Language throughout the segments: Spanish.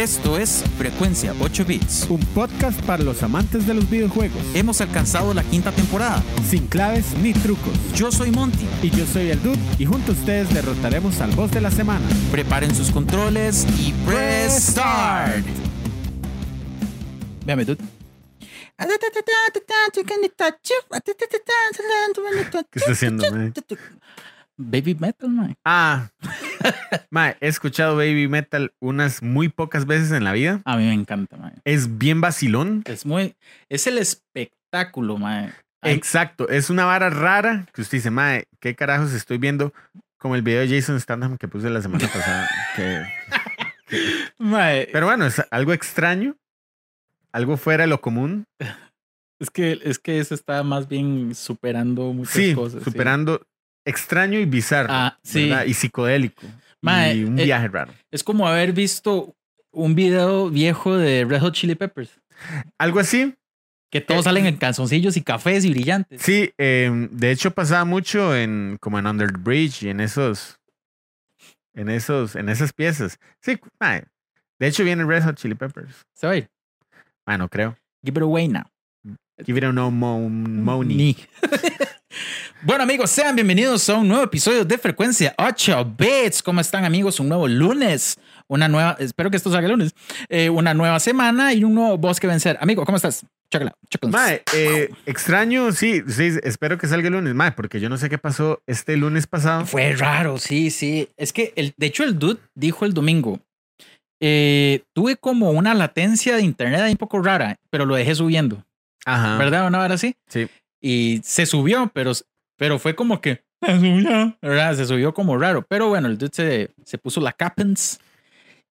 Esto es Frecuencia 8 Bits. Un podcast para los amantes de los videojuegos. Hemos alcanzado la quinta temporada. Sin claves ni trucos. Yo soy Monty. Y yo soy el Dude. Y junto a ustedes derrotaremos al boss de la semana. Preparen sus controles y press start. Véame, Dude. ¿Qué está haciendo, mae? Baby metal, man. Ah, mae, he escuchado Baby Metal unas muy pocas veces en la vida. A mí me encanta, man. Es bien vacilón. Es muy. Es el espectáculo, man. Exacto, es una vara rara que usted dice, mae, ¿qué carajos estoy viendo? Como el video de Jason Statham que puse la semana pasada. que- Mae, pero bueno, es algo extraño, algo fuera de lo común. es que es que eso está más bien superando muchas Sí, cosas. sí. Extraño y bizarro. Ah, sí. Y psicodélico. Mae, y un eh, viaje raro. Es como haber visto un video viejo de Red Hot Chili Peppers. Algo así. Que todos Eh, salen en calzoncillos y cafés y brillantes. Sí, eh, de hecho pasaba mucho en como en Under the Bridge y en esos, en esos, en esas piezas. Sí, mae, de hecho viene Red Hot Chili Peppers. Se va a ir. Ah, no creo. Give it away now. Give it a no mo- money. Bueno, amigos, sean bienvenidos a un nuevo episodio de Frecuencia 8 Bits. ¿Cómo están, amigos? Un nuevo lunes. Una nueva, espero que esto salga el lunes. Eh, una nueva semana y un nuevo boss que vencer. Amigo, ¿cómo estás? Chócala. Mae, eh, extraño, sí, sí, espero que salga el lunes, mae, porque yo no sé qué pasó este lunes pasado. Fue raro, sí, sí. Es que, el, de hecho, el dude dijo el domingo. eh, tuve como una latencia de internet ahí un poco rara, pero lo dejé subiendo. Ajá. ¿Verdad? Una hora así. Sí. Y se subió, pero, pero fue como que se subió, ¿verdad? Se subió como raro. Pero bueno, el dude se, se puso la capens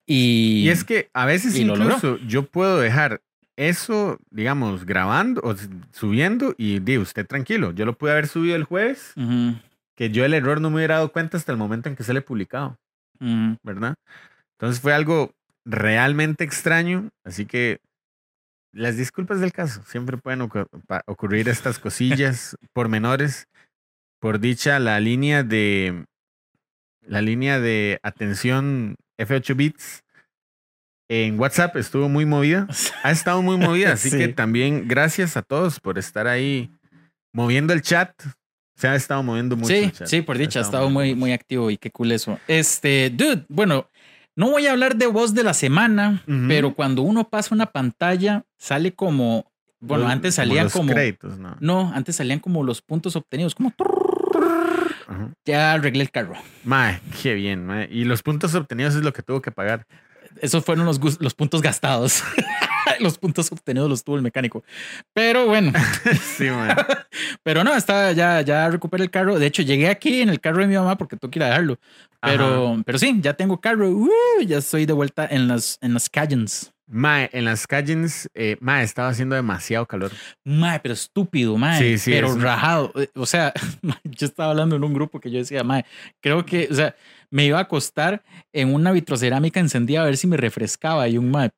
y, Y es que a veces y lo incluso yo puedo dejar eso, digamos, grabando o subiendo y di usted tranquilo. Yo lo pude haber subido el jueves, Ujú, que yo el error no me hubiera dado cuenta hasta el momento en que sale publicado, ujú. ¿verdad? Entonces fue algo realmente extraño, así que las disculpas del caso. Siempre pueden ocurrir estas cosillas pormenores. Por dicha, la línea de la línea de atención F8 bits en WhatsApp estuvo muy movida. Ha estado muy movida, así Sí. que también gracias a todos por estar ahí moviendo el chat. Se ha estado moviendo mucho. Sí, el chat. sí, por dicha, ha estado muy, muy activo y qué cool eso. Este, dude, bueno, no voy a hablar de voz de la semana, pero cuando uno pasa una pantalla, sale como, bueno, Los- antes salían como, créditos, ¿no? no, antes salían como los puntos obtenidos, como, Ajá. ya arreglé el carro. Mae, qué bien, mae. Y los puntos obtenidos es lo que tuvo que pagar. Esos fueron los, puntos gastados. los puntos obtenidos los tuvo el mecánico. Pero bueno, sí, mae. pero no, está, ya, ya recuperé el carro. De hecho, llegué aquí en el carro de mi mamá porque tengo que ir a dejarlo. Pero, pero sí, ya tengo carro. ¡Uh! ya estoy de vuelta en las, en las Cajuns. Mae, en las calles, eh, mae, estaba haciendo demasiado calor. Mae, pero estúpido, mae. Sí, sí, Pero es rajado. Eh, O sea, mae, yo estaba hablando en un grupo que yo decía, mae, creo que, o sea, me iba a acostar en una vitrocerámica encendida a ver si me refrescaba. Y un mae,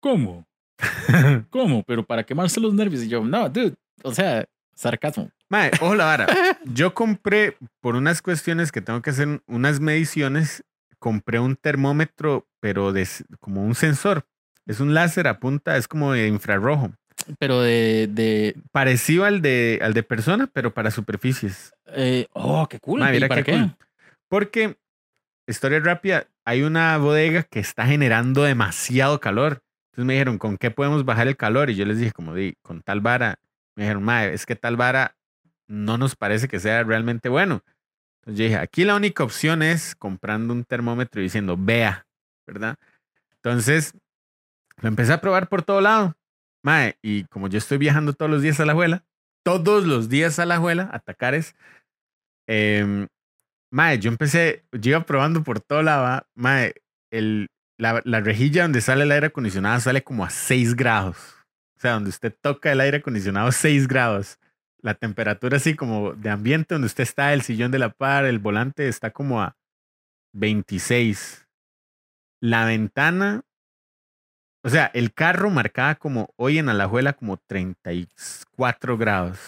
¿cómo? ¿Cómo? Pero para quemarse los nervios. Y yo, no, dude. O sea, sarcasmo. Mae, ojo la vara. Yo compré, por unas cuestiones que tengo que hacer unas mediciones, compré un termómetro, pero de, como un sensor. Es un láser a punta, es como de infrarrojo. Pero de, de Parecido al de, al de persona, pero para superficies. eh, oh, qué cool. Mae, ¿Y para qué qué? cool. Porque, historia rápida, hay una bodega que está generando demasiado calor. Entonces me dijeron, ¿con qué podemos bajar el calor? Y yo les dije, como di, con tal vara. Me dijeron, mae, es que tal vara no nos parece que sea realmente bueno. Entonces yo dije, aquí la única opción es comprando un termómetro y diciendo, vea, ¿verdad? Entonces, lo empecé a probar por todo lado. Mae, y como yo estoy viajando todos los días a la abuela, todos los días a la abuela, a Tacares, em, mae, yo empecé, yo iba probando por todo lado, ¿va? mae, el, la, la rejilla donde sale el aire acondicionado sale como a 6 grados. O sea, donde usted toca el aire acondicionado, 6 grados. La temperatura así como de ambiente donde usted está, el sillón de la par, el volante está como a 26. La ventana, o sea, el carro marcaba como hoy en Alajuela como 34 grados.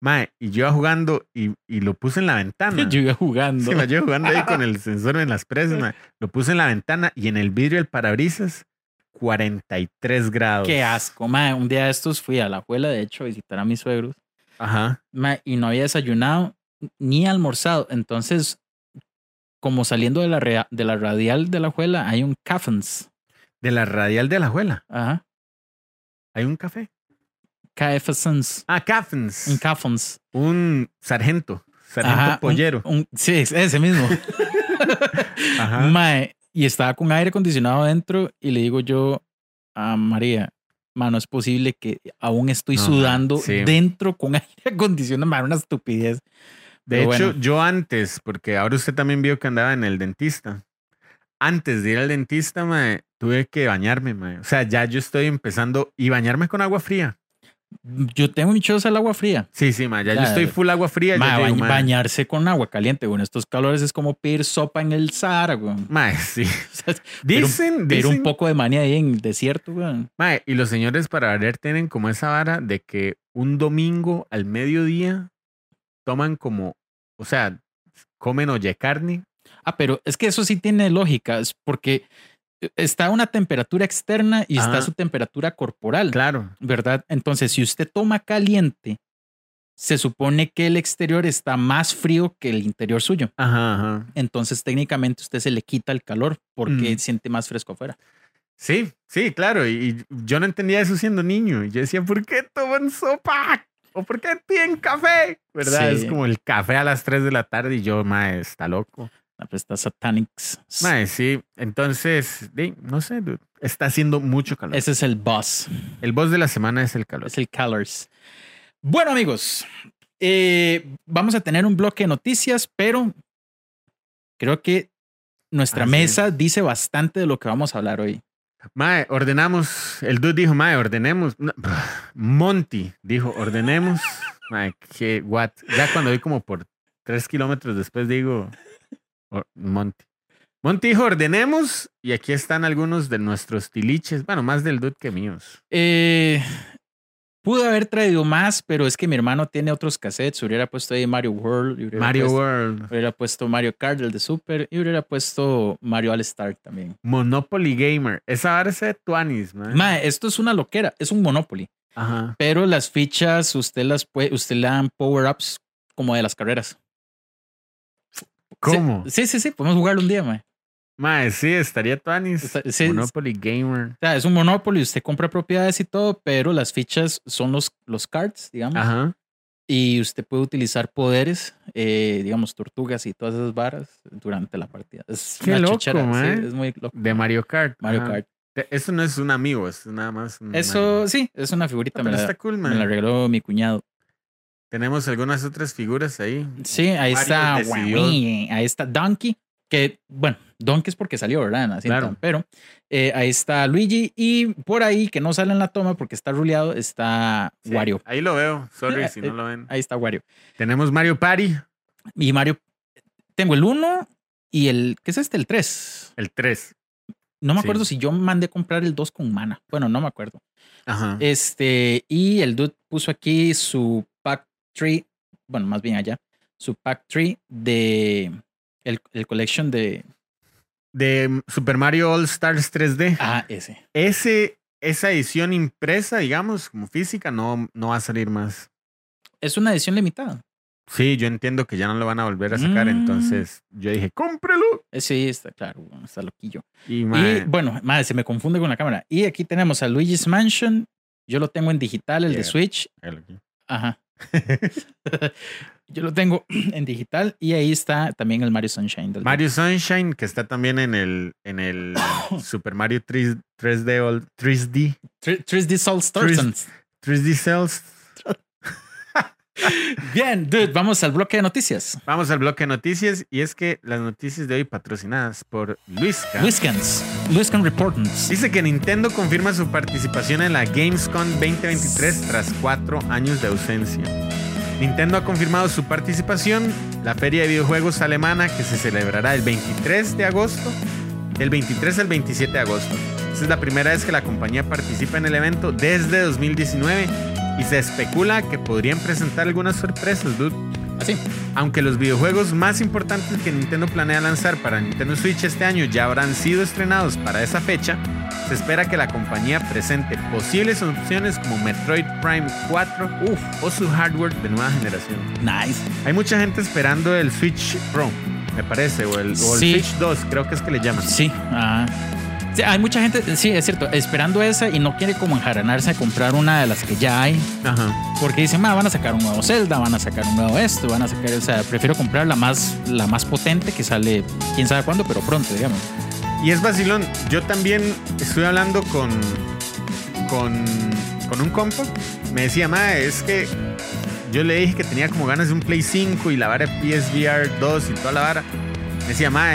Mae, y yo iba jugando y, y lo puse en la ventana. Yo iba jugando. Sí, mae, yo jugando ahí con el sensor en las presas, mae. Lo puse en la ventana y en el vidrio del parabrisas, 43 grados. Qué asco, mae. Un día de estos fui a la abuela, de hecho, a visitar a mis suegros. Ajá. mae, y no había desayunado ni almorzado. Entonces, como saliendo de la, de la radial de la abuela, hay un Caffens. De la radial de la abuela. Ajá. Hay un café. KFSens. Ah, Caffens. Un Caffens. Un sargento. Sargento Ajá, un- pollero. un- sí, es- ese mismo. Ajá. Mae, y estaba con aire acondicionado adentro y le digo yo a María, mano, es posible que aún estoy sudando sí. dentro con aire acondicionado, mae, una estupidez. De Pero hecho, bueno. yo antes, porque ahora usted también vio que andaba en el dentista. Antes de ir al dentista, mae, tuve que bañarme, mae. O sea, ya yo estoy empezando y bañarme con agua fría. Yo tengo mi choza al agua fría. Sí, sí, mae. Ya, yo estoy full agua fría. Mae, ya mae. bañarse con agua caliente, bueno, estos calores es como pedir sopa en el Sahara, weón. Mae, sí. O sea, Dicen, dicen. un poco de manía ahí en el desierto, weón. Mae, y los señores para variar tienen como esa vara de que un domingo al mediodía toman como, o sea, comen oye carne. Ah, pero es que eso sí tiene lógica, es porque está una temperatura externa y está su temperatura corporal. Claro. ¿verdad? Entonces, si usted toma caliente, se supone que el exterior está más frío que el interior suyo. Ajá, ajá. Entonces, técnicamente, usted se le quita el calor porque Mm. siente más fresco afuera. Sí, sí, claro. Y, y yo no entendía eso siendo niño. Y yo decía, ¿por qué toman sopa? ¿O por qué piden café? ¿Verdad? Sí. Es como el café a las 3 de la tarde y yo, mae, está loco. Pues está Satanics. Mae, sí. Entonces, no sé, dude, está haciendo mucho calor. Ese es el boss. el boss de la semana es el calor. Es el Colors. Bueno, amigos, eh, vamos a tener un bloque de noticias, pero creo que nuestra mesa dice bastante de lo que vamos a hablar hoy. Mae, ordenamos. El dude dijo, mae, ordenemos. No, Monty dijo, ordenemos. Mae, que what. Ya cuando vi como por tres kilómetros después digo, Monty. Monty dijo, ordenemos. Y aquí están algunos de nuestros tiliches. Bueno, más del dude que míos. Eh, pude haber traído más, pero es que mi hermano tiene otros cassettes. Hubiera puesto ahí Mario World. Mario puesto, World. Hubiera puesto Mario Kart, el de Super. Y hubiera puesto Mario All Star también. Monopoly Gamer. Esa vara es de Tuanis, mae. Mae, esto es una loquera. Es un Monopoly. Ajá. Pero las fichas, usted las puede, usted le dan power-ups como de las carreras. ¿Cómo? Sí, sí, sí. Podemos jugarlo un día, mae. Mae, sí, estaría Tuanis. Sí, Monopoly Gamer. O sea, es un Monopoly, usted compra propiedades y todo, pero las fichas son los, los cards, digamos. Ajá. Y usted puede utilizar poderes, eh, digamos, tortugas y todas esas varas durante la partida. Es Qué una loco, chuchera, sí, es muy loco. De Mario Kart. Mario Ajá. Kart. Eso no es un amigo, es nada más un Eso Mario. sí, es una figurita, Ah, me, la, está cool, me la regaló mi cuñado. Tenemos algunas otras figuras ahí. Sí, ahí Mario está, ahí está Donkey, que bueno, Donkey es porque salió, ¿verdad? Cinta, Claro. Pero eh, ahí está Luigi y por ahí, que no sale en la toma porque está ruleado, está Sí, Wario. Ahí lo veo. Sorry Eh, si eh, no lo ven. Ahí está Wario. Tenemos Mario Party, Y Mario, tengo el 1 y el, ¿qué es este? El 3. el 3. No me Sí. acuerdo si yo mandé comprar el 2 con mana. Bueno, no me acuerdo. Ajá. Este, y el dude puso aquí su pack tree, bueno, más bien allá, su pack tree de el, el collection de, De Super Mario All Stars 3D. ah, ese. Ese, esa edición impresa, digamos, como física, no, no va a salir más. Es una edición limitada. Sí, yo entiendo que ya no lo van a volver a sacar, Mm. entonces yo dije, cómprelo. Eh, Sí, está claro, está loquillo. Y, bueno, madre, se me confunde con la cámara. Y aquí tenemos a Luigi's Mansion. Yo lo tengo en digital, el de. Switch. Ajá. Yo lo tengo en digital y ahí está también el Mario Sunshine. Del Mario Sunshine, que está también en el, en el Super Mario 3, 3D, All- 3D, 3D Soul Stars. 3D Cells. Bien, dude, vamos al bloque de noticias. Vamos al bloque de noticias y es que las noticias de hoy patrocinadas por Luisca. Luiscans. Luiscan Reportants. Dice que Nintendo confirma su participación en la Gamescom 2023 tras cuatro años de ausencia. Nintendo ha confirmado su participación, la feria de videojuegos alemana que se celebrará el 23 de agosto, del 23 al 27 de agosto. Esta es la primera vez que la compañía participa en el evento desde 2019 Y se especula que podrían presentar algunas sorpresas, dude. Así. Aunque los videojuegos más importantes que Nintendo planea lanzar para Nintendo Switch este año ya habrán sido estrenados para esa fecha, se espera que la compañía presente posibles opciones como Metroid Prime 4 uf, o su hardware de nueva generación. Nice. Hay mucha gente esperando el Switch Pro, me parece, o el, o el Sí. Switch 2, creo que es que le llaman. Sí. ah. Sí, hay mucha gente, sí, es cierto, esperando esa y no quiere como enjaranarse a comprar una de las que ya hay. Ajá. Porque dicen, "Ma, van a sacar un nuevo Zelda, van a sacar un nuevo esto, van a sacar, o sea, prefiero comprar la más, la más potente que sale, quién sabe cuándo, pero pronto, digamos. Y es vacilón. Yo también estoy hablando con, con, con un compa. Me decía, ma, es que yo le dije que tenía como ganas de un Play 5 y la vara PSVR 2 y toda la vara. Me decía, ma,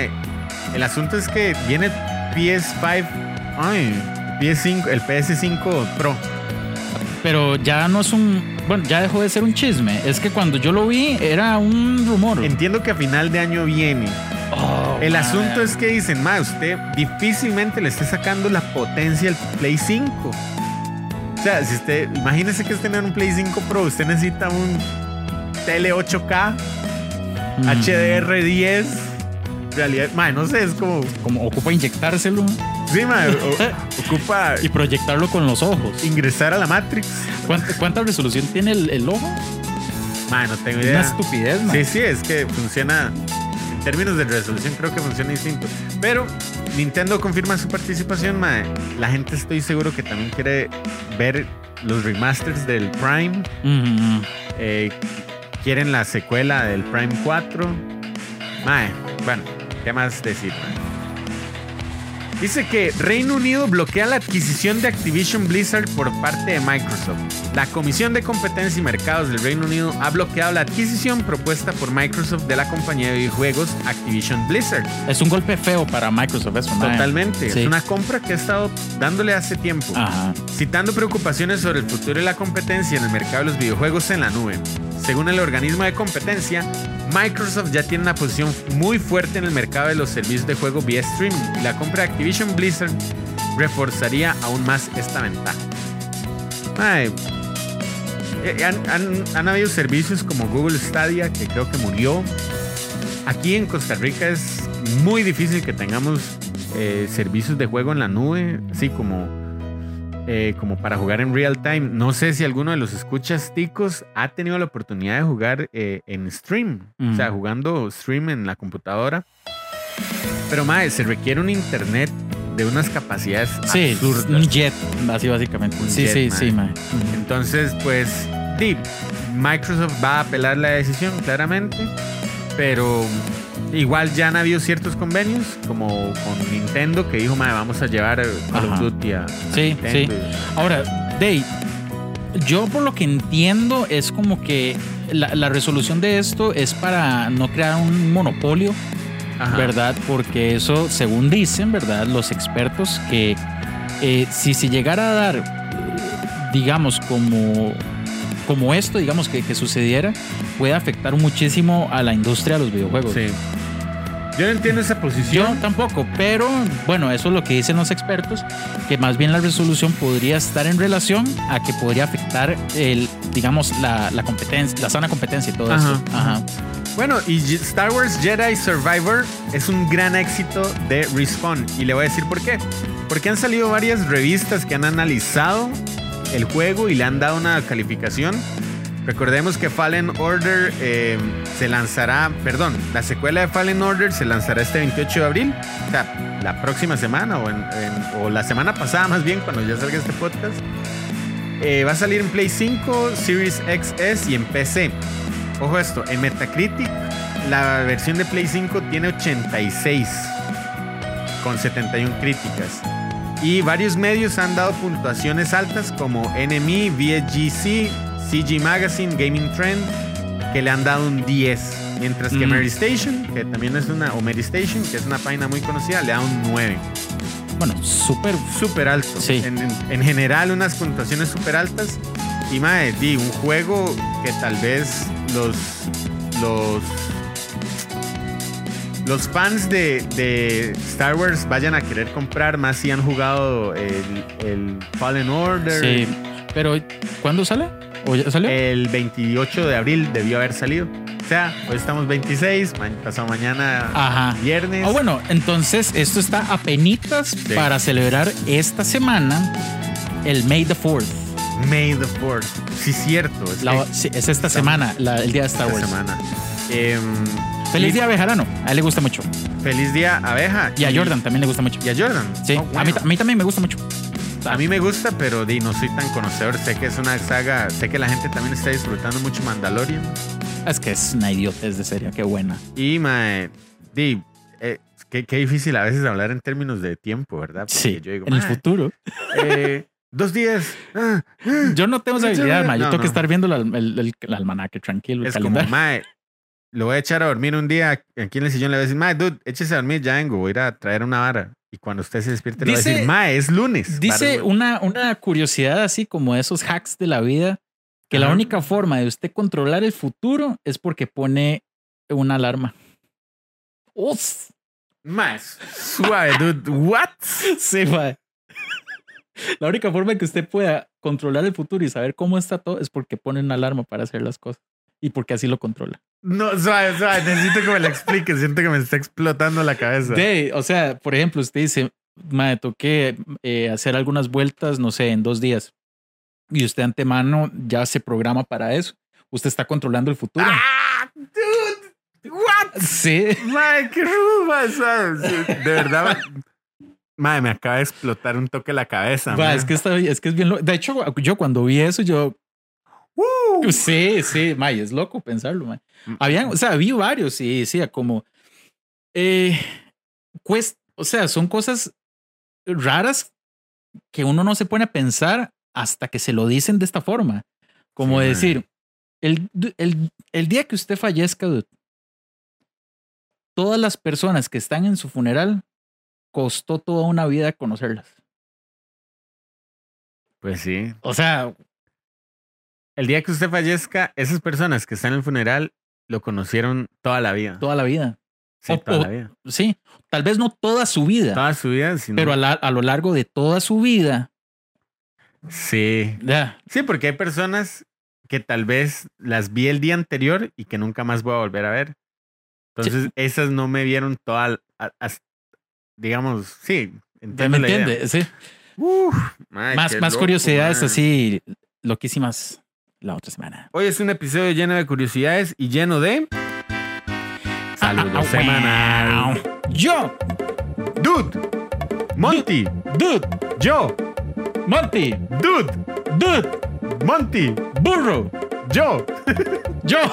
el asunto es que viene PS5, ay, PS5, el PS5 Pro. Pero ya no es un, bueno, ya dejó de ser un chisme. Es que cuando yo lo vi era un rumor. Entiendo que a final de año viene. Oh, El asunto es que dicen, ma, usted difícilmente le esté sacando la potencia al Play 5. O sea, si usted, imagínese que es tener un Play 5 Pro, usted necesita un tele 8K, Mm. HDR10, realidad, ma, no sé, es como, Como ocupa inyectárselo sí, ma, o- ocupa y proyectarlo con los ojos. ingresar a la Matrix. ¿Cuánta, cuánta resolución tiene el, el ojo? Ma, no tengo Una idea. estupidez, man. Sí, sí, es que funciona. En términos de resolución, creo que funciona distinto. Pero Nintendo confirma su participación, mae. La gente estoy seguro que también quiere ver los remasters del Prime. Mm, eh, quieren la secuela del Prime 4. Mae, bueno, ¿qué más decir? mae? Dice que Reino Unido bloquea la adquisición de Activision Blizzard por parte de Microsoft. La Comisión de Competencia y Mercados del Reino Unido ha bloqueado la adquisición propuesta por Microsoft de la compañía de videojuegos Activision Blizzard. es un golpe feo para Microsoft eso, mae. Totalmente. Sí. Es una compra que ha estado dándole hace tiempo. Ajá. Citando preocupaciones sobre el futuro de la competencia en el mercado de los videojuegos en la nube. Según el organismo de competencia, Microsoft ya tiene una posición muy fuerte en el mercado de los servicios de juego vía streaming y la compra de Activision Blizzard reforzaría aún más esta ventaja. Eh, han habido servicios como Google Stadia que creo que murió. Aquí en Costa Rica es muy difícil que tengamos eh, servicios de juego en la nube, así como, eh, como para jugar en real time. No sé si alguno de los escuchas ticos ha tenido la oportunidad de jugar eh, en stream, o sea, Mm. jugando stream en la computadora. Pero más, se requiere un internet de unas capacidades Sí, absurdas. un jet, así básicamente. Un sí, jet, sí, mae. sí, mae. Entonces, pues, Microsoft va a apelar la decisión, claramente. Pero igual ya han habido ciertos convenios, como con Nintendo, que dijo, "Mae, vamos a llevar eh, Call of. Duty a, a Sí, Nintendo". Ahora, Dave, yo por lo que entiendo es como que la, la resolución de esto es para no crear un monopolio, Ajá. ¿verdad? Porque eso, según dicen, ¿verdad? Los expertos que eh, si se llegara a dar, eh, digamos, como, como esto, digamos, que, que sucediera, puede afectar muchísimo a la industria de los videojuegos. Sí. Yo no entiendo esa Yo posición. tampoco, pero bueno, eso es lo que dicen los expertos, que más bien la resolución podría estar en relación a que podría afectar el, digamos, la, la competencia, la sana competencia y todo Ajá. eso. Ajá. Bueno, y Star Wars Jedi Survivor es un gran éxito de Respawn. Y le voy a decir por qué. Porque han salido varias revistas que han analizado el juego y le han dado una calificación. Recordemos que Fallen Order eh, se lanzará, perdón, la secuela de Fallen Order se lanzará este 28 de abril, la próxima semana o, en- la semana pasada más bien, cuando ya salga este podcast. Eh, va a salir en Play 5, Series XS y en PC. Ojo esto, en Metacritic la versión de Play 5 tiene 86 con 71 críticas. Y varios medios han dado puntuaciones altas como NME, VSGC, CG Magazine, Gaming Trend, que le han dado un 10. Mientras que Mm. Mary Station, que también es una, o Mary Station, que es una página muy conocida, le da un 9. Bueno, súper. Súper alto. Sí. En, en- en general, unas puntuaciones súper altas. Y mae, di, un juego que tal vez los. Los. Los fans de, de Star Wars vayan a querer comprar más si han jugado el, el Fallen Order. Sí. Pero, ¿cuándo sale? ¿O ya salió? El 28 de abril debió haber salido. O sea, hoy estamos 26, ma- pasado mañana Ajá. viernes. Ah, bueno, entonces esto está a penitas para celebrar esta semana el May the 4th. May the 4th. Sí, cierto. Es La- que sí, es esta semana, la- el día de Star esta Wars. semana. Em, Feliz día abejarano. A él le gusta mucho. Feliz día, abeja. Y a Jordan también le gusta mucho. Y a Jordan. Sí, Oh, a, mí, a mí también me gusta mucho. A mí me gusta, pero di, no soy tan conocedor. Sé que es una saga. Sé que la gente también está disfrutando mucho Mandalorian. Es que es una idiotez de serio, qué buena. Y, mae, di, eh, qué, qué difícil a veces hablar en términos de tiempo, ¿verdad? Porque Sí, yo digo, en el "Mae, futuro. eh, dos días. ah, ah". Yo no tengo esa habilidad, ma. Yo No, tengo que no. estar viendo el, el, el- el almanaque tranquilo, el Es como, calendario. mae, lo voy a echar a dormir un día aquí en el sillón. Le voy a decir, mae, dude, échese a dormir, ya vengo, voy a ir a traer una vara. Y cuando usted se despierte, le va a decir, mae, es lunes. Dice una, una curiosidad así como esos hacks de la vida, que la única forma de usted controlar el futuro es porque pone una alarma. Uf. Mae, suave, dude. What? Sí, mae. La única forma que usted pueda controlar el futuro y saber cómo está todo es porque pone una alarma para hacer las cosas y porque así lo controla. No, suave, suave. Necesito que me lo explique. Siento que me está explotando la cabeza. De, o sea, por ejemplo, usted dice, me toqué eh, hacer algunas vueltas, no sé, en dos días. Y usted antemano ya se programa para eso. Usted está controlando el futuro. ¡Ah! Dude. What? Sí. Mae, qué. Sí, De verdad. Mae, me acaba de explotar un toque la cabeza. Va, mae. es que está, es que es bien loco. De hecho, yo cuando vi eso, yo. ¡Uh! Sí, sí, may, es loco pensarlo, may. Mm. Habían, o sea, vi varios y decía como. Eh, o sea, son cosas raras que uno no se pone a pensar hasta que se lo dicen de esta forma. Como Sí, decir, el, el, el día que usted fallezca, dude, todas las personas que están en su funeral costó toda una vida conocerlas. Pues sí. O sea, El día que usted fallezca, esas personas que están en el funeral lo conocieron toda la vida. toda la vida. Sí, o- toda o- la vida. Sí, tal vez no toda su vida, Toda su vida, sino- pero a, la- a lo largo de toda su vida, Sí. Sí, porque hay personas que tal vez las vi el día anterior y que nunca más voy a volver a ver. Entonces, esas no me vieron toda, a- digamos, sí. ¿me entiendo entiende? Sí. Uf, más más loco, curiosidades así loquísimas la otra semana. Hoy es un episodio lleno de curiosidades y lleno de saludos Ah, ah, semanal. Yo, Dude, Monty, dude, yo, Monty, dude, dude, Monty, burro, yo. yo.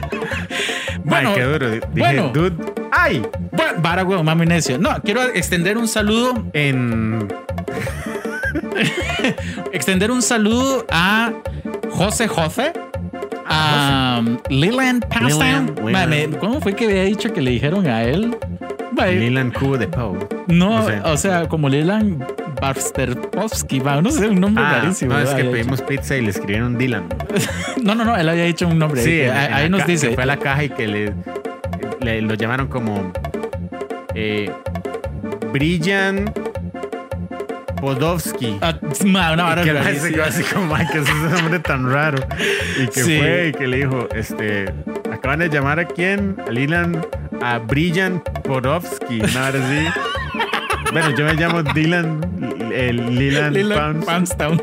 bueno, Ay, qué duro. Dije, bueno. dude, ay, bueno, huevo, mami necio. No, quiero extender un saludo en extender un saludo a José José, a um, Leland me- ¿Cómo fue que había dicho que le dijeron a él? Ma, Leland Cubo de Poe. no, o sea, como Leland Barsterpovsky, va, no sé, un nombre Ah, rarísimo. no, es que pedimos pizza y le escribieron Dylan. No, no, no, él había dicho un nombre. Sí, ahí, en ahí nos dice. que fue a la caja y que le, le- lo llamaron como eh, Brillan Podovsky. Ah, una vara que se quedó así como, ay, que es ese nombre tan raro. Y que Sí. fue y que le dijo, este, acaban de llamar a quién? A Lilan, a Brillan Podovsky, ¿no? Ahora sí. Bueno, yo me llamo Dylan, el Lilan Pounds. Poundstown.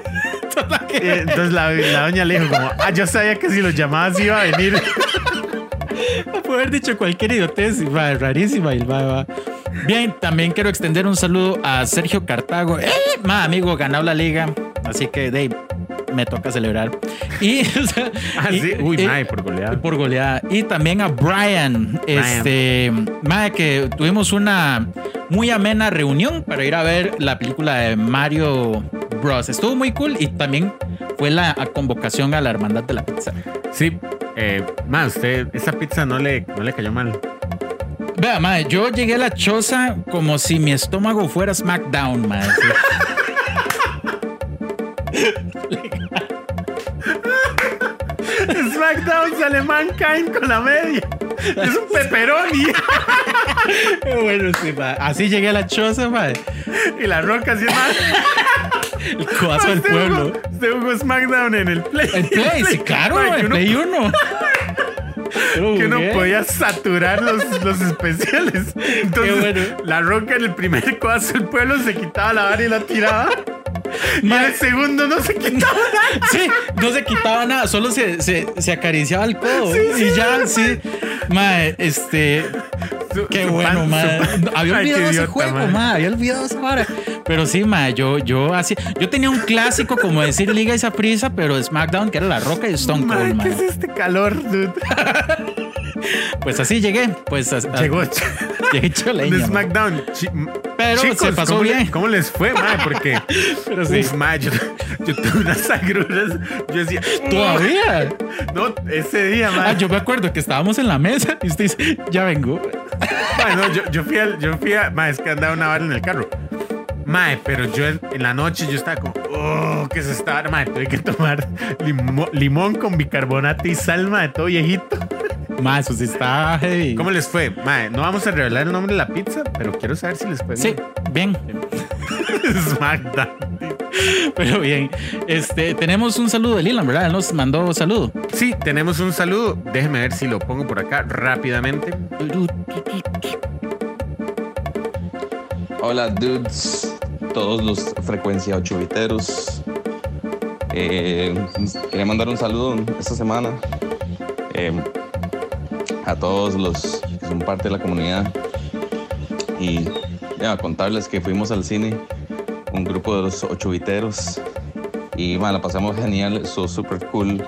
Entonces la, la doña le dijo como, ah, yo sabía que si los llamabas iba a venir. Puede haber dicho cualquier idiotez, va, rarísima. Y va, va. Bien, también quiero extender un saludo a Sergio Cartago. ¡Eh! Ma, amigo, ganó la liga. Así que, Dave, me toca celebrar. Y, o sea, Ah, y- sí. Uy, y- mae, por goleada. por goleada. Y también a Brian. Este, mae, que tuvimos una muy amena reunión para ir a ver la película de Mario Bros. Estuvo muy cool y también fue la convocación a la hermandad de la pizza. Sí, eh, más, usted, esa pizza no le, no le cayó mal. Vea, mae, yo llegué a la choza como si mi estómago fuera SmackDown. Sí. SmackDown sale Mankind con la media. Es un pepperoni. bueno, sí, ma. Así llegué a la choza, ma. Y la roca así más. El codazo del pueblo. Se jugó SmackDown en el Play. El Play, sí, claro, el Play 1. Que no podía saturar los, los especiales. Entonces, bueno. la roca en el primer codazo del pueblo se quitaba la vara y la tiraba. Y en el segundo no se quitaba nada. Sí, no se quitaba nada, solo se, se, se acariciaba el codo. y ya, sí. Mae, este. Su- Qué su bueno, pan- mae. su pan- Había qué olvidado ese idiota, juego, mae. mae. Había olvidado esa vara. Pero sí, mae, yo, yo así. Yo tenía un clásico, como decir Liga y prisa, pero de SmackDown, que era La Roca y Stone Mae, Cold, ¿Qué mae. es este calor, dude? Pues así llegué. Pues Llegó llegué de choleño. mae. SmackDown. Pero Chicos, se pasó ¿cómo, bien. ¿cómo les fue, mae? Porque, Pero sí. uf, yo, yo tuve unas agruras. Yo decía, Todavía. no, ese día, mae. Ah, yo me acuerdo que estábamos en la mesa y usted dice, ya vengo. Mae, no, yo, yo fui al, yo fui a, mae, es que andaba una vara en el carro. Mae, pero yo en, en la noche yo estaba como, oh, que se estaba, mae, tuve que tomar limo- limón con bicarbonato y sal, mae, todo viejito. Más, eso sí está heavy. ¿Cómo les fue? Mae, no vamos a revelar el nombre de la pizza, pero quiero saber si les fue Sí, bien. bien. SmackDown. Pero bien, este, tenemos un saludo de Lilan, ¿verdad? Él nos mandó saludo. Sí, tenemos un saludo. Déjenme ver si lo pongo por acá rápidamente. Hola dudes, todos los frecuencia 8 viteros. Eh, quería mandar un saludo esta semana eh, a todos los que son parte de la comunidad y ya, contarles que fuimos al cine, un grupo de los 8 viteros y man, la pasamos genial, súper cool.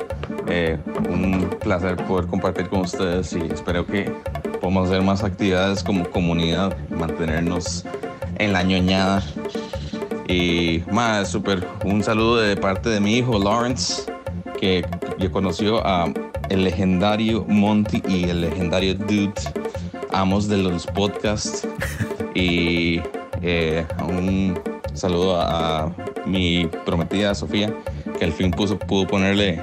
Eh, un placer poder compartir con ustedes y espero que podamos hacer más actividades como comunidad, mantenernos en la ñoñada. Y más, súper, un saludo de parte de mi hijo Lawrence, que yo conoció a el legendario Monty y el legendario Dude, amos de los podcasts. Y eh, un saludo a, a mi prometida Sofía, que al fin puso, pudo ponerle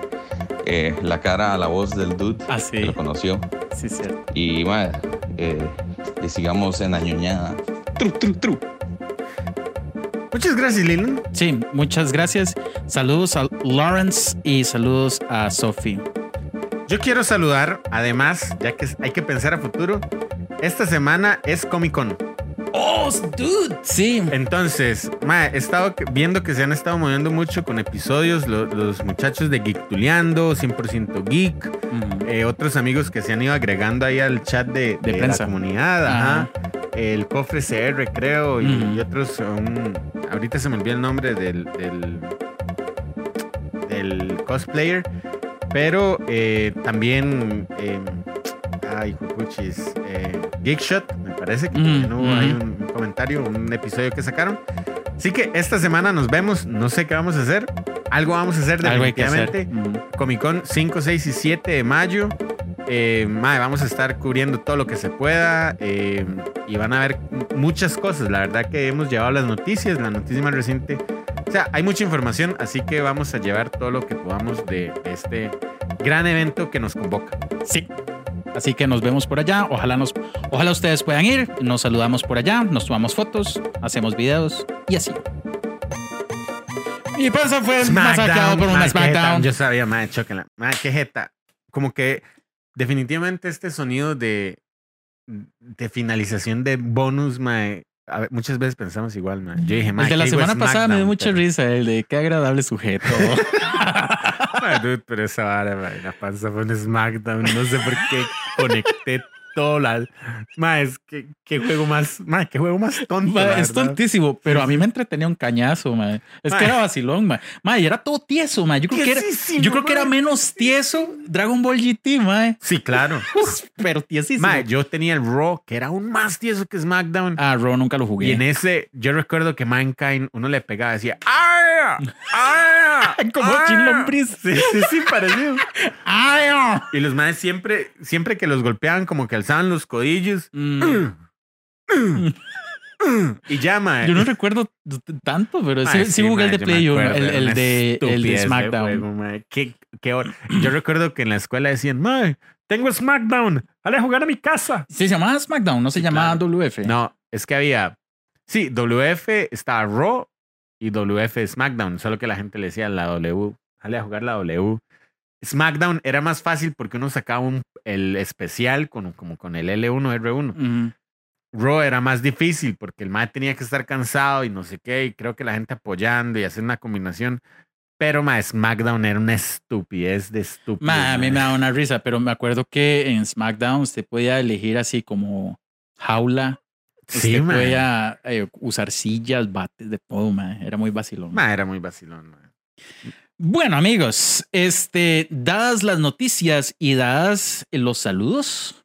eh, la cara a la voz del Dude, Ah, sí. que lo conoció. Sí, cierto. Y más, eh, y sigamos en la ñoñada. Tru, tru, tru. Muchas gracias, Lilan. Sí, muchas gracias. Saludos a Lawrence y saludos a Sophie. Yo quiero saludar, además, ya que hay que pensar a futuro, esta semana es Comic Con. Oh, dude. Sí. Entonces, ma, he estado viendo que se han estado moviendo mucho con episodios, lo- los muchachos de Geek Tuleando, 100% Geek, eh, otros amigos que se han ido agregando ahí al chat de, De de prensa. la comunidad, ajá. el cofre CR creo, y, y otros, un- ahorita se me olvidó el nombre del, del, del cosplayer, pero eh, también, eh, ay, juepuchis, eh, Geekshot, me parece que hubo ahí ujú. un, comentario, un episodio que sacaron. Así que esta semana nos vemos, no sé qué vamos a hacer, algo vamos a hacer Algo hay que hacer. definitivamente. Ujú. Comic Con 5, 6 y 7 de mayo. Eh, mae, vamos a estar cubriendo todo lo que se pueda eh, y van a ver muchas cosas. La verdad que hemos llevado las noticias, la noticia más reciente. O sea, hay mucha información, así que vamos a llevar todo lo que podamos de este gran evento que nos convoca. Sí. Así que nos vemos por allá. Ojalá nos, ojalá ustedes puedan ir. Nos saludamos por allá, nos tomamos fotos, hacemos videos y así. Y Panza fue masacrado por una. SmackDown. Yo sabía, madre, chóquenla. Madre, qué jeta. Como que definitivamente este sonido de, de finalización de bonus, mae, a ver, muchas veces pensamos igual. Yo dije, El de la semana pasada me dio mucha pero- risa, el de qué agradable sujeto. Dude, pero esa vara, la panza fue un SmackDown. No sé por qué conecté todo la. Mae, es que qué juego más. Mae, qué juego más tonto. Ma, es tontísimo, pero a mí me entretenía un cañazo, ma. Es Ma. que era vacilón, ma. Ma, y era todo tieso, ma. Yo creo que era, yo creo que era ma. menos tieso Dragon Ball GT, ma. Sí, claro. Pero tiesísimo. Mae, yo tenía el Raw, que era aún más tieso que SmackDown. Ah, Raw nunca lo jugué. Y en ese, yo recuerdo que Mankind, uno le pegaba, decía, ¡Ay! ¡Ay! Como ¡Ay!". Chin Lombriz. Sí, sí, sí, parecido. ¡Ay! Y los maes siempre, siempre que los golpeaban, como que alzaban los codillos. Mm, y ya, mae. Yo no recuerdo tanto, pero sí, sí jugué el de Play 1, acuerdo, el, de, el de estupidez SmackDown. juego. Qué- qué yo recuerdo que en la escuela decían, mae, tengo SmackDown, dale a jugar a mi casa. Se llamaba SmackDown, no se llamaba claro. WF. No, es que había, sí, WF estaba Raw y WF SmackDown, solo que la gente le decía la W, dale a jugar la W. SmackDown era más fácil porque uno sacaba un, el especial con, como con el L1, R1. Ujú. Raw era más difícil porque el mae tenía que estar cansado y no sé qué, y creo que la gente apoyando y hacer una combinación. Pero mae, SmackDown era una estupidez de estúpido. Ma, a mí me da una risa, pero me acuerdo que en SmackDown usted podía elegir así como jaula. Sí, usted podía eh, usar sillas, bates, de todo, ma. Era muy vacilón. Mae, era muy vacilón. mae. Bueno, amigos, este, dadas las noticias y dadas los saludos,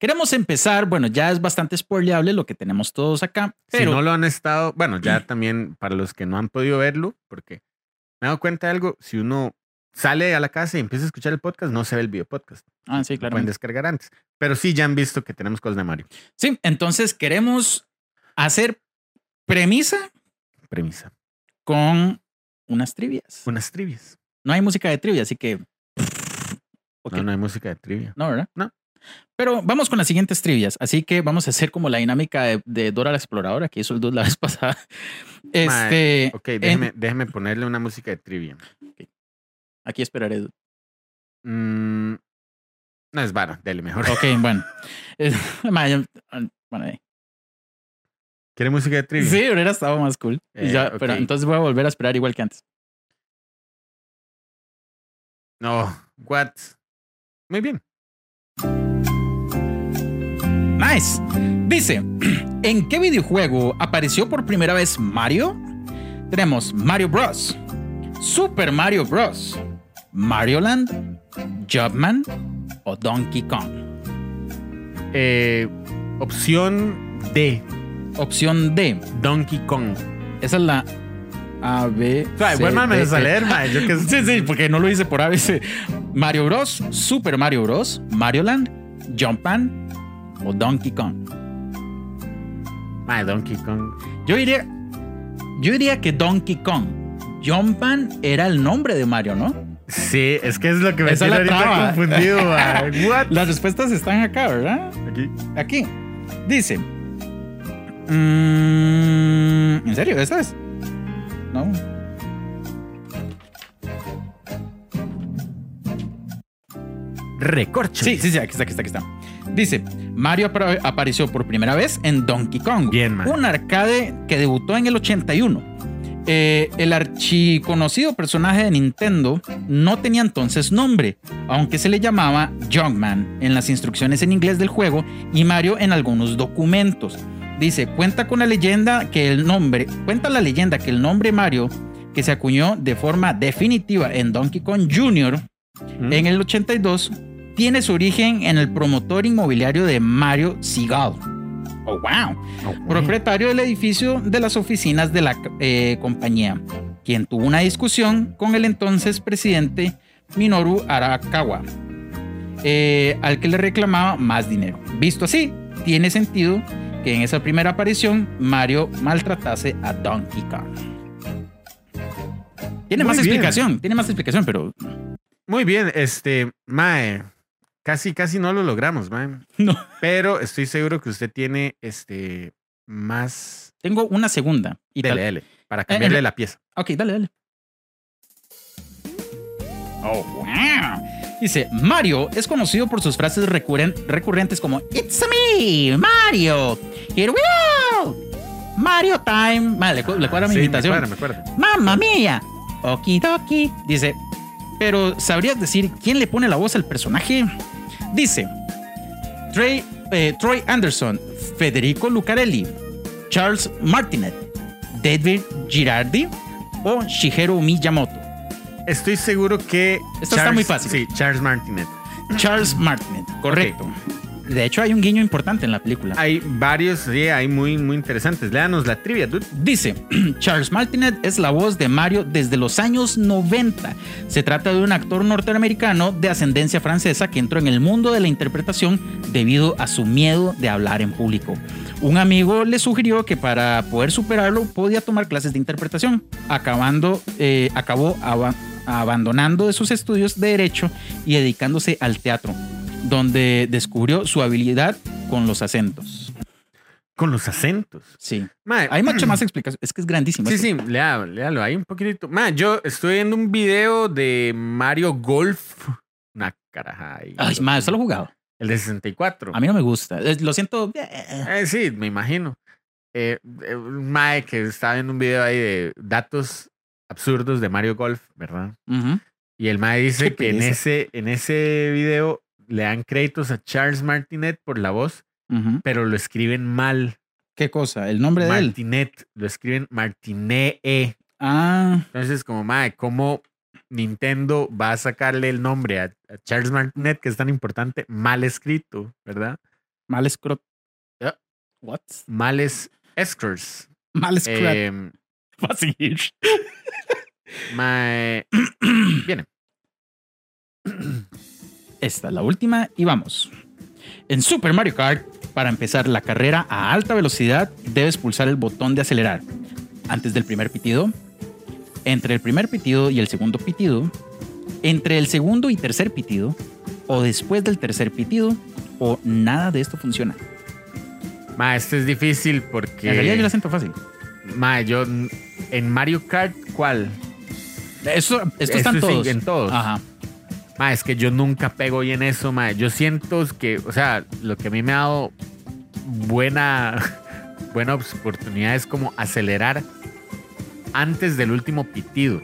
queremos empezar. Bueno, ya es bastante spoileable lo que tenemos todos acá, pero si no lo han estado, bueno, ya también para los que no han podido verlo, porque me he dado cuenta de algo, si uno sale a la casa y empieza a escuchar el podcast, no se ve el video podcast. ah, sí, Lo claro. pueden descargar antes. Pero sí ya han visto que tenemos cosas de Mario. Sí, entonces queremos hacer premisa Premisa. con unas trivias. Unas trivias. No hay música de trivia, así que Ok. No, no hay música de trivia. no, ¿verdad? No. Pero vamos con las siguientes trivias. Así que vamos a hacer como la dinámica de, de Dora la Exploradora, que hizo el dude la vez pasada. Este, Ok, déjeme, déjeme ponerle una música de trivia. aquí esperaré. Mm, no es vara, dele mejor. Ok, bueno. Bueno. ¿Quiere música de trivia? Sí, hubiera estado más cool. Eh, ya. Pero entonces voy a volver a esperar igual que antes. No, what? Muy bien. Nice. Dice, ¿en qué videojuego apareció por primera vez Mario? Tenemos Mario Bros. Super Mario Bros. Mario Land, Jumpman o Donkey Kong. Eh, opción D, Opción D. Donkey Kong. Esa es la A, B. O sea, D, vas a E. leer, mae, yo que Sí, sí, porque no lo hice por ABC. Mario Bros, Super Mario Bros, Mario Land, Jumpman o Donkey Kong. Mae, Donkey Kong. Yo diría, yo diría que Donkey Kong. Jumpman era el nombre de Mario, ¿no? Sí, es que es lo que me tiene ahorita traba. confundido. What? Las respuestas están acá, ¿verdad? Aquí. Aquí. Dice. Mm, ¿En serio? ¿Esta es? No. Recorcho. Sí, sí, sí, aquí está, aquí está, aquí está. Dice, Mario apar- apareció por primera vez en Donkey Kong. Bien, man. Un arcade que debutó en el 81. Eh, el archiconocido personaje de Nintendo no tenía entonces nombre, aunque se le llamaba Jumpman en las instrucciones en inglés del juego y Mario en algunos documentos. Dice, cuenta con la leyenda que el nombre, cuenta la leyenda que el nombre Mario, que se acuñó de forma definitiva en Donkey Kong Jr., Mm. en el 82 tiene su origen en el promotor inmobiliario de Mario Seagal. Oh, wow. Ok. Propietario del edificio de las oficinas de la eh, compañía, quien tuvo una discusión con el entonces presidente Minoru Arakawa, eh, al que le reclamaba más dinero. Visto así, tiene sentido que en esa primera aparición Mario maltratase a Donkey Kong. Tiene Muy más bien. explicación, tiene más explicación, pero Muy bien, este, Mae. Casi, casi no lo logramos, Mae. no. Pero estoy seguro que usted tiene este más. Tengo una segunda. Y Dele, tal- dele, para cambiarle eh. la pieza. Ok, dale, dale. Oh, wow. Dice, Mario es conocido por sus frases recurren- recurrentes como It's me, Mario. Here we go. Mario time. Vale, le, cu- le cuadra mi Sí, me invitación. cuadra, me cuadra. Mamma mía. Okidoki. Dice, pero ¿sabrías decir quién le pone la voz al personaje? Dice, Trey- eh, Troy Anderson, Federico Lucarelli, Charles Martinet, David Girardi o Shigeru Miyamoto. Estoy seguro que. Esto está muy fácil. Sí, Charles Martinet. Charles Martinet, correcto. De hecho, hay un guiño importante en la película. Hay varios, sí, hay muy, muy interesantes. Léanos la trivia, dude. Dice, Charles Martinet es la voz de Mario desde los años 90. Se trata de un actor norteamericano de ascendencia francesa que entró en el mundo de la interpretación debido a su miedo de hablar en público. Un amigo le sugirió que para poder superarlo podía tomar clases de interpretación, acabando, eh, acabó aba- abandonando sus estudios de derecho y dedicándose al teatro. Donde descubrió su habilidad con los acentos. Con los acentos. Sí. Mae, Hay mucha más explicación. Es que es grandísimo. Sí, esto. sí, léalo, léalo ahí un poquitito. Man, yo estoy viendo un video de Mario Golf. Una caraja ahí. Ay, madre, ¿esto lo he jugado? El de 64. A mí no me gusta. Eh, Lo siento. eh, Eh, sí, me imagino. Eh, eh, mae que estaba viendo un video ahí de datos absurdos de Mario Golf, ¿verdad? ujú. Y el mae dice que en ese, en ese video le dan créditos a Charles Martinet por la voz, pero lo escriben mal. ¿Qué cosa? ¿El nombre de él? Martinet, lo escriben Martinee. Ah, Entonces, como, mae, ¿cómo Nintendo va a sacarle el nombre a, a Charles Martinet, que es tan importante, mal escrito, ¿verdad? mal scrot. Ya. What? Males Eskers. Mal scrot. Em, Va a seguir. mae, viene. Esta es la última y vamos. En Super Mario Kart, para empezar la carrera a alta velocidad, debes pulsar el botón de acelerar antes del primer pitido, entre el primer pitido y el segundo pitido, entre el segundo y tercer pitido, o después del tercer pitido, o nada de esto funciona. Ma, este es difícil porque. En realidad yo lo siento fácil. Ma, yo en Mario Kart, ¿cuál? Esto, esto Esto están es todos. en todos. Ajá. Ma, es que yo nunca pego bien eso, ma. Yo siento que, o sea, lo que a mí me ha dado buena, buena oportunidad es como acelerar antes del último pitido.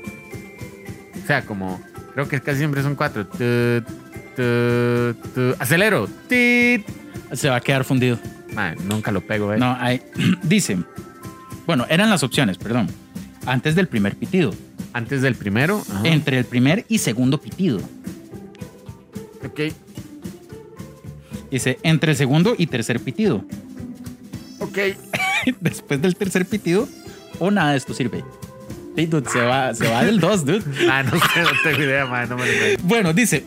O sea, como, creo que casi siempre son cuatro. Tu, tu, tu. Acelero. Tit. Se va a quedar fundido. Ma, nunca lo pego, eh. No, hay, dice, bueno, eran las opciones, perdón. Antes del primer pitido, Antes del primero. ajá. entre el primer y segundo pitido. Ok. Dice, entre el segundo y tercer pitido. Ok. Después del tercer pitido, o nada de esto sirve. Sí, dude, se va, se va del 2, dude. Ma, no sé, no tengo idea, ma, no me lo. Bueno, dice,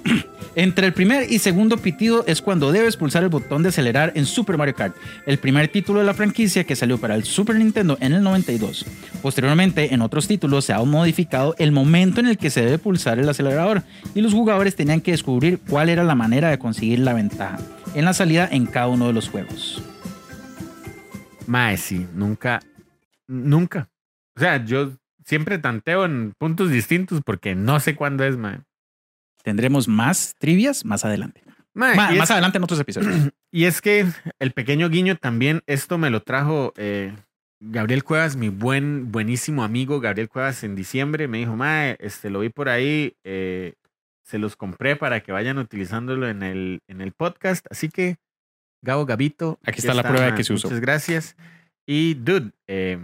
entre el primer y segundo pitido es cuando debes pulsar el botón de acelerar en Super Mario Kart, el primer título de la franquicia que salió para el Super Nintendo en el 92. Posteriormente, en otros títulos se ha modificado el momento en el que se debe pulsar el acelerador y los jugadores tenían que descubrir cuál era la manera de conseguir la ventaja en la salida en cada uno de los juegos. Mae, sí, nunca, nunca. O sea, yo siempre tanteo en puntos distintos porque no sé cuándo es, mae. Tendremos más trivias más adelante. Ma- más es, adelante en otros episodios. y es que el pequeño guiño también, esto me lo trajo eh, Gabriel Cuevas, mi buen, buenísimo amigo Gabriel Cuevas en diciembre. Me dijo, mae, este, lo vi por ahí, eh, se los compré para que vayan utilizándolo en el, en el podcast. Así que, Gabo Gabito. Aquí está la prueba de que se usó. Muchas gracias. Y, dude, eh,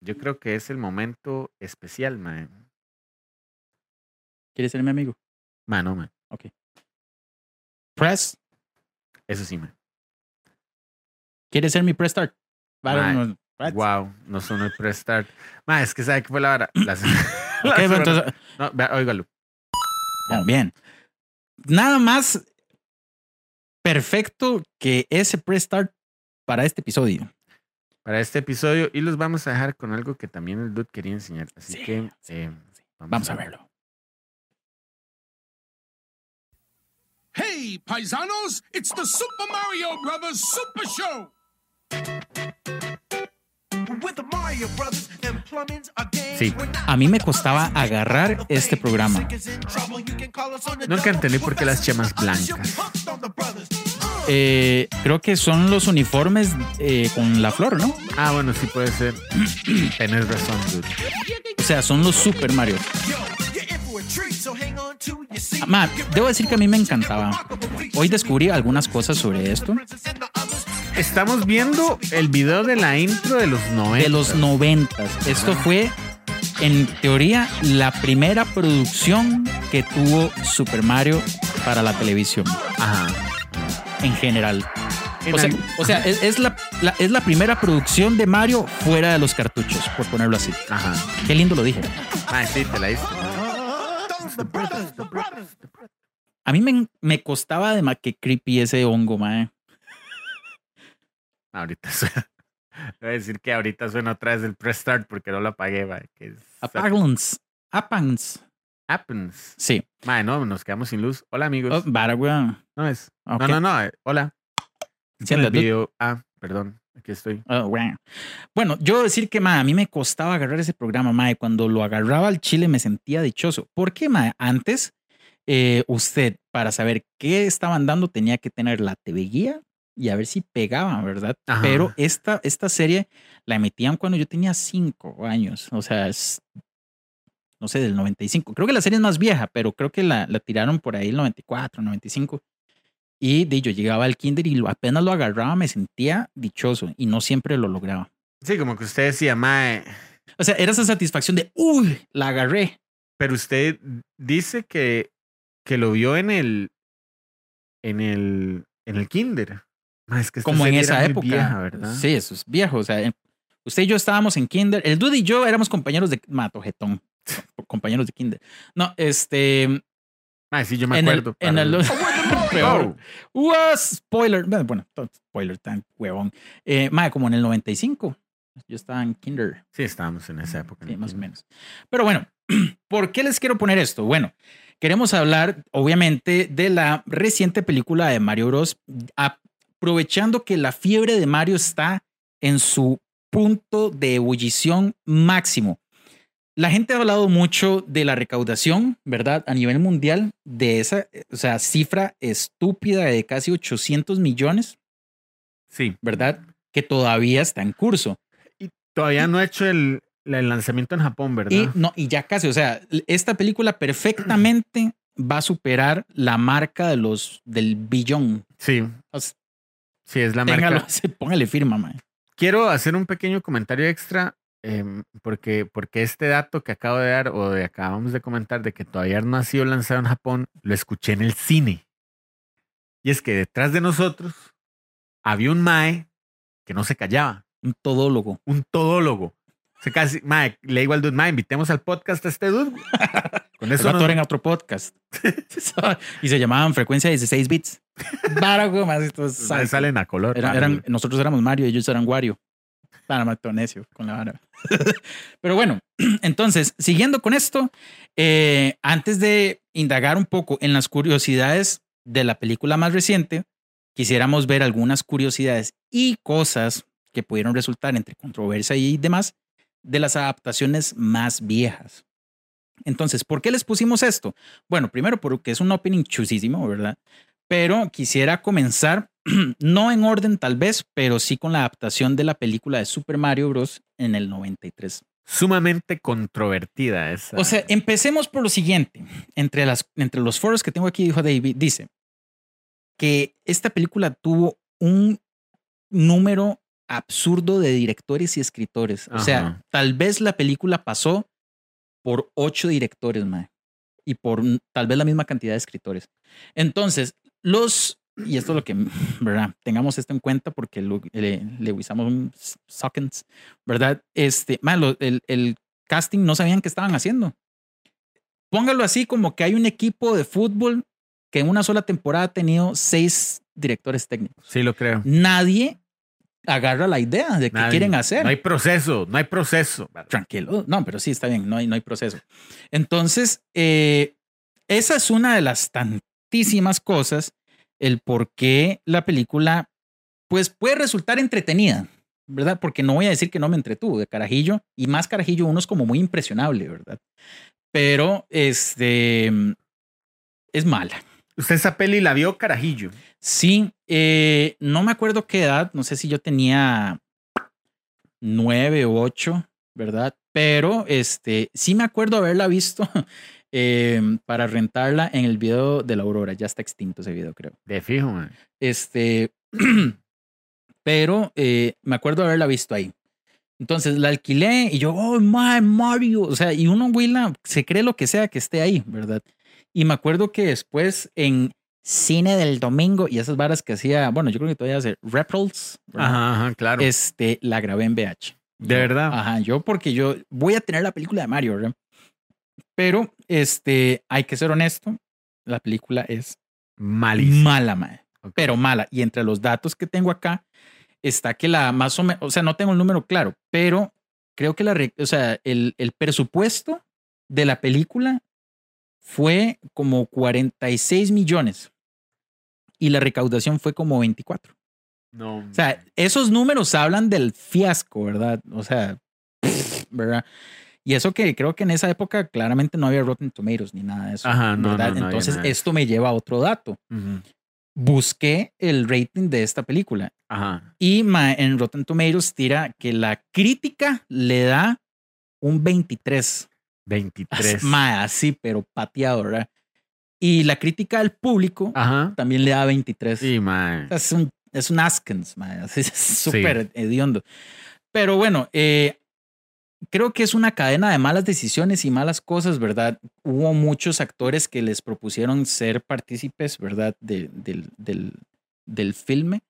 yo creo que es el momento especial, mae. ¿Quieres ser mi amigo? Ma, no, mae. Press. Eso sí, mae. ¿Quieres ser mi press start? Wow, no sonó el press start. Ma, es que sabe qué fue la vara. La, Ok, la bueno, semana- entonces, no, vea, óigalo. bueno, bien. Nada más perfecto que ese press start para este episodio. Para este episodio. Y los vamos a dejar con algo que también el dude quería enseñar. Así Sí, que sí, eh, Vamos a verlo. Hey, paisanos, it's the Super Mario Brothers Super Show. Sí. A mí me costaba agarrar este programa. Nunca entendí por qué las chemas blancas. Eh, creo que son los uniformes eh, con la flor, ¿no? Ah, bueno, sí puede ser. Tenés razón, dude. O sea, son los Super Mario. Ma, debo decir que a mí me encantaba. Hoy descubrí algunas cosas sobre esto. Estamos viendo el video de la intro de los 90. De los noventas. Esto fue, en teoría, la primera producción que tuvo Super Mario para la televisión, Ajá. en general. En O sea, al- o sea, es, es la, la- es la primera producción de Mario fuera de los cartuchos, por ponerlo así. Ajá. Qué lindo lo dije. Ah, sí, te la hice. A mí me, me costaba de más que creepy ese hongo, mae. Ahorita suena. Voy a decir que ahorita suena otra vez el press start porque no lo apagué, es- Apagons. Apagons. happens. Sí. Mae, no, nos quedamos sin luz. Hola, amigos. Oh, no es. No, no, no. eh, hola. Siendo el video. Ah, perdón. Estoy. Oh, weón. Bueno, yo decir que ma, a mí me costaba agarrar ese programa, ma, y cuando lo agarraba al chile me sentía dichoso. ¿Por qué, ma? Antes, eh, usted, para saber qué estaban dando, tenía que tener la TV guía y a ver si pegaba, ¿verdad? Ajá. Pero esta, esta serie la emitían cuando yo tenía cinco años. O sea, es, no sé, del 95. Creo que la serie es más vieja, pero creo que la, la tiraron por ahí el 94, 95. Y de, yo llegaba al kinder y apenas lo agarraba me sentía dichoso y no siempre lo lograba. Sí, como que usted decía, mae. O sea, era esa satisfacción de, uy, la agarré. Pero usted dice que, que lo vio en el. En el. En el kinder. Mae, es que esta Como en esa época. vieja, ¿verdad? Sí, eso es viejo. O sea, en- usted y yo estábamos en kinder. El Dude y yo éramos compañeros de matojetón. compañeros de kinder. No, este. Mae, sí, yo me en el, acuerdo. en el, peor. Ua, spoiler. Bueno, spoiler tan huevón. Eh, como en el 95. Yo estaba en kinder. Sí, estábamos en esa época. Sí, más o menos. Pero bueno, ¿por qué les quiero poner esto? Bueno, queremos hablar, obviamente, de la reciente película de Mario Bros. Aprovechando que la fiebre de Mario está en su punto de ebullición máximo. La gente ha hablado mucho de la recaudación, ¿verdad? A nivel mundial, de esa, o sea, cifra estúpida de casi 800 millones, Sí. ¿verdad? Que todavía está en curso. Todavía no ha hecho el, el lanzamiento en Japón, ¿verdad? Y, no, y ya casi, o sea, esta película perfectamente va a superar la marca de los del billón. Sí. O sea, Sí, es la téngalo, marca. póngale firma, man. Quiero hacer un pequeño comentario extra em, porque, porque este dato que acabo de dar o de acabamos de comentar de que todavía no ha sido lanzado en Japón, lo escuché en el cine. Y es que detrás de nosotros había un mae que no se callaba, Un todólogo. un todólogo. Se casi, mae, le digo al dude, mae, invitemos al podcast a este dude. güey". Con Eso nos- en otro podcast. y se llamaban frecuencia 16 bits. Para, güey, más estos salen a color. Mae. eran- nosotros éramos Mario ellos eran Wario. Para matar necio con la vara. Pero bueno, entonces, siguiendo con esto, eh, antes de indagar un poco en las curiosidades de la película más reciente, quisiéramos ver algunas curiosidades y cosas que pudieron resultar entre controversia y demás de las adaptaciones más viejas. Entonces, ¿por qué les pusimos esto? Bueno, primero porque es un opening chusísimo, ¿verdad? Pero quisiera comenzar, no en orden tal vez, pero sí con la adaptación de la película de Super Mario Bros. en el 93. Sumamente controvertida esa. O sea, empecemos por lo siguiente. Entre, las, entre los foros que tengo aquí, dijo David, dice que esta película tuvo un número absurdo de directores y escritores. O sea, tal vez la película pasó por ocho directores, mae, y por tal vez la misma cantidad de escritores. Entonces, los, y esto es lo que, ¿verdad? Tengamos esto en cuenta porque lo- le, le usamos un seconds, ¿verdad? Este, mae, lo- el, el casting no sabían qué estaban haciendo. Póngalo así como que hay un equipo de fútbol que en una sola temporada ha tenido seis directores técnicos. sí lo creo. Nadie agarra la idea de qué quieren hacer. No hay proceso, no hay proceso. Tranquilo. No, pero sí está bien, no hay, no hay proceso. Entonces, eh, esa es una de las tantísimas cosas, el por qué la película, pues puede resultar entretenida, ¿verdad? Porque no voy a decir que no me entretuvo de carajillo, y más carajillo uno es como muy impresionable, ¿verdad? Pero, este, es mala. Usted esa peli la vio carajillo. Sí, eh, no me acuerdo qué edad, no sé si yo tenía nueve o ocho, ¿verdad? Pero este, sí me acuerdo haberla visto eh, para rentarla en el video de la Aurora. Ya está extinto ese video, creo. De fijo, man. Este, pero eh, me acuerdo haberla visto ahí. Entonces la alquilé y yo, oh, my Mario. O sea, y uno, Willa, se cree lo que sea que esté ahí, ¿verdad? Y me acuerdo que después en cine del domingo y esas varas que hacía, bueno, yo creo que todavía hace ¿verdad? Ajá, ajá, claro. este, la grabé en VH. ¿De Yo- verdad? Ajá, yo porque yo voy a tener la película de Mario, ¿verdad? Pero, este, hay que ser honesto, la película es Malísimo. mala, mae pero mala. Y entre los datos que tengo acá está que la más o menos, o sea, no tengo el número claro, pero creo que la, o sea, el, el presupuesto de la película fue como 46 millones y la recaudación fue como 24. No. O sea, esos números hablan del fiasco, ¿verdad? O sea, ¿verdad? Y eso que creo que en esa época claramente no había Rotten Tomatoes ni nada de eso. Ajá, no, no, no Entonces, esto me lleva a otro dato. Ujú. Busqué el rating de esta película Ajá. y en Rotten Tomatoes tira que la crítica le da un 23. 23. Ma, así, pero pateado, ¿verdad? Y la crítica del público Ajá. también le da 23. Sí, mae. Es un, es un Askins, así, es súper hediondo. Pero bueno, eh, creo que es una cadena de malas decisiones y malas cosas, ¿verdad? Hubo muchos actores que les propusieron ser partícipes, ¿verdad? De- del, del, del filme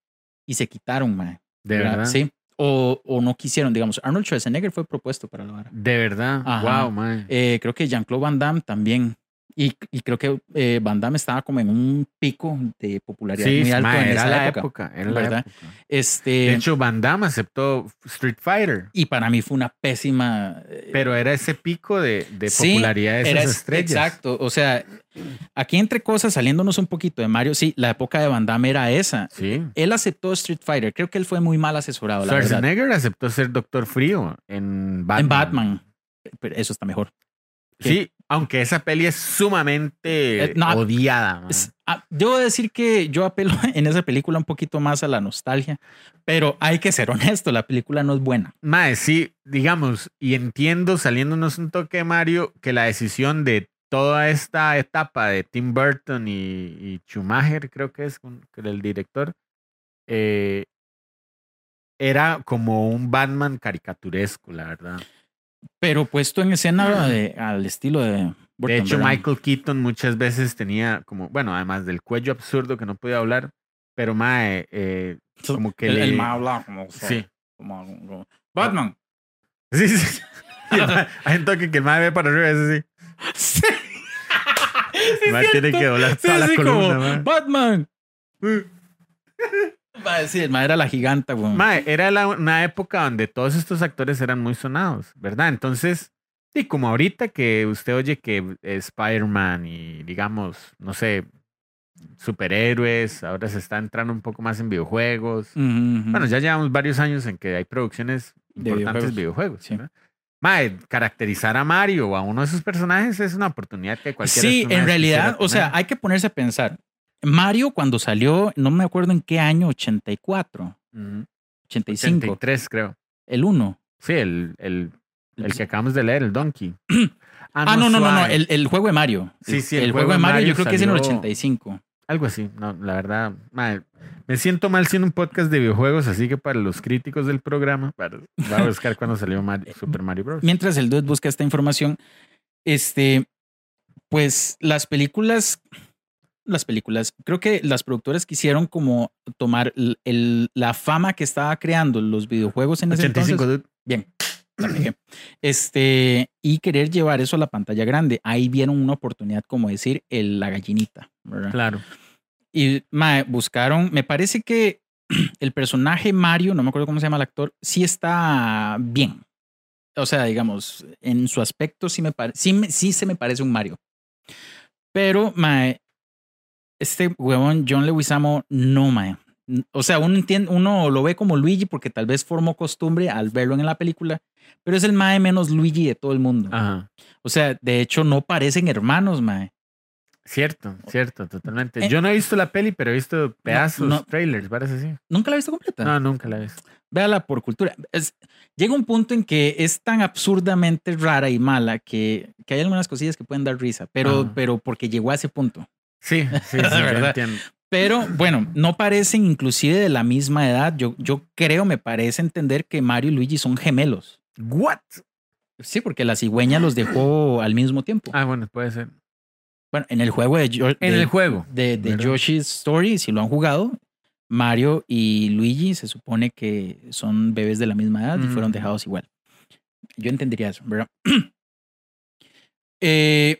y se quitaron, mae. De ¿verdad? verdad. Sí. O, o no quisieron, digamos. Arnold Schwarzenegger fue propuesto para la vara. De verdad. Ajá. Wow, mae. Eh, creo que Jean-Claude Van Damme también. Y, y creo que eh, Van Damme estaba como en un pico de popularidad Sí, muy alto en era esa la época. época. Era la ¿verdad? época. Este, De hecho, Van Damme aceptó Street Fighter. y para mí fue una pésima. eh, Pero era ese pico de, de Sí, popularidad de esas era- estrellas. Exacto. O sea, aquí entre cosas, saliéndonos un poquito de Mario, sí, la época de Van Damme era esa. Sí. Él aceptó Street Fighter. Creo que él fue muy mal asesorado, verdad. Schwarzenegger aceptó ser Doctor Frío en Batman. En Batman. Pero eso está mejor. Sí, aunque esa peli es sumamente Eh, no, odiada. Es- ah, debo decir que yo apelo en esa película un poquito más a la nostalgia, pero hay que ser honesto, la película no es buena. Mae, sí, digamos, y entiendo, saliéndonos un toque Mario, que la decisión de toda esta etapa de Tim Burton y, y Schumacher, creo que es el director, eh, era como un Batman caricaturesco, la verdad. Pero puesto en escena de- al estilo de... De Burton, hecho, ¿verdad? Michael Keaton muchas veces tenía como, bueno, además del cuello absurdo que no podía hablar, pero mae, eh, como que el, le- el ma habla como... sí. como- como- Batman. Sí, sí. Mae- hay un toque que el mae ve para arriba, es así. El mae tiene que doblar Sí, toda la sí, columna, como, mae. Batman. Mae, sí, el mae era la giganta, güey. Mae, era la- una época donde todos estos actores eran muy sonados, ¿verdad? Entonces, sí, como ahorita que usted oye que Spider-Man y digamos, no sé, superhéroes, ahora se está entrando un poco más en videojuegos. Ujú, ujú. Bueno, ya llevamos varios años en que hay producciones importantes de videojuegos. videojuegos. Sí. ¿verdad? Mae, caracterizar a Mario o a uno de esos personajes es una oportunidad que cualquiera Sí, en realidad, o sea, hay que ponerse a pensar. Mario cuando salió, no me acuerdo en qué año, 84, 85, 83 creo. el 1. Sí, el, el, el que acabamos de leer, el Donkey. Ah, no, no, no, no, suave. el, el juego de Mario. Sí, sí, el el, juego juego de Mario, Mario yo creo que es en el salió- 85. Algo así, no, la verdad, mae, me siento mal siendo un podcast de videojuegos, así que para los críticos del programa, para, voy a buscar cuando salió Mario- Super Mario Bros. Mientras el Dude busca esta información, este, pues las películas, las películas, creo que las productoras quisieron como tomar el- el- la fama que estaba creando los videojuegos en ese 85, entonces. dude. Bien. Este, y querer llevar eso a la pantalla grande. Ahí vieron una oportunidad, como decir, el, la gallinita, ¿verdad? Claro. Y mae, buscaron, me parece que el personaje Mario, no me acuerdo cómo se llama el actor, sí está bien. O sea, digamos, en su aspecto sí me parece, sí, sí se me parece un Mario. Pero, mae, este huevón John Leguizamo, no, mae. O sea, uno, entiende, uno lo ve como Luigi porque tal vez formó costumbre al verlo en la película, pero es el mae menos Luigi de todo el mundo. Ajá. O sea, de hecho, no parecen hermanos, mae. Cierto, cierto, totalmente. Eh, Yo no he visto la peli, pero he visto pedazos, no. trailers, parece así. ¿Nunca la he visto completa? No, nunca la he visto. véala por cultura. Es- llega un punto en que es tan absurdamente rara y mala que, que hay algunas cosillas que pueden dar risa, pero, pero porque llegó a ese punto. Sí, sí, sí, ¿Verdad? entiendo. Pero bueno, no parecen inclusive de la misma edad. Yo, yo creo, me parece entender que Mario y Luigi son gemelos. What? Sí, porque la cigüeña los dejó al mismo tiempo. Ah, bueno, puede ser. Bueno, en el juego de, En el juego. de, de. Yoshi's Story, si lo han jugado, Mario y Luigi se supone que son bebés de la misma edad y fueron Ujú. dejados igual. Yo entendería eso, ¿verdad? eh,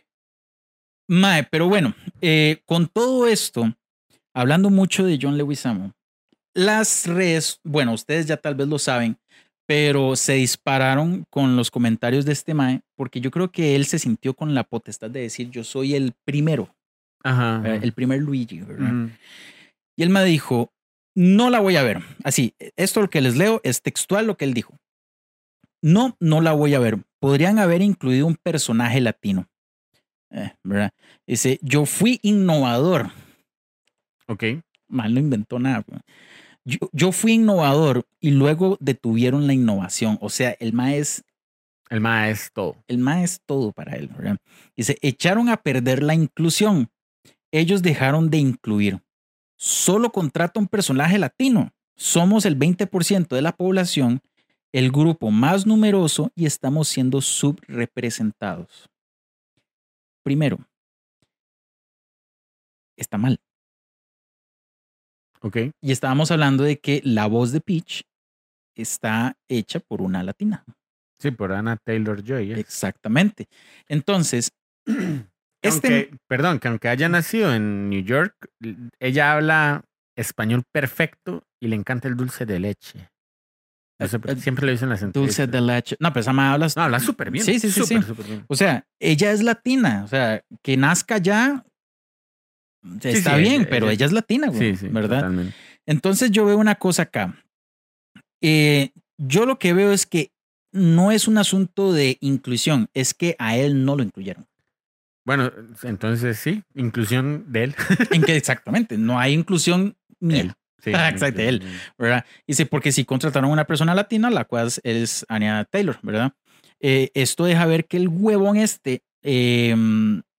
mae, pero bueno, eh, con todo esto, hablando mucho de John Leguizamo, las redes, bueno, ustedes ya tal vez lo saben, pero se dispararon con los comentarios de este mae, porque yo creo que él se sintió con la potestad de decir, yo soy el primero, Ajá. ¿verdad? el primer Luigi, ¿verdad? Y él me dijo, no la voy a ver. Así, esto lo que les leo es textual lo que él dijo. No, no la voy a ver. Podrían haber incluido un personaje latino. Eh, ¿verdad? Dice, yo fui innovador. Ok. Mal no inventó nada. güey. Yo, yo fui innovador y luego detuvieron la innovación. O sea, el ma es, El MA es todo. el ma es todo para él. ¿verdad? Dice, echaron a perder la inclusión. Ellos dejaron de incluir. Solo contrata un personaje latino. Somos el 20% de la población, el grupo más numeroso y estamos siendo subrepresentados. Primero, está mal. Ok. Y estábamos hablando de que la voz de Peach está hecha por una latina. Sí, por Anna Taylor Joy. Exactamente. Entonces, este, Aunque, perdón, que aunque haya nacido en New York, ella habla español perfecto y le encanta el dulce de leche. Qué, Eh, siempre lo dicen las entrevistas. dulce de leche. No, pero esa ma habla. No, habla súper bien. Sí, sí, sí, bien. O sea, ella es latina. O sea, que nazca ya está sí, bien, ella- pero ella- ella es latina, güey. Sí, sí, ¿Verdad? totalmente. Entonces yo veo una cosa acá. Eh, yo lo que veo es que no es un asunto de inclusión, es que a él no lo incluyeron. Bueno, entonces sí, inclusión de él. En que exactamente, no hay inclusión mía. Él. Sí, Ah, exacto, él. ¿verdad? Dice, porque si contrataron a una persona latina, la cual es Anya Taylor, ¿verdad? Eh, esto deja ver que el huevón este eh,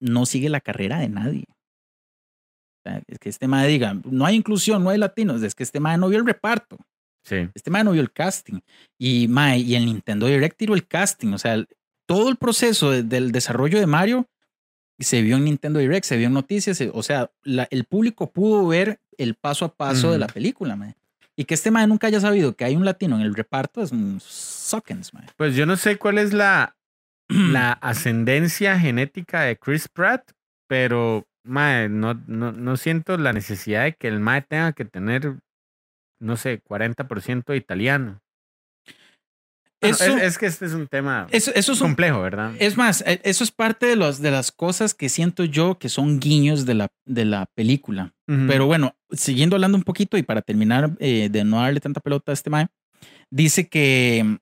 no sigue la carrera de nadie. O sea, es que este madre diga, no hay inclusión, no hay latinos, es que este madre no vio el reparto, Sí. este madre no vio el casting. Y, mae, y el Nintendo Direct tiró el casting, o sea, el- todo el proceso de- del desarrollo de Mario se vio en Nintendo Direct, se vio en noticias, se- o sea, la- el público pudo ver el paso a paso de la película, mae. Y que este mae nunca haya sabido que hay un latino en el reparto es un suckens, mae. Pues yo no sé cuál es la, la ascendencia genética de Chris Pratt, pero mae, no, no, no siento la necesidad de que el mae tenga que tener, no sé, 40% italiano. Bueno, es, es que este es un tema Eso, eso es un- complejo, ¿verdad? Es más, e- eso es parte de, los, de las cosas que siento yo que son guiños de la, de la película. Pero bueno, siguiendo hablando un poquito y para terminar eh, de no darle tanta pelota a este mae, dice que,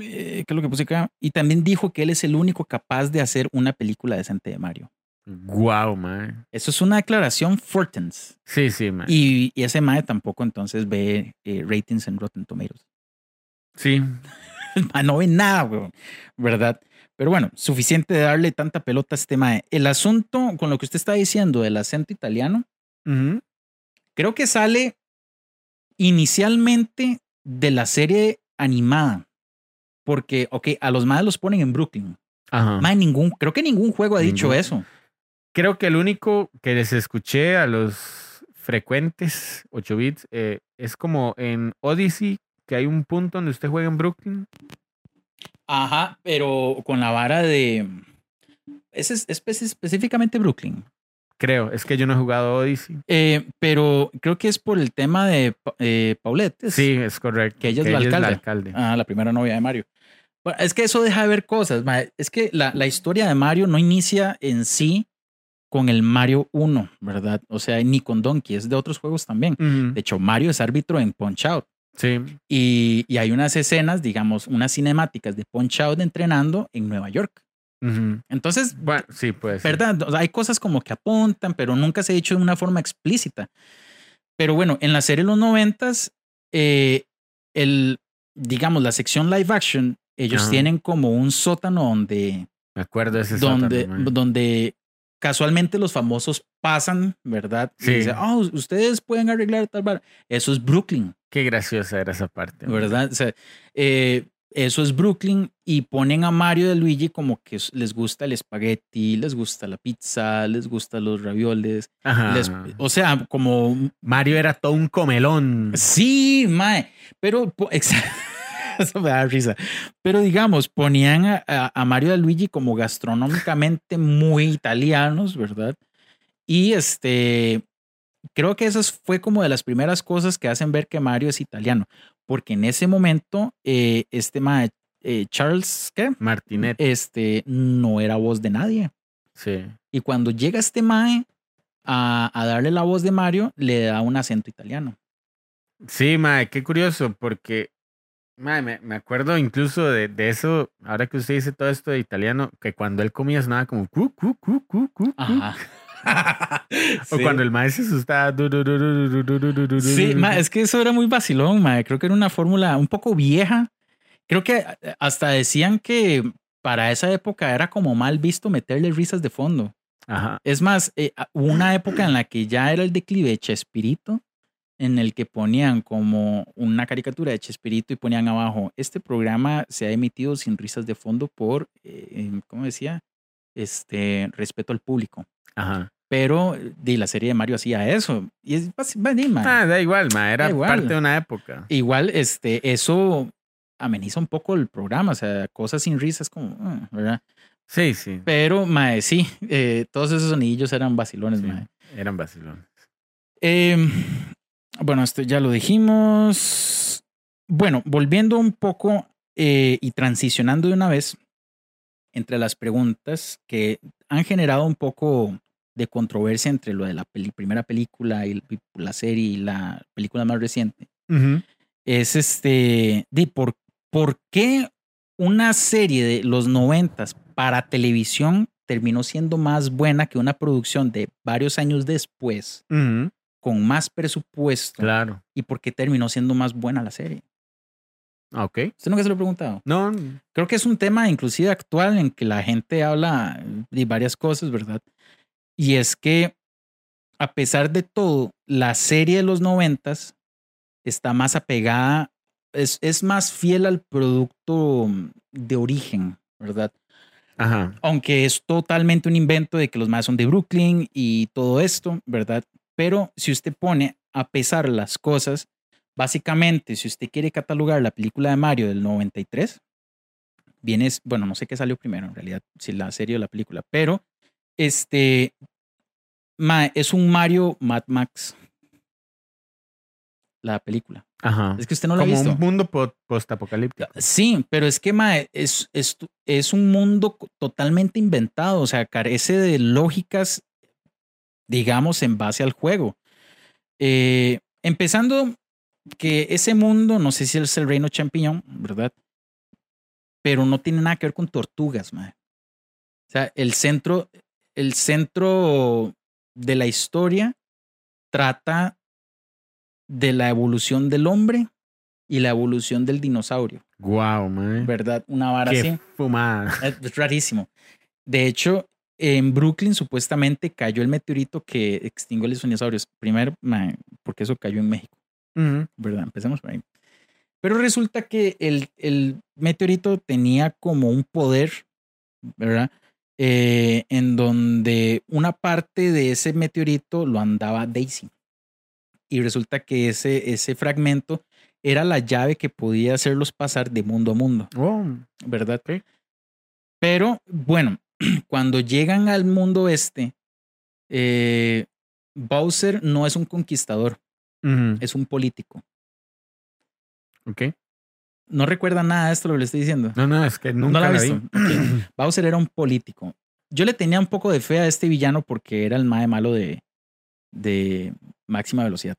eh, ¿qué es lo que puse acá? Y también dijo que él es el único capaz de hacer una película decente de Mario. Guau, mae. Eso es una declaración Fortens. Sí, sí, mae. Y, y ese mae tampoco entonces ve eh, ratings en Rotten Tomatoes. Sí, mae no ve nada, weón, ¿verdad? Pero bueno, suficiente de darle tanta pelota a este mae. El asunto con lo que usted está diciendo del acento italiano, creo que sale inicialmente de la serie animada. Porque, ok, a los más los ponen en Brooklyn. Ajá. Mae, ningún, creo que ningún juego ha dicho Ningún. eso. Creo que el único que les escuché a los frecuentes 8 bits eh, es como en Odyssey, que hay un punto donde usted juega en Brooklyn. Ajá, pero con la vara de. Es, espe- específicamente Brooklyn. Creo, es que yo no he jugado Odyssey. Eh, pero creo que es por el tema de eh, Paulette. Sí, es correcto. que ella es la alcalde. alcalde. Ah, la primera novia de Mario. Bueno, es que eso deja de ver cosas. Es que la, la historia de Mario no inicia en sí con el Mario 1, ¿verdad? O sea, ni con Donkey, es de otros juegos también. De hecho, Mario es árbitro en Punch Out. Sí, Y, y hay unas escenas, digamos, unas cinemáticas de Punch Out entrenando en Nueva York. Entonces, bueno, sí, pues. ¿verdad? O sea, hay cosas como que apuntan, pero nunca se ha dicho de una forma explícita. Pero bueno, en la serie de los noventas, eh, el, digamos, la sección live action, ellos Ajá. tienen como un sótano donde, Me acuerdo de ese donde, sótano, donde casualmente los famosos pasan, ¿verdad? Y Sí. dicen, "Ah, ustedes pueden arreglar tal bar. Eso es Brooklyn, Qué graciosa era esa parte. ¿verdad? O sea, eh, eso es Brooklyn y ponen a Mario de Luigi como que les gusta el espagueti, les gusta la pizza, les gustan los ravioles. Ajá. les- o sea, como Mario era todo un comelón. sí, mae, pero po- exa- eso me da risa. Pero digamos, ponían a, a- a Mario de Luigi como gastronómicamente muy italianos, ¿verdad? Y este, creo que eso fue como de las primeras cosas que hacen ver que Mario es italiano, porque en ese momento eh, este mae, eh, Charles, ¿qué? Martinet. Este no era voz de nadie. Sí. Y cuando llega este mae a, a darle la voz de Mario, le da un acento italiano. Sí, mae, qué curioso, porque Madre, me, me, acuerdo incluso de, de, eso, ahora que usted dice todo esto de italiano, que cuando él comía sonaba como cu, cu, cu, cu, cu. Ajá. o sí. cuando el maestro se asustaba. Du, du, du, sí, ma, es que eso era muy vacilón, ma. creo que era una fórmula un poco vieja. Creo que hasta decían que para esa época era como mal visto meterle risas de fondo. Ajá. Es más, eh, una época en la que ya era el declive de Chespirito en el que ponían como una caricatura de Chespirito y ponían abajo, este programa se ha emitido sin risas de fondo por, eh, ¿cómo decía? Este, respeto al público. Ajá. Pero de la serie de Mario hacía eso. Y es ma, Ah, da igual, mae, era igual. parte de una época. Igual, este, eso ameniza un poco el programa, o sea, cosas sin risas como, ah, ¿verdad? Sí, sí, Pero, mae, sí, eh, todos esos sonidillos eran vacilones, Sí. mae. eran vacilones. Eh, bueno, esto ya lo dijimos. Bueno, volviendo un poco eh, y transicionando de una vez entre las preguntas que han generado un poco de controversia entre lo de la peli- primera película y la serie y la película más reciente. es este, de por, por qué una serie de los noventas para televisión terminó siendo más buena que una producción de varios años después con más presupuesto Claro. y por qué terminó siendo más buena la serie. Ah, Ok. ¿Usted nunca se lo ha preguntado? No, Creo que es un tema inclusive actual en que la gente habla de varias cosas, ¿verdad? Y es que a pesar de todo, la serie de los noventas está más apegada, es, es más fiel al producto de origen, ¿verdad? ajá. Aunque es totalmente un invento de que los más son de Brooklyn y todo esto, ¿verdad? Pero si usted pone a pesar las cosas, básicamente, si usted quiere catalogar la película de Mario del 93, viene, bueno, no sé qué salió primero en realidad, si la serie o la película, pero este ma- es un Mario Mad Max. La película. Ajá. Es que usted no lo ha Como visto. un mundo po- postapocalíptico. Sí, pero es que mae, es, es, es un mundo totalmente inventado, o sea, carece de lógicas, digamos, en base al juego. Eh, empezando que ese mundo, no sé si es el reino champiñón, ¿verdad? Pero no tiene nada que ver con tortugas, mae. O sea, el centro, el centro de la historia trata de la evolución del hombre y la evolución del dinosaurio. Guau, man. ¿verdad? Una vara Qué así. fumada. Es rarísimo. De hecho, en Brooklyn supuestamente cayó el meteorito que extinguió a los dinosaurios. Primero, porque eso cayó en México. ¿verdad? Empecemos por ahí. Pero resulta que el, el meteorito tenía como un poder, ¿verdad? Eh, en donde una parte de ese meteorito lo andaba Daisy. Y resulta que ese, ese fragmento era la llave que podía hacerlos pasar de mundo a mundo. Oh, ¿verdad? Pero bueno, cuando llegan al mundo este, eh, Bowser no es un conquistador, es un político. Ok. No recuerda nada de esto lo que le estoy diciendo. No, no, es que nunca no la la, vi. visto. Bowser era un político. Yo le tenía un poco de fe a este villano porque era el mae malo de, de máxima velocidad.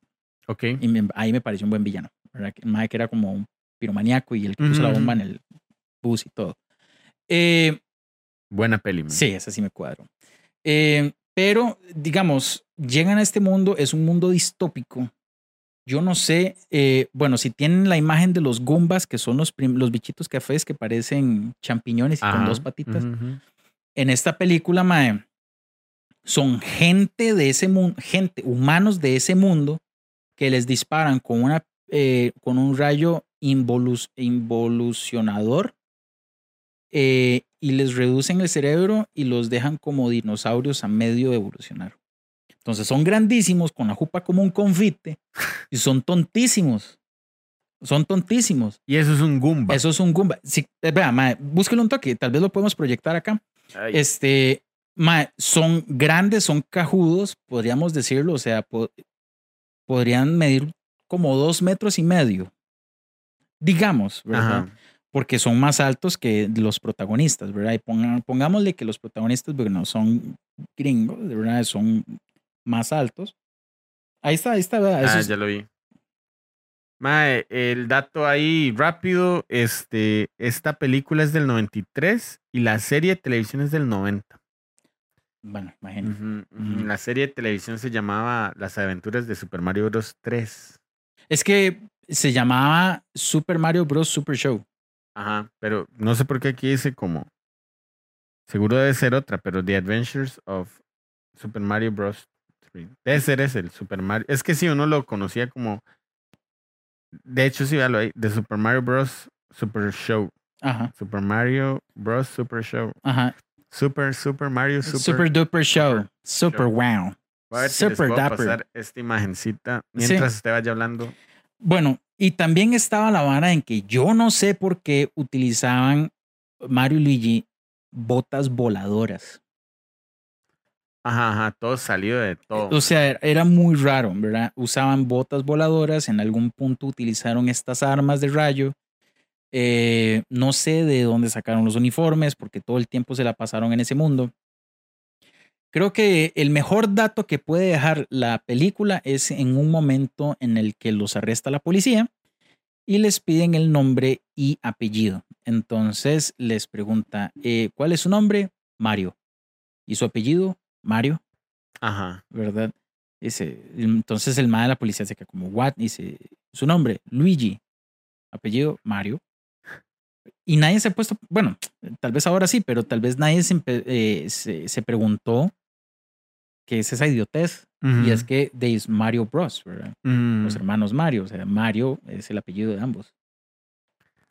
Ok. Y me- ahí me pareció un buen villano. ¿verdad? El mae que era como un piromaníaco y el que puso la bomba en el bus y todo. Eh, Buena peli, man. Sí, esa sí me cuadro. Eh, pero, digamos, llegan a este mundo, es un mundo distópico. Yo no sé, eh, bueno, si tienen la imagen de los Goombas, que son los, los bichitos cafés que parecen champiñones y con Ajá. dos patitas. Ujú, ujú. En esta película, mae, son gente de ese mundo, gente, humanos de ese mundo, que les disparan con, una, eh, con un rayo involu- involucionador eh, y les reducen el cerebro y los dejan como dinosaurios a medio de evolucionar. Entonces son grandísimos, con la jupa como un confite, y son tontísimos. Son tontísimos. Y eso es un Goomba. Eso es un Goomba. Sí, eh, vea, mae, búsquelo un toque, tal vez lo podemos proyectar acá. Ay, Este, mae, son grandes, son cajudos, podríamos decirlo, o sea, po- podrían medir como dos metros y medio. digamos, ¿verdad? Ajá. Porque son más altos que los protagonistas, ¿verdad? Y ponga- pongámosle que los protagonistas, bueno, son gringos, ¿verdad? Son más altos. Ahí está, ahí está, ¿verdad? Eso Ah, es- ya lo vi. Mae, el dato ahí rápido, este, esta película es del 93 y la serie de televisión es del 90. Bueno, imagínate. La serie de televisión se llamaba Las aventuras de Super Mario Bros. 3. Es que se llamaba Super Mario Bros. Super Show. Ajá, pero no sé por qué aquí dice como. Seguro debe ser otra, pero The Adventures of Super Mario Bros. 3. Debe ser ese, el Super Mario. Es que sí, uno lo conocía como. De hecho, sí, véalo ahí. The Super Mario Bros. Super Show. Ajá, Super Mario Bros. Super Show. ajá. Super, Super Mario Super. Super, Duper Show. Super Show. Wow. Voy a ver si les Super puedo Dapper. pasar esta imagencita Sí. mientras usted vaya hablando. Bueno, y también estaba la vara en que yo no sé por qué utilizaban Mario y Luigi botas voladoras. Ajá, ajá, todo salió de todo. O sea, era- era muy raro, ¿verdad? Usaban botas voladoras, en algún punto utilizaron estas armas de rayo. Eh, no sé de dónde sacaron los uniformes, porque todo el tiempo se la pasaron en ese mundo. Creo que el mejor dato que puede dejar la película es en un momento en el que los arresta la policía y les piden el nombre y apellido. Entonces les pregunta, eh, ¿cuál es su nombre? Mario. ¿Y su apellido? Mario. Ajá. ¿verdad? Dice, entonces el mae de la policía se queda como, ¿what? Dice, su nombre, Luigi, apellido, Mario. Y nadie se ha puesto, bueno, tal vez ahora sí, pero tal vez nadie se, eh, se, se preguntó qué es esa idiotez. Y es que de Mario Bros, ¿verdad? Mm. Los hermanos Mario, o sea, Mario es el apellido de ambos.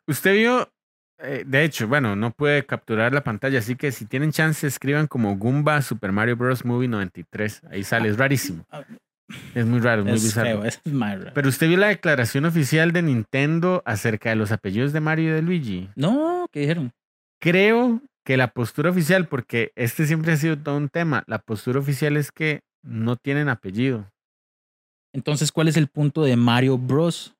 Usted vio, eh, de hecho, bueno, no puede capturar la pantalla, así que si tienen chance, escriban como Goomba Super Mario Bros. Movie 93. Ahí sale, es rarísimo. Ah, Es muy raro, es muy Es bizarro. feo, es más raro. Pero usted vio la declaración oficial de Nintendo acerca de los apellidos de Mario y de Luigi. No, ¿qué dijeron? Creo que la postura oficial, porque este siempre ha sido todo un tema, la postura oficial es que no tienen apellido. Entonces, ¿cuál es el punto de Mario Bros?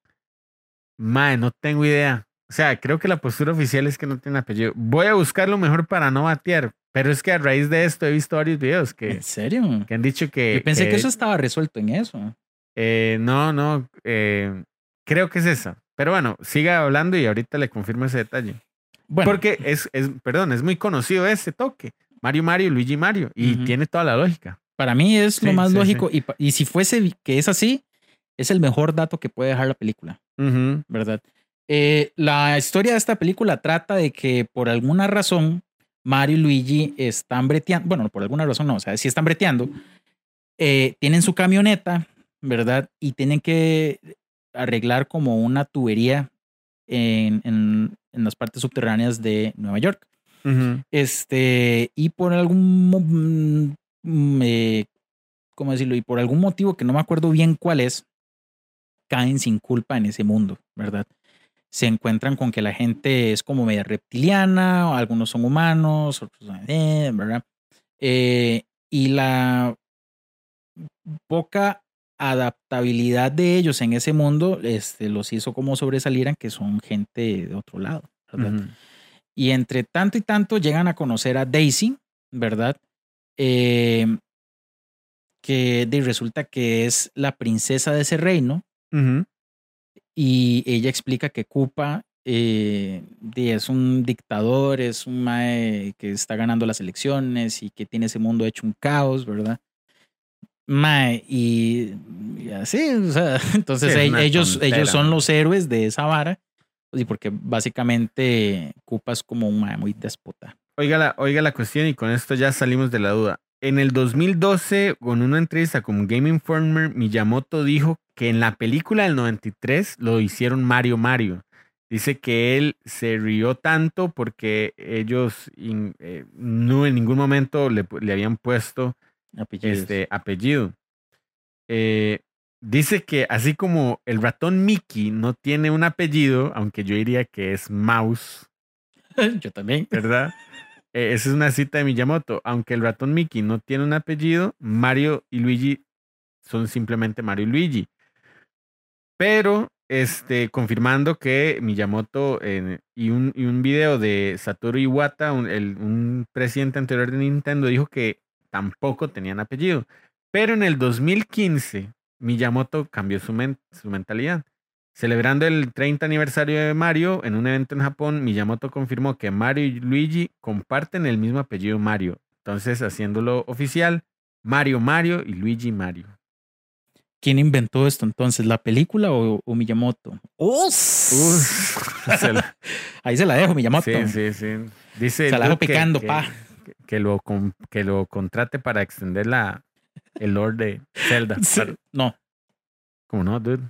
Mae, no tengo idea. O sea, creo que la postura oficial es que no tienen apellido. Voy a buscarlo mejor para no batear. Pero es que a raíz de esto he visto varios videos que, ¿En serio? que han dicho que. Yo pensé que que- eso estaba resuelto en eso. eh, no, no. eh, creo que es esa. Pero bueno, siga hablando y ahorita le confirmo ese detalle. Bueno, Porque es, es, perdón, es muy conocido ese toque. Mario Mario, Luigi Mario. Y tiene toda la lógica. para mí es lo Sí, más sí, lógico. Y, y si fuese que es así, es el mejor dato que puede dejar la película. ¿verdad? Eh, la historia de esta película trata de que por alguna razón Mario y Luigi están breteando, bueno, por alguna razón no, o sea, sí están breteando, eh, tienen su camioneta, ¿verdad? Y tienen que arreglar como una tubería en, en- en las partes subterráneas de Nueva York. Este, y por algún, mm, eh, ¿cómo decirlo? Y por algún motivo que no me acuerdo bien cuál es, caen sin culpa en ese mundo, ¿verdad? Se encuentran con que la gente es como media reptiliana, o algunos son humanos, otros son, eh, ¿verdad? Eh, y la poca adaptabilidad de ellos en ese mundo este, los hizo como sobresalieran que son gente de otro lado. Y entre tanto y tanto llegan a conocer a Daisy, ¿verdad? Eh, que de- resulta que es la princesa de ese reino y ella explica que Koopa eh, es un dictador, es un mae que está ganando las elecciones y que tiene ese mundo hecho un caos, ¿verdad? Mae, y, y así, o sea, entonces ellos, tontera. ellos son los héroes de esa vara, y porque básicamente es como un mae muy déspota. Oiga la, oiga la cuestión y con esto ya salimos de la duda. En el 2012, con una entrevista con Game Informer, Miyamoto dijo que en la película del 93 lo hicieron Mario Mario. Dice que él se rió tanto porque ellos in- eh, no en ningún momento le, le habían puesto Apellidos. este apellido. Eh, dice que así como el ratón Mickey no tiene un apellido, aunque yo diría que es Mouse, Yo también. ¿verdad? Eh, esa es una cita de Miyamoto. Aunque el ratón Mickey no tiene un apellido, Mario y Luigi son simplemente Mario y Luigi. Pero este, confirmando que Miyamoto y, un, y un video de Satoru Iwata, un, el- un presidente anterior de Nintendo, dijo que tampoco tenían apellido. Pero en el 2015, Miyamoto cambió su, men- su mentalidad. Celebrando el 30 aniversario de Mario, en un evento en Japón, Miyamoto confirmó que Mario y Luigi comparten el mismo apellido Mario. Entonces, haciéndolo oficial, Mario Mario y Luigi Mario. ¿Quién inventó esto entonces? ¿La película o, o Miyamoto? Uf, se la- Ahí se la dejo, Miyamoto. Sí, sí, sí. Dice Se la el dejo picando, que, pa. Que- lo, con- que lo contrate para extender la, el lore de Zelda. Sí. Para- No, ¿Cómo no, dude?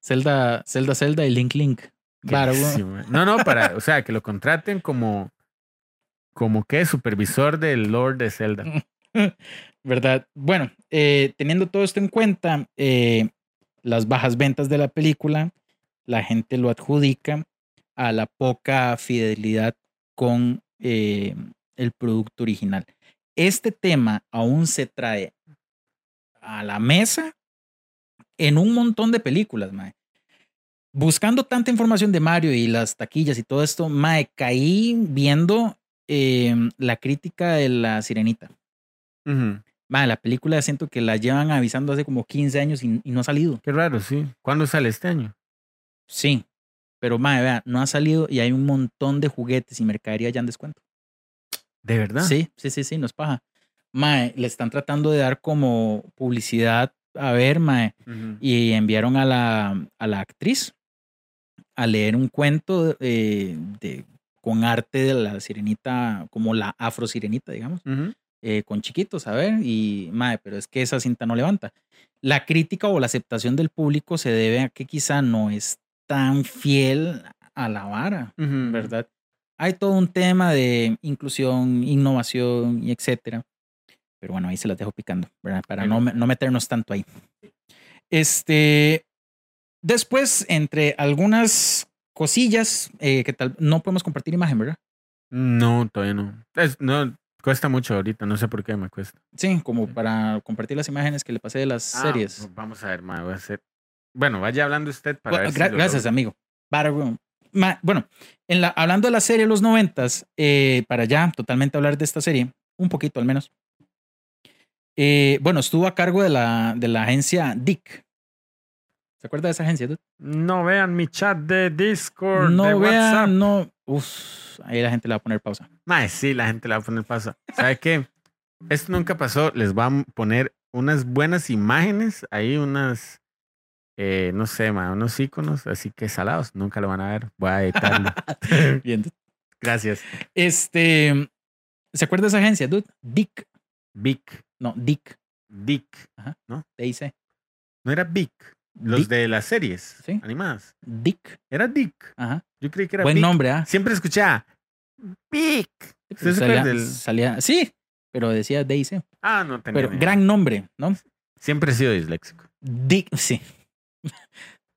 Zelda, Zelda, Zelda y Link Link. Claro, sí, man. No, no, para, o sea, que lo contraten como, como que supervisor del lore de Zelda. ¿Verdad? Bueno, eh, teniendo todo esto en cuenta, eh, las bajas ventas de la película, la gente lo adjudica a la poca fidelidad con eh, el producto original. Este tema aún se trae a la mesa en un montón de películas, mae. Buscando tanta información de Mario y las taquillas y todo esto, mae, caí viendo eh, la crítica de la sirenita. Ujú. Mae, la película siento que la llevan avisando hace como 15 años y, y no ha salido. Qué raro, sí. ¿Cuándo sale este año? Sí, pero mae, vea, no ha salido y hay un montón de juguetes y mercadería ya en descuento. ¿De verdad? Sí, sí, sí, sí, no es paja. Mae, le están tratando de dar como publicidad a ver, mae, y enviaron a la, a la actriz a leer un cuento eh, de, con arte de la sirenita, como la afro sirenita, digamos. Ujú. eh, con chiquitos, a ver, y madre, pero es que esa cinta no levanta. La crítica o la aceptación del público se debe a que quizá no es tan fiel a la vara. ¿verdad? Hay todo un tema de inclusión, innovación y etcétera. Pero bueno, ahí se las dejo picando, ¿verdad? Para no, no meternos tanto ahí. Este, después, entre algunas cosillas eh, que tal, no podemos compartir imagen, ¿verdad? No, todavía no. Es- no. Cuesta mucho ahorita, no sé por qué me cuesta. Sí, como para compartir las imágenes que le pasé de las Ah, series. vamos a ver, ma, voy a hacer. Bueno, vaya hablando usted para Bueno, ver si gra- lo gracias, logro. amigo. Para- ma- bueno, en la, hablando de la serie de los noventas, eh, para ya totalmente hablar de esta serie, un poquito al menos. eh, bueno, estuvo a cargo de la, de la agencia Dick. ¿Se acuerda de esa agencia? dude? No vean mi chat de Discord, de No WhatsApp. vean, no. Uf, ahí la gente le va a poner pausa. Mae, sí, la gente le va a poner pausa. ¿Sabe qué? Esto nunca pasó. Les va a poner unas buenas imágenes, ahí unas, eh, no sé, ma, unos iconos, así que salados. Nunca lo van a ver. Voy a editarlo. Bien. Gracias. Este, ¿se acuerda de esa agencia, dude? Dick. Vic, No, Dick. Dick. D-I-C. No era Vic. Los Dick. de las series Sí. animadas. Dick. Era Dick. Ajá. Yo creí que era Buen Vic. nombre, ¿ah? Siempre escuchaba Vic. ¿Usted se salía, del- salía- sí, pero decía Daisy. Ah, no tenía Pero idea. gran nombre, ¿no? Siempre he sido disléxico. Dick, sí.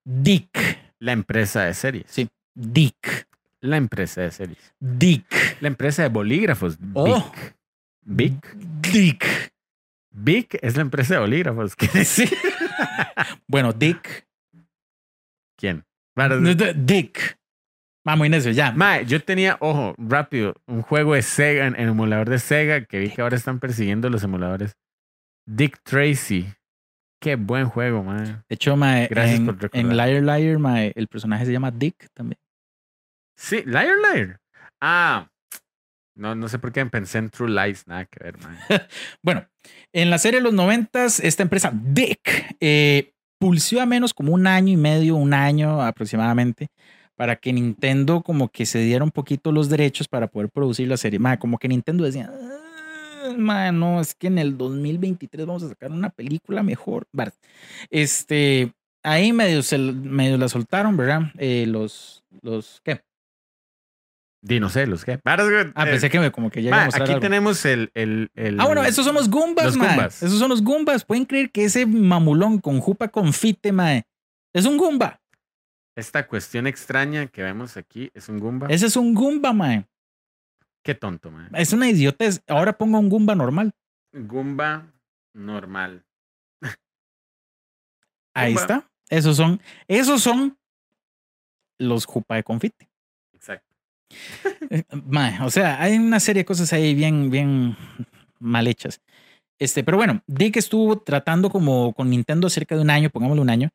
Dick. La empresa de series. Sí. Dick. La empresa de series. Dick. La empresa de bolígrafos. Oh. Vic. Dick. Vic es la empresa de bolígrafos. ¿Quién es? Sí. bueno, Dick. ¿Quién? Dick. Va muy necio, ya. Mae, yo tenía, ojo, rápido, un juego de Sega, en, en emulador de Sega, que vi que ahora están persiguiendo los emuladores. Dick Tracy. Qué buen juego, mae. De hecho, mae, Gracias en, por recordar. en Liar Liar, mae, el personaje se llama Dick también. Sí, Liar Liar. Ah, no, no sé por qué pensé en True Lies, nada que ver, mae. Bueno, en la serie de los noventas, esta empresa Dick eh, pulsió a menos como un año y medio, un año aproximadamente, para que Nintendo como que se diera un poquito los derechos para poder producir la serie. Mae, como que Nintendo decía, "Ah, mae, no, es que en el 2023 vamos a sacar una película mejor. Este, ahí medio, se, medio la soltaron, ¿verdad? Eh, los, los, ¿qué? Di, no sé, los que. Ah, pensé que me, como que ya iba a mostrar aquí algo. tenemos el, el, el- Ah, bueno, esos son los Goombas, Los mae. Goombas. Esos son los Goombas. Pueden creer que ese mamulón con jupa confite, mae, es un Goomba. Esta cuestión extraña que vemos aquí es un Goomba. Ese es un Goomba, mae. Qué tonto, mae. Es una idiotez. Ahora pongo un Goomba normal. Goomba normal. Ahí Goomba. está. Esos son, esos son los jupa de confite. Exacto. Eh, mae, o sea, hay una serie de cosas ahí bien, bien mal hechas. Este, pero bueno, Dick estuvo tratando como con Nintendo cerca de un año, pongámosle un año,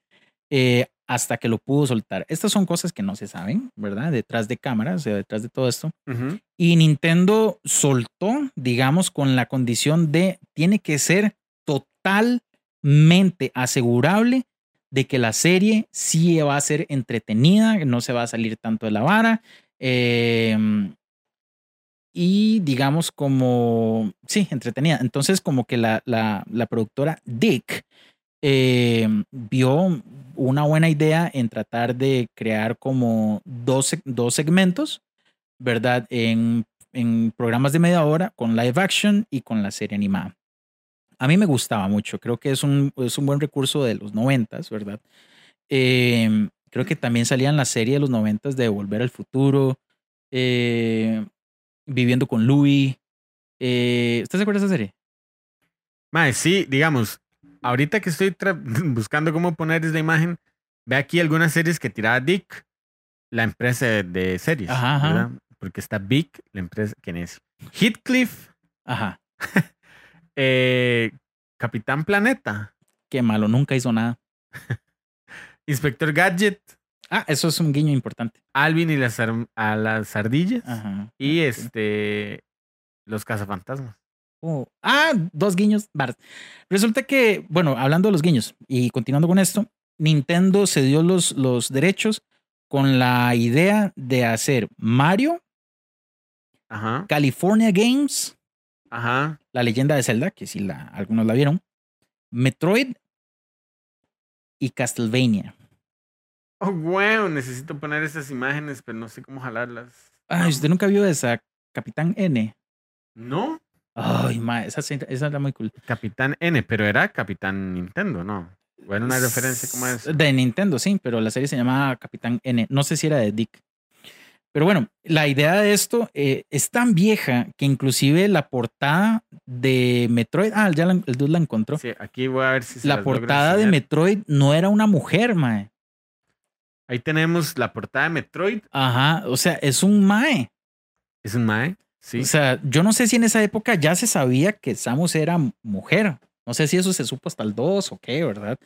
eh, hasta que lo pudo soltar. Estas son cosas que no se saben, ¿verdad? Detrás de cámaras, o sea, detrás de todo esto. Y Nintendo soltó, digamos, con la condición de tiene que ser totalmente asegurable de que la serie sí va a ser entretenida, no se va a salir tanto de la vara. eh, y digamos como, sí, entretenida. Entonces como que la, la, la productora Dick eh, vio una buena idea en tratar de crear como dos, dos segmentos, ¿verdad? En, en programas de media hora con live action y con la serie animada. A mí me gustaba mucho, creo que es un, es un buen recurso de los noventas, ¿verdad? Eh, creo que también salían la serie de los noventas de Volver al Futuro, eh, Viviendo con Louis. Eh, ¿Usted se acuerda de esa serie? Mae, sí, digamos, ahorita que estoy buscando cómo poner esta imagen, ve aquí algunas series que tiraba Dick, la empresa de, series, Ajá, ajá. ¿verdad? Porque está Big, la empresa, ¿quién es? Heathcliff, Ajá, eh, Capitán Planeta, qué malo, nunca hizo nada. Inspector Gadget, Ah, eso es un guiño importante. Alvin y las, a las ardillas, Ajá. y este, los cazafantasmas. Oh, Ah, dos guiños. Resulta que, bueno, hablando de los guiños y continuando con esto, Nintendo se dio los, los derechos con la idea de hacer Mario, Ajá, California Games, ajá. La leyenda de Zelda, que si la, algunos la vieron, Metroid y Castlevania. Oh, wow, necesito poner esas imágenes, pero no sé cómo jalarlas. Ay, usted nunca vio esa Capitán N. No, Ay, ma, esa, era muy cool. Capitán N, pero era Capitán Nintendo, ¿no? Bueno, una referencia como es. De Nintendo, sí, pero la serie se llamaba Capitán N. No sé si era de Dick. Pero bueno, la idea de esto eh, es tan vieja que inclusive la portada de Metroid, ah, ya la- el dude la encontró. Sí, aquí voy a ver si se la portada de. Metroid no era una mujer, mae. Ahí tenemos la portada de Metroid. Ajá, o sea, es un mae. Es un Mae. Sí. O sea, yo no sé si en esa época ya se sabía que Samus era mujer. No sé si eso se supo hasta el 2 o qué, ¿verdad?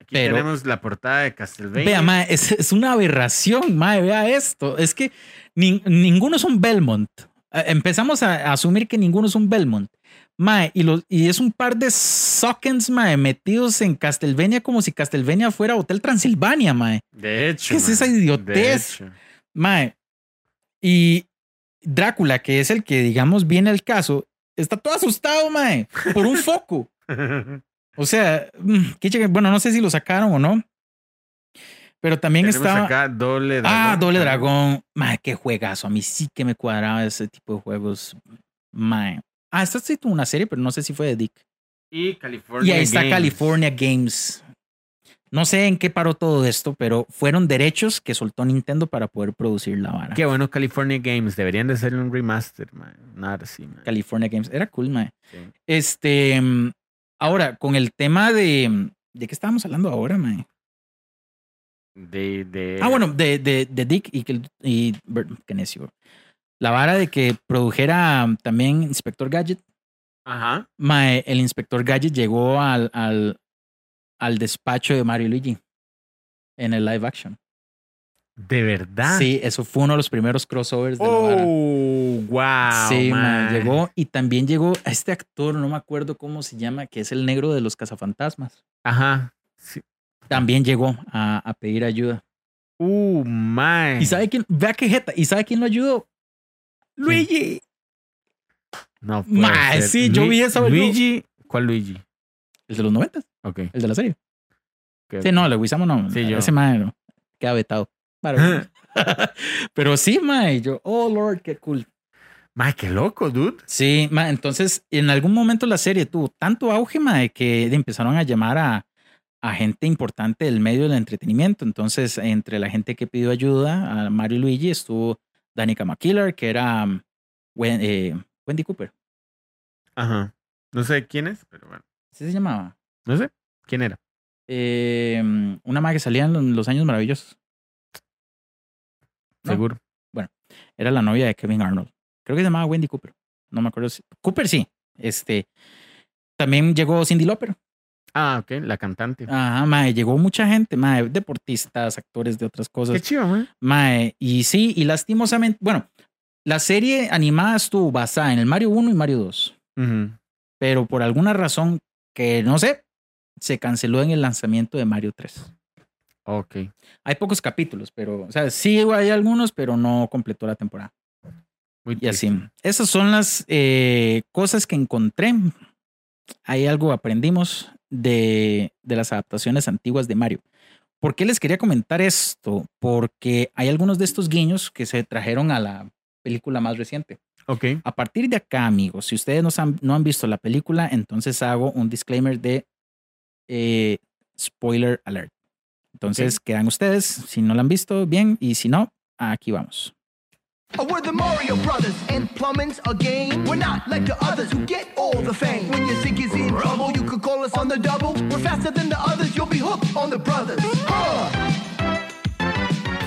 aquí pero- tenemos la portada de Castlevania. Vea, mae, es, es una aberración, mae, vea esto. Es que nin- ninguno es un Belmont. Eh, Empezamos a, a asumir que ninguno es un Belmont. Mae, y, los, y es un par de sockens, mae, metidos en Castlevania como si Castlevania fuera Hotel Transilvania, mae. De hecho. ¿Qué es mae, esa idiotez? Mae. Y Drácula, que es el que, digamos, viene al caso, está todo asustado, mae, por un foco. O sea, mm, bueno, no sé si lo sacaron o no. Pero también Tenemos estaba. acá doble dragón. ah, Doble Dragón. Mae, qué juegazo. A mí sí que me cuadraba ese tipo de juegos. Mae. Ah, esta sí tuvo una serie, pero no sé si fue de Dick. Y California. Y ahí está Games. California Games. No sé en qué paró todo esto, pero fueron derechos que soltó Nintendo para poder producir la vara. Qué bueno, California Games. Deberían de hacer un remaster, man. Nada así, man. California Games. Era cool. Sí. Este. mm, Ahora, con el tema de. ¿De qué estábamos hablando ahora, mae? De, de... Ah, bueno, de, de, de Dick y, que- y qué necio. La vara de que produjera um, también Inspector Gadget. Ajá. Mae, el Inspector Gadget llegó al, al, al despacho de Mario y Luigi en el live action. De verdad. Sí, eso fue uno de los primeros crossovers de. Oh, wow. Sí, man. llegó y también llegó a este actor, no me acuerdo cómo se llama, que es el negro de los cazafantasmas. Ajá. Sí. También llegó a, a pedir ayuda. Uh, man. ¿Y sabe quién? Vea qué jeta. ¿Y sabe quién lo ayudó? Luigi. No puede Mae, ser. sí, yo vi esa. Luigi. ¿Cuál Luigi? El de los 90, Ok. el de la serie. Sí, no, el de Wisamo no. Sí, yo. Ese mae no. Queda vetado. Pero sí, mae. Yo, oh, Lord, qué cool. Mae, qué loco, dude. Sí, mae, entonces en algún momento la serie tuvo tanto auge, mae, que empezaron a llamar a, a gente importante del medio del entretenimiento. Entonces, entre la gente que pidió ayuda a Mario y Luigi estuvo Danica McKillar, que era um, Wen- eh, Wendy Cooper. Ajá. No sé quién es, pero bueno. ¿Así se llamaba? No sé. ¿Quién era? Eh, una mae que salía en los años maravillosos. ¿no? seguro. Era la novia de Kevin Arnold. Creo que se llamaba Wendy Cooper. No me acuerdo. si- Cooper sí. Este. También llegó Cindy Lauper. Ah, ok, la cantante. Ajá, mae, llegó mucha gente, mae, deportistas, actores de otras Qué cosas. chido, man. Mae, y sí, y lastimosamente, bueno, la serie animada estuvo basada en el Mario 1 y Mario 2, Ujú. pero por alguna razón que no sé, se canceló en el lanzamiento de Mario 3. Ok. Hay pocos capítulos, pero, o sea, sí hay algunos, pero no completó la temporada. Muy Y así. Esas son las eh, cosas que encontré. Hay algo aprendimos de, de las adaptaciones antiguas de Mario. ¿Por qué les quería comentar esto? Porque hay algunos de estos guiños que se trajeron a la película más reciente. Ok. A partir de acá, amigos, si ustedes no han, no han visto la película, entonces hago un disclaimer de eh, spoiler alert. Entonces quedan ustedes, si no la han visto, bien, y si no, aquí vamos. Oh, we're the Mario Brothers, and plumbing's a game. We're not like the others who get all the fame. When your sink is in trouble, you could call us on the double. We're faster than the others, you'll be hooked on the brothers. Huh.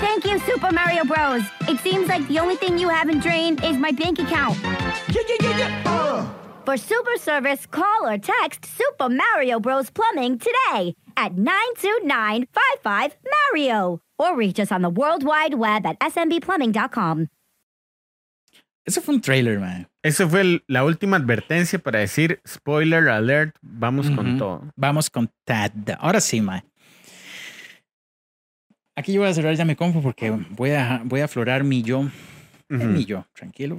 Thank you, Super Mario Bros. It seems like the only thing you haven't drained is my bank account. Yeah, yeah, yeah, yeah. Uh. For super service, call or text Super Mario Bros. Plumbing today at 92955 Mario or reach us on the World Wide Web at smbplumbing.com. Ese fue un trailer, man. Eso fue el- la última advertencia para decir spoiler alert. Vamos con Ujú. todo. Vamos con Tad. Ahora sí, mae. Aquí yo voy a cerrar, ya me confo porque voy a, voy a aflorar mi yo. Uh -huh. Mi yo, tranquilo.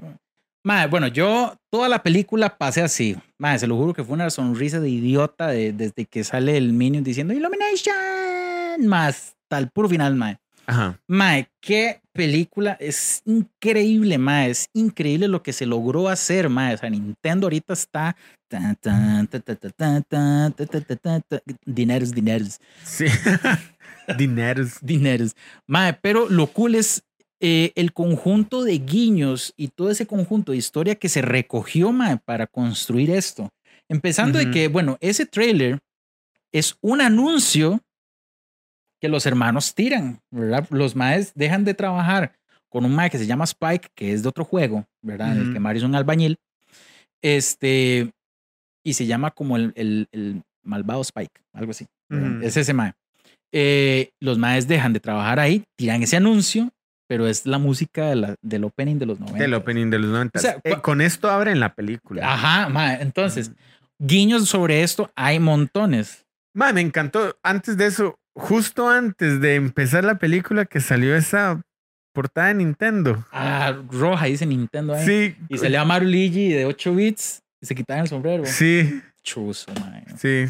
Madre, bueno, yo toda la película pasé así. Madre, se lo juro que fue una sonrisa de idiota de, desde que sale el Minion diciendo Illumination, más tal puro final, madre. Ajá. Mae, qué película. Es increíble, mae. Es increíble lo que se logró hacer, mae. O sea, Nintendo ahorita está. Dineros, dineros. Sí. Dineros. dineros. Mae, pero lo cool es eh, el conjunto de guiños y todo ese conjunto de historia que se recogió, mae, para construir esto. Empezando de que, bueno, ese trailer es un anuncio que los hermanos tiran, ¿verdad? Los maes dejan de trabajar con un mae que se llama Spike, que es de otro juego, ¿verdad? En el que Mario es un albañil. Este, y se llama como el, el- el malvado Spike, algo así. Es ese mae. Eh, los maes dejan de trabajar ahí, tiran ese anuncio, pero es la música de la- del opening de los 90. Del opening de los 90. O sea, Eh, con esto abren la película. Ajá, mae. Entonces, guiños sobre esto hay montones. Ma, me encantó. Antes de eso, justo antes de empezar la película, que salió esa portada de Nintendo. Ah, roja, dice Nintendo ahí. Sí. Y salía Mario Luigi de 8 bits y se quitaban el sombrero. Sí, Chuzo, mae. sí.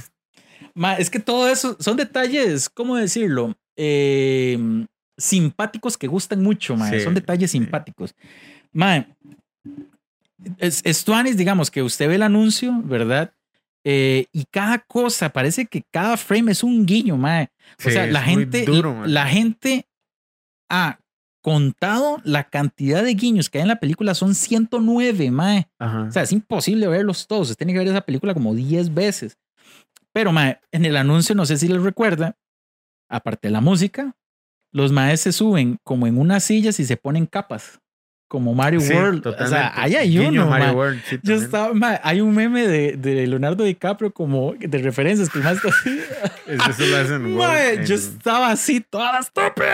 Ma, es que todo eso son detalles, ¿cómo decirlo? Eh, simpáticos que gustan mucho. Sí, son detalles sí. simpáticos. Mae, es, es tuanis, digamos, que usted ve el anuncio, ¿verdad? Eh, y cada cosa, parece que cada frame es un guiño, mae. O sea, la gente, duro, la gente ha contado la cantidad de guiños que hay en la película, son 109, mae. Ajá. O sea, es imposible verlos todos. Usted tiene que ver esa película como 10 veces. Pero, mae, en el anuncio, no sé si les recuerda, aparte de la música, los maes se suben como en unas sillas y se ponen capas, como Mario Sí, World. O totalmente. sea, ahí hay Guiño uno, Mario mae. World, sí, Yo estaba, mae, hay un meme de, de Leonardo DiCaprio como de referencias que está así. Eso, lo hacen en Mae, yo en- estaba así, todas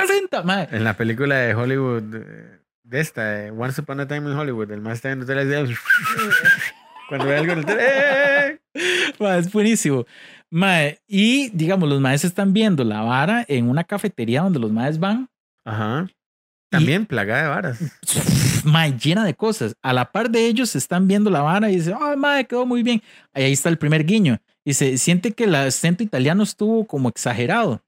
cinta, mae. En la película de Hollywood, de esta, de Once Upon a Time in Hollywood, el más está viendo tele, así, cuando ve algo en el ¡eh! Es buenísimo. Y digamos, los maes están viendo la vara en una cafetería donde los maes van, Ajá. También plagada de varas. mae, llena de cosas. A la par de ellos están viendo la vara y dicen, oh, mae, quedó muy bien. Ahí ahí está el primer guiño. Y se siente que el acento italiano estuvo como exagerado.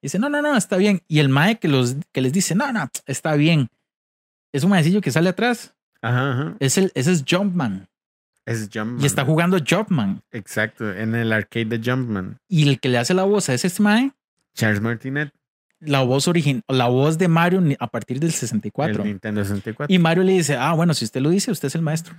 Dice, no, no, no, está bien. Y el mae que, los, que les dice, no, no, está bien. Es un maecillo que sale atrás. Ajá, ajá. Es el, ese es Jumpman. Es Jumpman. Y está jugando Jumpman. Exacto, en el arcade de Jumpman. Y el que le hace la voz a ese mae Charles Martinet, la voz original, la voz de Mario a partir del 64. el Nintendo 64. Y Mario le dice, ah, bueno, si usted lo dice, usted es el maestro.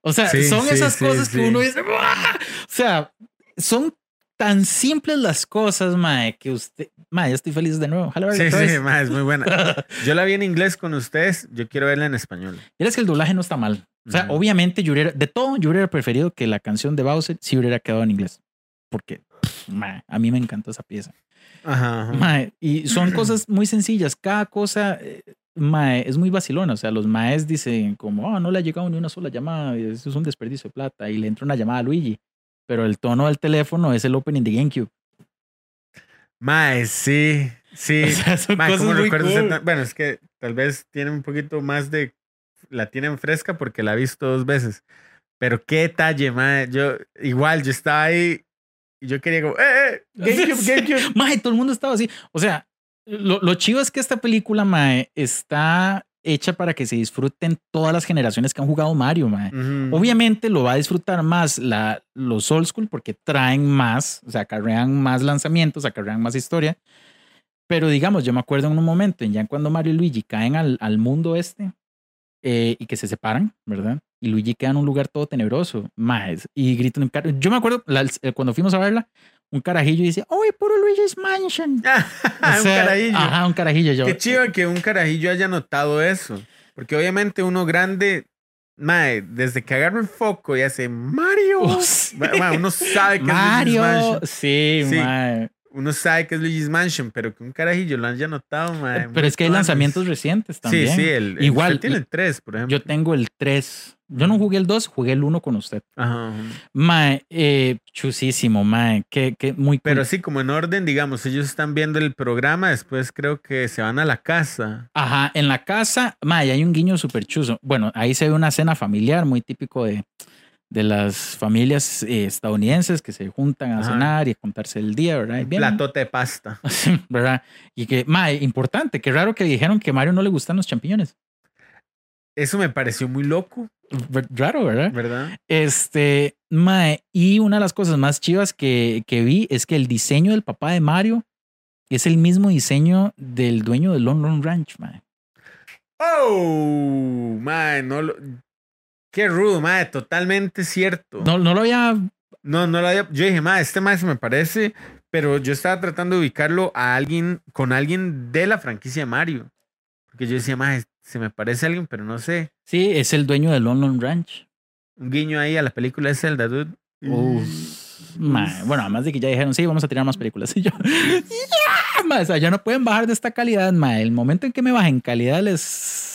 O sea, Sí, son sí, esas sí, cosas que uno dice, "¡Buah!". o sea, son tan simples las cosas, mae, que usted. Mae, yo estoy feliz de nuevo. Verla Sí, sí, vez. ma, es muy buena. Yo la vi en inglés con ustedes, yo quiero verla en español. Mira, es que el doblaje no está mal. O sea, obviamente, yo hubiera, de todo, yo hubiera preferido que la canción de Bowser sí hubiera quedado en inglés. Porque, pff, mae, a mí me encantó esa pieza. Ajá. ajá. Y son cosas muy sencillas. Cada cosa, eh, mae, es muy vacilona. O sea, los maes dicen como, oh, no le ha llegado ni una sola llamada, eso es un desperdicio de plata. Y le entra una llamada a Luigi. Pero el tono del teléfono es el opening de GameCube. Mae, sí, sí. O sea, son Mae, cosas ¿cómo muy ese cool. Bueno, es que tal vez tiene un poquito más de. La tienen fresca porque la he visto dos veces. Pero qué detalle, mae. Yo, igual, yo estaba ahí y yo quería como, ¡eh, eh! GameCube. GameCube. Mae, todo el mundo estaba así. O sea, lo, lo chido es que esta película, mae, está hecha para que se disfruten todas las generaciones que han jugado Mario, mae. Ujú. Obviamente lo va a disfrutar más la, los old school porque traen más, o sea, acarrean más lanzamientos, acarrean más historia. Pero digamos, yo me acuerdo en un momento, en ya cuando Mario y Luigi caen al, al mundo este eh, y que se separan, ¿verdad? Y Luigi queda en un lugar todo tenebroso, más y gritan. un car- Yo me acuerdo la- eh, cuando fuimos a verla, un carajillo dice, ¡Oh, puro Luigi's Mansion! O un sea, carajillo. Ajá, un carajillo. Yo, Qué chido que un carajillo haya notado eso. Porque obviamente uno grande, mae, desde que agarra el foco y hace Mario. Oh, sí. Ma- ma, uno sabe que Mario. es Mansion. Sí, Sí. mae. Uno sabe que es Luigi's Mansion, pero que un carajillo lo haya notado, mae. Pero es que hay lanzamientos recientes Sí, también. sí, el, el- Igual, usted tiene el 3, por ejemplo. Yo tengo el 3. Yo no jugué el 2, jugué el 1 con usted. Ajá. Mae, eh, chusísimo, mae. Que, que muy cool. Pero así como en orden, digamos, ellos están viendo el programa, después creo que se van a la casa. Ajá, en la casa, mae, hay un guiño súper chuzo. Bueno, ahí se ve una cena familiar muy típico de, de las familias eh, estadounidenses que se juntan a Ajá. cenar y a contarse el día, ¿verdad? Bien, platote de pasta. ¿verdad? Y que, mae, importante, qué raro que dijeron que a Mario no le gustan los champiñones. Eso me pareció muy loco, Raro, ¿verdad? ¿verdad? Este, mae, y una de las cosas más chivas que, que vi es que el diseño del papá de Mario es el mismo diseño del dueño de Long Run Ranch, mae. Oh, mae, no lo. Qué rudo, mae, totalmente cierto. No, no lo había. No, no lo había. Yo dije, mae, este mae se me parece, pero yo estaba tratando de ubicarlo a alguien, con alguien de la franquicia de Mario. Porque yo decía, mae, se me parece a alguien, pero no sé. Sí, es el dueño de Long Run Ranch. Un guiño ahí a la película de Zelda, dude. Uf, mae. Bueno, además de que ya dijeron, sí, vamos a tirar más películas. Y yo, ya, mae, o sea, ya no pueden bajar de esta calidad, mae. El momento en que me bajen calidad les.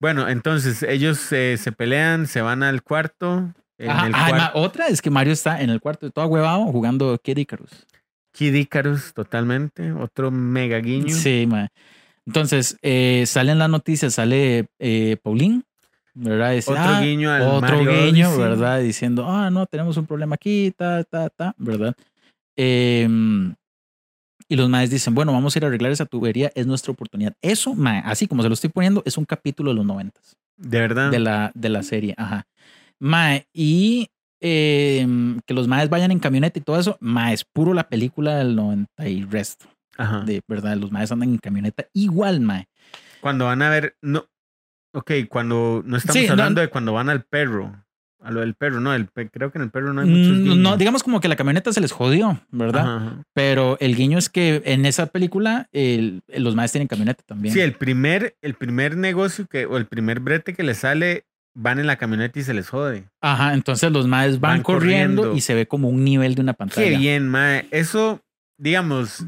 Bueno, entonces ellos eh, se pelean, se van al cuarto. En Ajá, el ajá, cuarto. ma, otra es que Mario está en el cuarto todo huevado jugando Kid Icarus. Kid Icarus, totalmente. Otro mega guiño. Sí, mae. Entonces, eh, salen las noticias, sale eh, Paulín, ¿verdad? Dice, Otro ah, guiño al otro Mario guiño, Odyssey. ¿verdad? Diciendo, ah, no, tenemos un problema aquí, ta, ta, ta, ¿verdad? Em, y los maes dicen, bueno, vamos a ir a arreglar esa tubería, es nuestra oportunidad. Eso, mae, así como se lo estoy poniendo, es un capítulo de los noventas, De verdad. de la, de la serie, ajá. Mae, y em, que los maes vayan en camioneta y todo eso, mae, es puro la película del 90 y resto, Ajá. de verdad, los maes andan en camioneta igual, mae. Cuando van a ver, no. Ok, cuando no estamos Sí, no- hablando de cuando van al perro. A lo del perro, no, el creo que en el perro no hay muchos Mm, guiños. No, digamos como que la camioneta se les jodió, ¿verdad? Ajá, ajá. Pero el guiño es que en esa película el- los maes tienen camioneta también. Sí, el primer, el primer negocio que, o el primer brete que les sale, van en la camioneta y se les jode. Ajá, entonces los maes van, Van corriendo, corriendo. y se ve como un nivel de una pantalla. Qué bien, mae. Eso, digamos,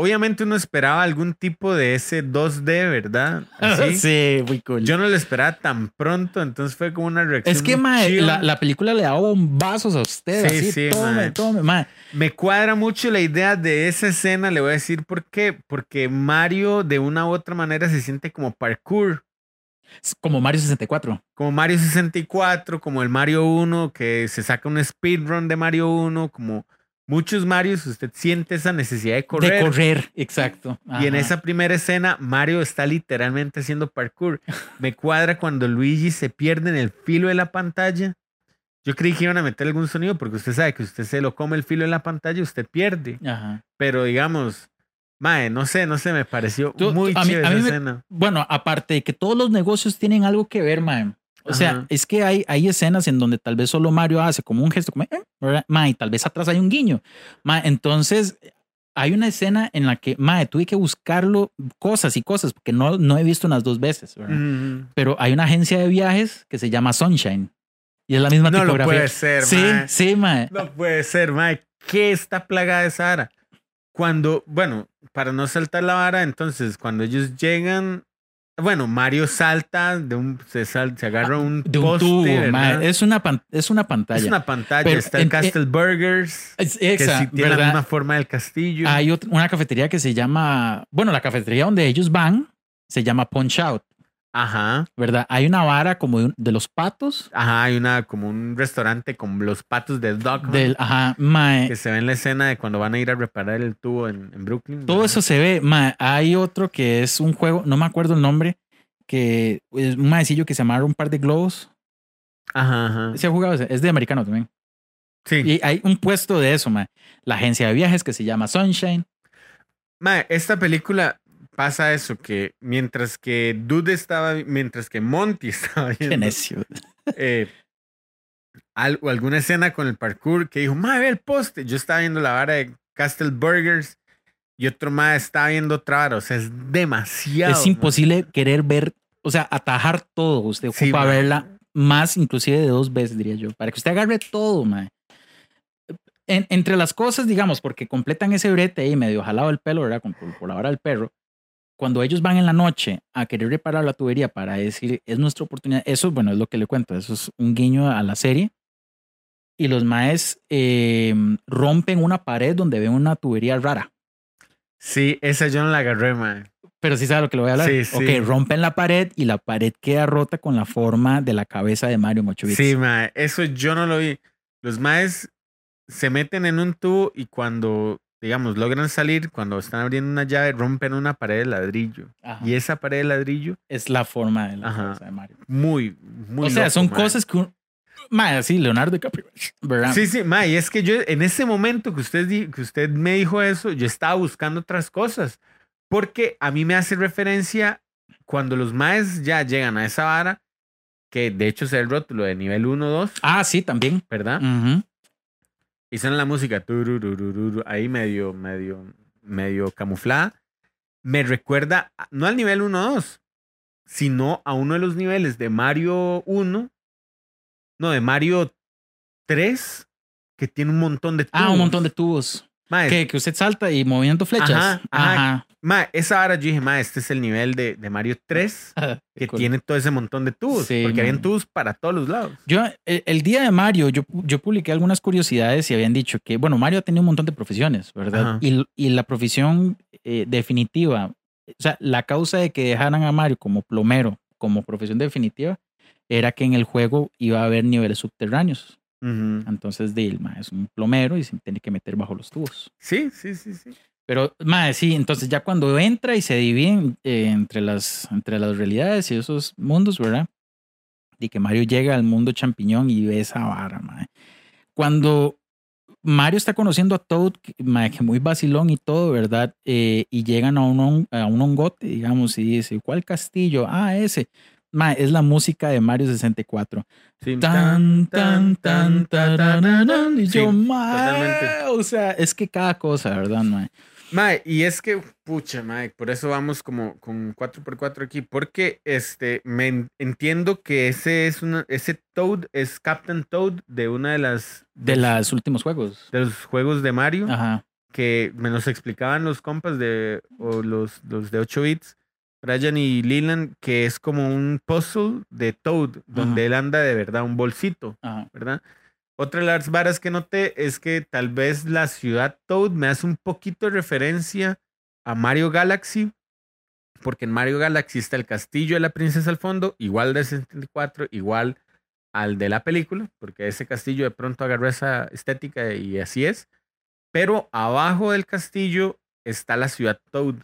obviamente uno esperaba algún tipo de ese 2D, ¿verdad? Así. sí, muy cool. Yo no lo esperaba tan pronto, entonces fue como una reacción. es que, mae, la, la película le da bombazos a usted. Sí, así, sí, tome, mae. tome, mae. Me cuadra mucho la idea de esa escena, le voy a decir por qué. Porque Mario de una u otra manera se siente como parkour. Como Mario 64. Como Mario 64, como el Mario 1, que se saca un speedrun de Mario 1, como muchos Marios, usted siente esa necesidad de correr. De correr, exacto. Y en esa primera escena, Mario está literalmente haciendo parkour. Me cuadra cuando Luigi se pierde en el filo de la pantalla. Yo creí que iban a meter algún sonido porque usted sabe que usted se lo come el filo de la pantalla, usted pierde. Ajá. Pero digamos, mae, no sé, no sé, me pareció Tú- muy a mí- chévere a mí esa me- escena. Bueno, aparte de que todos los negocios tienen algo que ver, mae. O sea, Ajá. es que hay, hay escenas en donde tal vez solo Mario hace como un gesto, como, eh. Ma, y tal vez atrás hay un guiño. Ma, entonces, hay una escena en la que, ma, tuve que buscarlo cosas y cosas, porque no, no he visto unas dos veces, ¿verdad? Ujú. Pero hay una agencia de viajes que se llama Sunshine. Y es la misma No tipografía. puede ser, Sí, mae. sí, ma. No puede ser, Mike. ¿Qué está plagada esa vara? Cuando, bueno, para no saltar la vara, entonces, cuando ellos llegan, bueno, Mario salta de un, se, sal- se agarra un De un poste, tubo, ¿verdad? ma. Es una, pan- es una pantalla. Es una pantalla. Pero está en- el Castle Burgers, Es- que sí tiene la misma forma del castillo. Hay otra- una cafetería que se llama, bueno, la cafetería donde ellos van se llama Punch Out, Ajá. ¿verdad? Hay una vara como de, los patos, Ajá, hay una como un restaurante con los patos de Dog Hunt, del, ajá, mae, que se ve en la escena de cuando van a ir a reparar el tubo en, en Brooklyn. todo ¿verdad? eso se ve, mae. Hay otro que es un juego, no me acuerdo el nombre, que es un maecillo que se llama un par de globos. Ajá, ajá. Se ha jugado, es de americano también. Sí. Y hay un puesto de eso, mae. La agencia de viajes que se llama Sunshine. Mae, esta película pasa eso, que mientras que Dude estaba, mientras que Monty estaba Qué viendo necio. eh, al- o alguna escena con el parkour que dijo, mae, ve el poste. Yo estaba viendo la vara de Castle Burgers y otro mae estaba viendo otra vara. O sea, es demasiado. es imposible querer ver, o sea, atajar todo. Usted Sí, ocupa mae. verla más, inclusive de dos veces, diría yo, para que usted agarre todo, mae. En- entre las cosas, digamos, porque completan ese brete ahí medio jalado el pelo, ¿verdad? Con- por, por la vara del perro. Cuando ellos van en la noche a querer reparar la tubería para decir, es nuestra oportunidad, eso, bueno, es lo que le cuento, eso es un guiño a la serie. Y los maes eh, rompen una pared donde ven una tubería rara. Sí, esa yo no la agarré, mae. Pero sí sabe lo que le voy a hablar. Sí, sí. Ok, rompen la pared y la pared queda rota con la forma de la cabeza de Mario en 8 bits. Sí, mae, eso yo no lo vi. Los maes se meten en un tubo y cuando, digamos, logran salir, cuando están abriendo una llave, rompen una pared de ladrillo. Ajá. Y esa pared de ladrillo, es la forma de la Ajá. de Mario. muy, muy o sea, loco, son mae. cosas que un... Mae, sí, Leonardo DiCaprio, ¿verdad? Sí, sí, mae, y es que yo en ese momento que usted, di- que usted me dijo eso, yo estaba buscando otras cosas. Porque a mí me hace referencia cuando los maes ya llegan a esa vara, que de hecho es el rótulo de nivel 1, 2, Ah, sí, también. ¿verdad? Ujú. Y suena la música ahí medio, medio, medio camuflada. Me recuerda, no al nivel 1-2, sino a uno de los niveles de Mario 1, no, de Mario 3, que tiene un montón de Ah, un tubos. montón de tubos. Que, que usted salta y moviendo flechas. Ajá, ajá. Ajá. Mae, esa hora yo dije, mae, este es el nivel de, de Mario 3, que Cool. tiene todo ese montón de tubos, Sí, porque habían mae. tubos para todos los lados. Yo, el, el día de Mario, yo, yo publiqué algunas curiosidades y habían dicho que, bueno, Mario ha tenido un montón de profesiones, ¿verdad? Y, y la profesión eh, definitiva, o sea, la causa de que dejaran a Mario como plomero, como profesión definitiva, era que en el juego iba a haber niveles subterráneos. Ujú. Entonces, Dilma es un plomero y se tiene que meter bajo los tubos. Sí, sí, sí, sí. Pero, madre, sí, entonces ya cuando entra y se divide eh, entre, las, entre las realidades y esos mundos, ¿verdad? Y que Mario llega al mundo champiñón y ve esa vara, madre. Cuando Mario está conociendo a Toad, mae, que muy vacilón y todo, ¿verdad? Eh, y llegan a un, a un hongote, digamos, y dice, ¿cuál castillo? Ah, ese. Mae, es la música de Mario 64. Sí, Tan, tan, tan, tarararán. Y Sí, yo, mae, totalmente. o sea, es que cada cosa, ¿verdad, mae? Mae, y es que, pucha, mae, por eso vamos como con 4x4 aquí, porque este, me en- entiendo que ese es una, ese Toad es Captain Toad de una de las, De los últimos juegos. de los juegos de Mario, Ajá. que me los explicaban los compas de, o los, los de 8 bits, Brian y Leland, que es como un puzzle de Toad, donde Ajá. él anda de verdad un bolsito. Ajá. ¿verdad? Otra de las varas que noté es que tal vez la ciudad Toad me hace un poquito de referencia a Mario Galaxy, porque en Mario Galaxy está el castillo de la princesa al fondo, igual de 64, igual al de la película, porque ese castillo de pronto agarró esa estética y así es. Pero abajo del castillo está la ciudad Toad.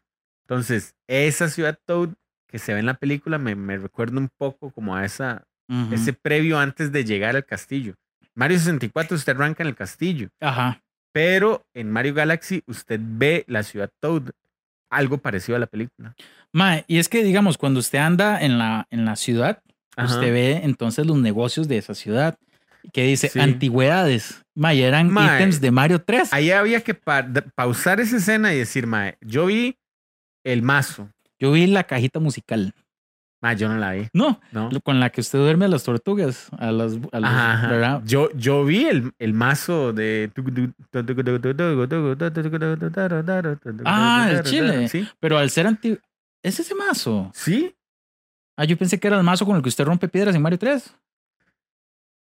Entonces, esa ciudad Toad que se ve en la película me, me recuerda un poco como a esa, ese previo antes de llegar al castillo. Mario 64 usted arranca en el castillo, Ajá. pero en Mario Galaxy usted ve la ciudad Toad, algo parecido a la película. Mae, y es que, digamos, cuando usted anda en la, en la ciudad, Ajá. usted ve entonces los negocios de esa ciudad. Que dice Sí. antigüedades. Ma, y eran Mae, ítems de Mario 3. Ahí había que pa- pausar esa escena y decir, mae, yo vi el mazo. Yo vi la cajita musical. Mae, yo no la vi. No, ¿no? con la que usted duerme a las tortugas. A las, a los- Ajá, ajá. ¿verdad? Yo, yo vi el, el mazo de. Ah, el chile. Sí. Pero al ser antiguo. ¿Es ese mazo? Sí. Ah, yo pensé que era el mazo con el que usted rompe piedras en Mario 3.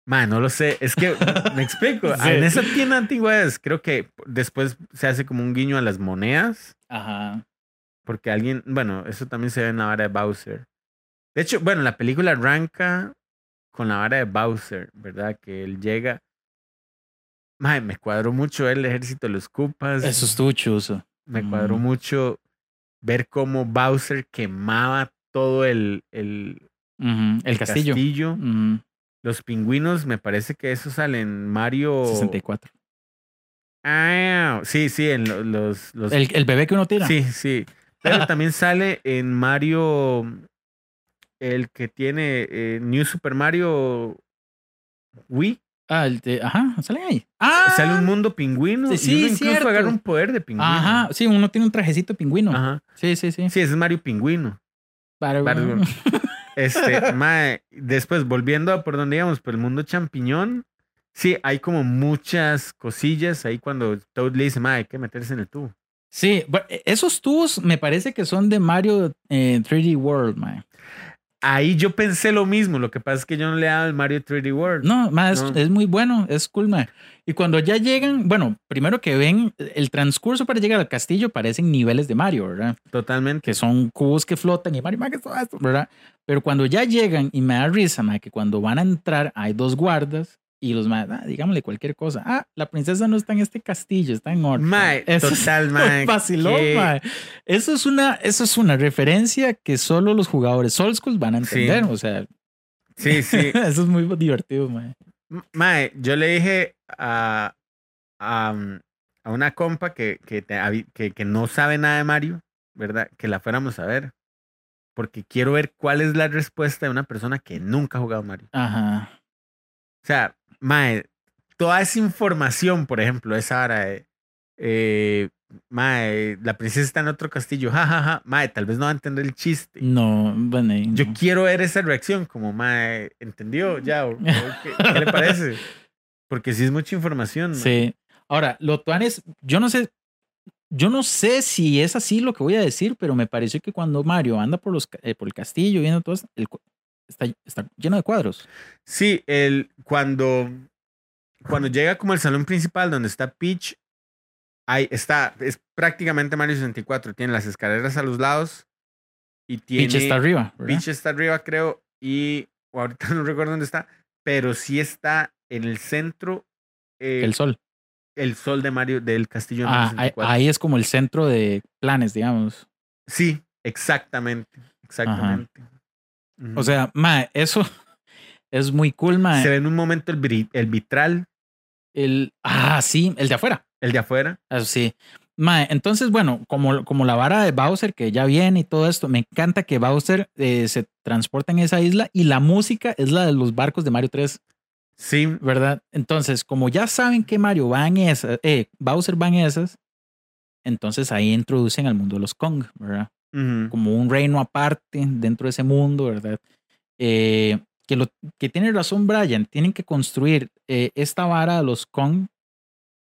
Mae, no lo sé. Es que me explico. Sí. En esa tienda antigua es, creo que después se hace como un guiño a las monedas. Ajá. Porque alguien. Bueno, eso también se ve en la vara de Bowser. De hecho, bueno, la película arranca con la vara de Bowser, ¿verdad? Que él llega. Me cuadró mucho el ejército de los Koopas. Eso estuvo chuzo. Me cuadró Mm. mucho ver cómo Bowser quemaba todo el, el El castillo. Los pingüinos, me parece que eso sale en Mario. 64. Ah, sí, sí, en lo- los. los El, el bebé que uno tira. sí, sí. Pero también sale en Mario. El que tiene eh, New Super Mario Wii. Ah, el de- ajá, salen ahí. Ah, Sale un mundo pingüino. Sí, sí, y uno incluso cierto. agarra un poder de pingüino. Ajá, sí, uno tiene un trajecito pingüino. Ajá. Sí, sí, sí. Sí, ese es Mario Pingüino. Para- Bárbaro. Este, mae, después volviendo a por donde íbamos, por el mundo champiñón, sí, hay como muchas cosillas ahí cuando Toad le dice, mae, hay que meterse en el tubo. Sí, bu- esos tubos me parece que son de Mario eh, 3D World, man. Ahí yo pensé lo mismo, lo que pasa es que yo no le dado el Mario 3D World. No, ma, es, No. es muy bueno, es cool, man. Y cuando ya llegan, bueno, primero que ven el transcurso para llegar al castillo parecen niveles de Mario, ¿verdad? Totalmente. Que son cubos que flotan y Mario, ma, ¿qué es todo esto? ¿verdad? Pero cuando ya llegan, y me da risa, que cuando van a entrar hay dos guardas y los más, ah, digámosle cualquier cosa. Ah, la princesa no está en este castillo, está en otro. Mae, Eso es total, mae. que- mae. Eso es una, eso es una referencia que solo los jugadores old school van a Sí. entender. O sea, Sí, sí. eso es muy divertido, mae. Mae, yo le dije a, a, um, a una compa que, que, que, que no sabe nada de Mario, ¿verdad? Que la fuéramos a ver. Porque quiero ver cuál es la respuesta de una persona que nunca ha jugado Mario. Ajá. O sea, Mae, toda esa información, por ejemplo, esa hora de. Eh, mae, la princesa está en otro castillo, jajaja. Mae, tal vez no va a entender el chiste. No, bueno. y Yo no. quiero ver esa reacción, como, Mae, ¿entendió? Ya, o- o ¿qué, qué le parece? Porque sí es mucha información. Sí. Ahora, lo tuanes, yo no sé, yo no sé si es así lo que voy a decir, pero me pareció que cuando Mario anda por, los, eh, por el castillo viendo todo el está, está lleno de cuadros. Sí, el, cuando, cuando llega como el salón principal donde está Peach, ahí está, es prácticamente Mario 64. Tiene las escaleras a los lados y tiene. Peach está arriba. ¿verdad? Peach está arriba, creo, y o ahorita no recuerdo dónde está, pero sí está en el centro eh, El sol. el sol de Mario del castillo de Ah, ahí, 64. ahí es como el centro de planes, digamos. Sí, exactamente, exactamente. O sea, ma, eso es muy cool, ma. se ve en un momento el, el vitral, El, ah, sí, el de afuera. el de afuera. Eso sí. Ma, entonces, bueno, como, como la vara de Bowser que ya viene y todo esto, me encanta que Bowser eh, se transporta en esa isla y la música es la de los barcos de Mario 3, Sí, ¿verdad? Entonces, como ya saben que Mario va en esas, eh, Bowser va en esas, entonces ahí introducen al mundo de los Kong, ¿verdad? Como un reino aparte dentro de ese mundo, ¿verdad? Eh, que, lo, que tiene razón Brian, tienen que construir eh, esta vara de los Kong,